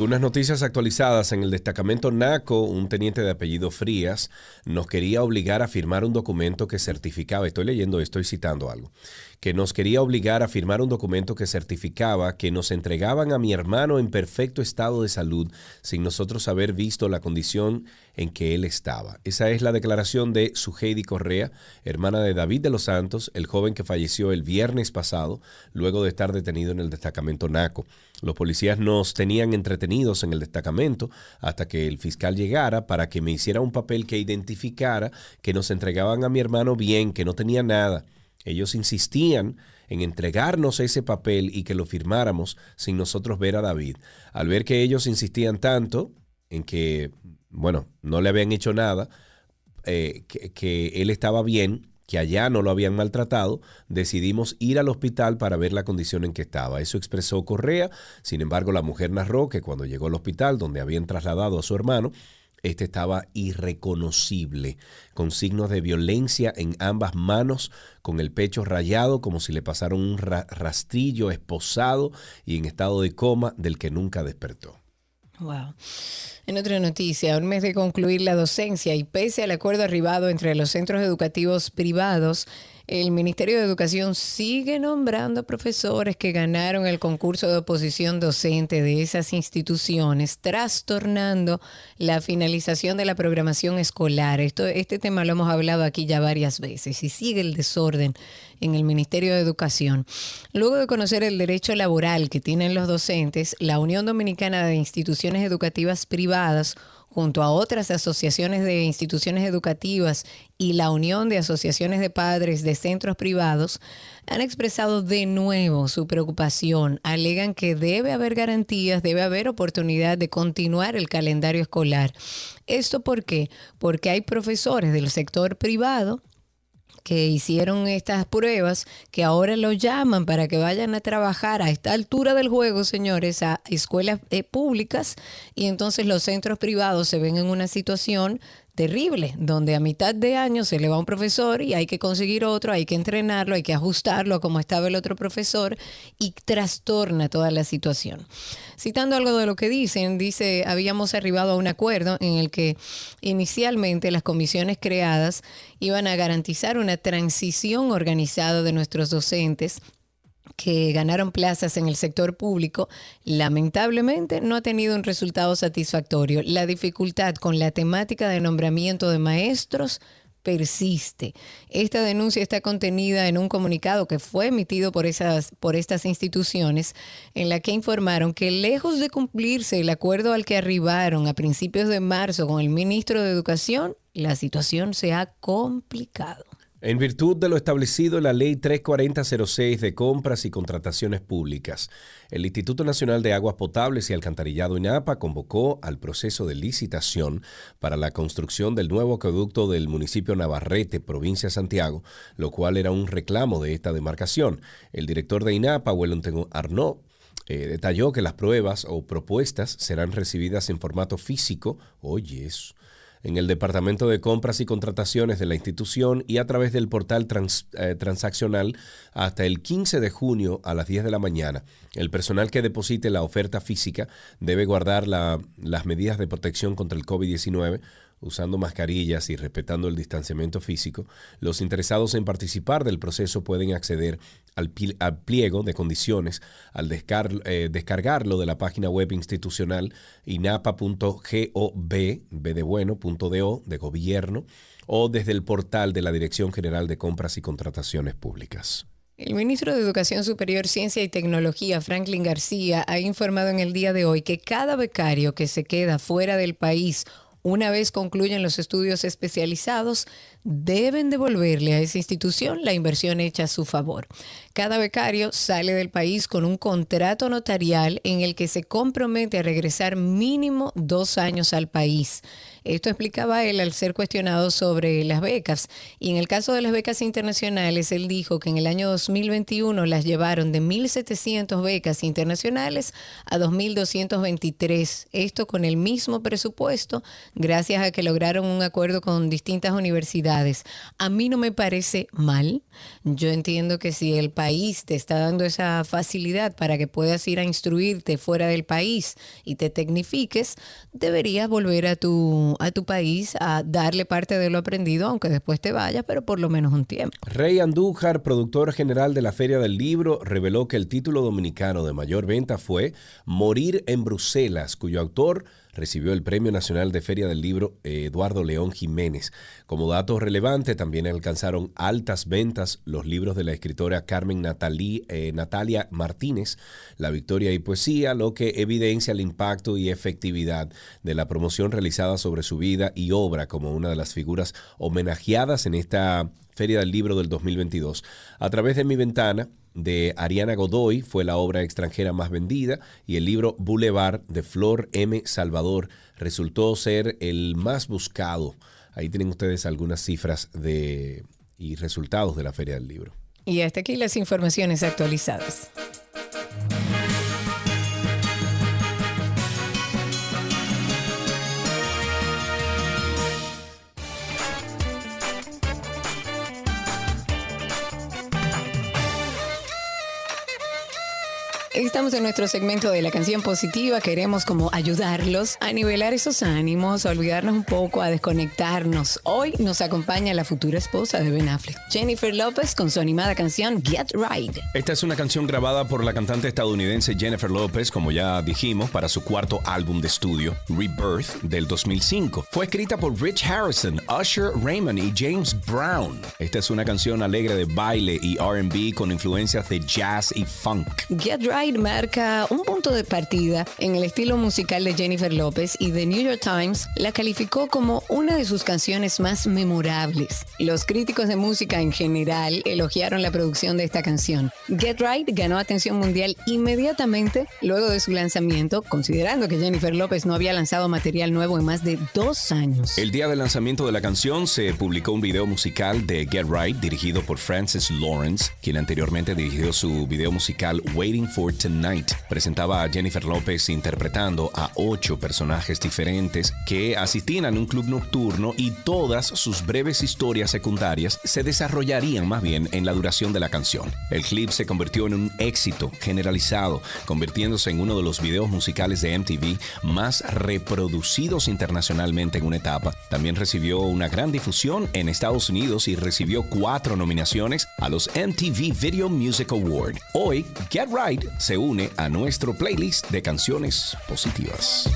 Algunas noticias actualizadas en el destacamento NACO, un teniente de apellido Frías nos quería obligar a firmar un documento que certificaba, estoy leyendo, estoy citando algo, que nos quería obligar a firmar un documento que certificaba que nos entregaban a mi hermano en perfecto estado de salud sin nosotros haber visto la condición en que él estaba. Esa es la declaración de Suheidi Correa, hermana de David de los Santos, el joven que falleció el viernes pasado luego de estar detenido en el destacamento NACO. Los policías nos tenían entretenidos en el destacamento hasta que el fiscal llegara para que me hiciera un papel que identificara que nos entregaban a mi hermano bien, que no tenía nada. Ellos insistían en entregarnos ese papel y que lo firmáramos sin nosotros ver a David. Al ver que ellos insistían tanto en que, bueno, no le habían hecho nada, eh, que, él estaba bien, que allá no lo habían maltratado, decidimos ir al hospital para ver la condición en que estaba. Eso expresó Correa. Sin embargo, la mujer narró que cuando llegó al hospital donde habían trasladado a su hermano, este estaba irreconocible, con signos de violencia en ambas manos, con el pecho rayado como si le pasaron un rastrillo esposado y en estado de coma del que nunca despertó. Wow. En otra noticia, un mes de concluir la docencia y pese al acuerdo arribado entre los centros educativos privados, el Ministerio de Educación sigue nombrando profesores que ganaron el concurso de oposición docente de esas instituciones, trastornando la finalización de la programación escolar. Esto, este tema lo hemos hablado aquí ya varias veces y sigue el desorden en el Ministerio de Educación. Luego de conocer el derecho laboral que tienen los docentes, la Unión Dominicana de Instituciones Educativas Privadas junto a otras asociaciones de instituciones educativas y la Unión de Asociaciones de Padres de Centros Privados, han expresado de nuevo su preocupación. Alegan que debe haber garantías, debe haber oportunidad de continuar el calendario escolar. ¿Esto por qué? Porque hay profesores del sector privado que hicieron estas pruebas, que ahora lo llaman para que vayan a trabajar a esta altura del juego, señores, a escuelas eh, públicas, y entonces los centros privados se ven en una situación terrible, donde a mitad de año se le va un profesor y hay que conseguir otro, hay que entrenarlo, hay que ajustarlo a como estaba el otro profesor y trastorna toda la situación. Citando algo de lo que dicen, dice, habíamos arribado a un acuerdo en el que inicialmente las comisiones creadas iban a garantizar una transición organizada de nuestros docentes que ganaron plazas en el sector público, lamentablemente no ha tenido un resultado satisfactorio. La dificultad con la temática de nombramiento de maestros persiste. Esta denuncia está contenida en un comunicado que fue emitido por, esas, por estas instituciones en la que informaron que lejos de cumplirse el acuerdo al que arribaron a principios de marzo con el ministro de Educación, la situación se ha complicado. En virtud de lo establecido en la Ley 34006 de Compras y Contrataciones Públicas, el Instituto Nacional de Aguas Potables y Alcantarillado INAPA convocó al proceso de licitación para la construcción del nuevo acueducto del municipio Navarrete, provincia de Santiago, lo cual era un reclamo de esta demarcación. El director de INAPA, Wellington Arnaud, Eh, detalló que las pruebas o propuestas serán recibidas en formato físico, oye eso, en el Departamento de Compras y Contrataciones de la institución y a través del portal eh, transaccional hasta el 15 de junio a las 10 de la mañana. El personal que deposite la oferta física debe guardar la- las medidas de protección contra el COVID-19 usando mascarillas y respetando el distanciamiento físico, los interesados en participar del proceso pueden acceder al, pliego de condiciones al eh, descargarlo de la página web institucional inapa.gov, de de gobierno, o desde el portal de la Dirección General de Compras y Contrataciones Públicas. El ministro de Educación Superior, Ciencia y Tecnología, Franklin García, ha informado en el día de hoy que cada becario que se queda fuera del país una vez concluyen los estudios especializados, deben devolverle a esa institución la inversión hecha a su favor. Cada becario sale del país con un contrato notarial en el que se compromete a regresar mínimo dos años al país. Esto explicaba él al ser cuestionado sobre las becas. Y en el caso de las becas internacionales, él dijo que en el año 2021 las llevaron de 1.700 becas internacionales a 2.223. Esto con el mismo presupuesto, gracias a que lograron un acuerdo con distintas universidades. A mí no me parece mal. Yo entiendo que si el país te está dando esa facilidad para que puedas ir a instruirte fuera del país y te tecnifiques, deberías volver a tu, a tu país a darle parte de lo aprendido, aunque después te vayas, pero por lo menos un tiempo. Rey Andújar, productor general de la Feria del Libro, reveló que el título dominicano de mayor venta fue Morir en Bruselas, cuyo autor recibió el Premio Nacional de Feria del Libro eh, Eduardo León Jiménez. Como dato relevante, también alcanzaron altas ventas los libros de la escritora Carmen eh, Natalia Martínez, La Victoria y Poesía, lo que evidencia el impacto y efectividad de la promoción realizada sobre su vida y obra como una de las figuras homenajeadas en esta Feria del Libro del 2022. A través de mi ventana, de Ariana Godoy fue la obra extranjera más vendida y el libro Boulevard de Flor M. Salvador resultó ser el más buscado. Ahí tienen ustedes algunas cifras de, y resultados de la Feria del Libro. Y hasta aquí las informaciones actualizadas. Estamos en nuestro segmento de la canción positiva. Queremos como ayudarlos a nivelar esos ánimos, a olvidarnos un poco, a desconectarnos. Hoy nos acompaña la futura esposa de Ben Affleck, Jennifer López, con su animada canción Get Right. Esta es una canción grabada por la cantante estadounidense Jennifer Lopez, como ya dijimos, para su cuarto álbum de estudio, Rebirth, del 2005. Fue escrita por Rich Harrison, Usher Raymond y James Brown. Esta es una canción alegre de baile y RB con influencias de jazz y funk. Get Right marca un punto de partida en el estilo musical de Jennifer López y The New York Times la calificó como una de sus canciones más memorables. Los críticos de música en general elogiaron la producción de esta canción. Get Right ganó atención mundial inmediatamente luego de su lanzamiento, considerando que Jennifer López no había lanzado material nuevo en más de dos años. El día del lanzamiento de la canción se publicó un video musical de Get Right dirigido por Francis Lawrence, quien anteriormente dirigió su video musical Waiting for Tonight. Presentaba a Jennifer López interpretando a ocho personajes diferentes que asistían a un club nocturno y todas sus breves historias secundarias se desarrollarían más bien en la duración de la canción. El clip se convirtió en un éxito generalizado, convirtiéndose en uno de los videos musicales de MTV más reproducidos internacionalmente en una etapa. También recibió una gran difusión en Estados Unidos y recibió cuatro nominaciones a los MTV Video Music Award. Hoy, Get Right se une a nuestro playlist de canciones positivas.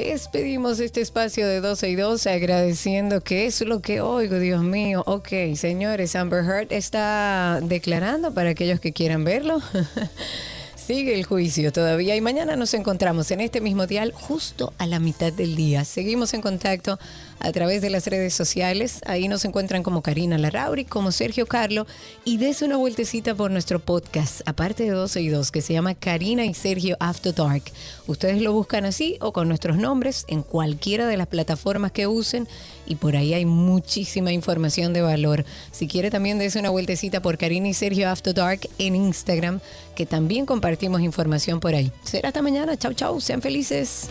Despedimos este espacio de 12 y 12 agradeciendo que es lo que oigo, Dios mío. Ok, señores, Amber Heard está declarando para aquellos que quieran verlo. Sigue el juicio todavía y mañana nos encontramos en este mismo dial justo a la mitad del día. Seguimos en contacto a través de las redes sociales. Ahí nos encuentran como Karina Larrauri, como Sergio Carlo y des una vueltecita por nuestro podcast, aparte de 12 y 2, que se llama Karina y Sergio After Dark. Ustedes lo buscan así o con nuestros nombres en cualquiera de las plataformas que usen y por ahí hay muchísima información de valor. Si quiere también des una vueltecita por Karina y Sergio After Dark en Instagram, que también compartimos información por ahí. Será hasta mañana. Chau, chau. Sean felices.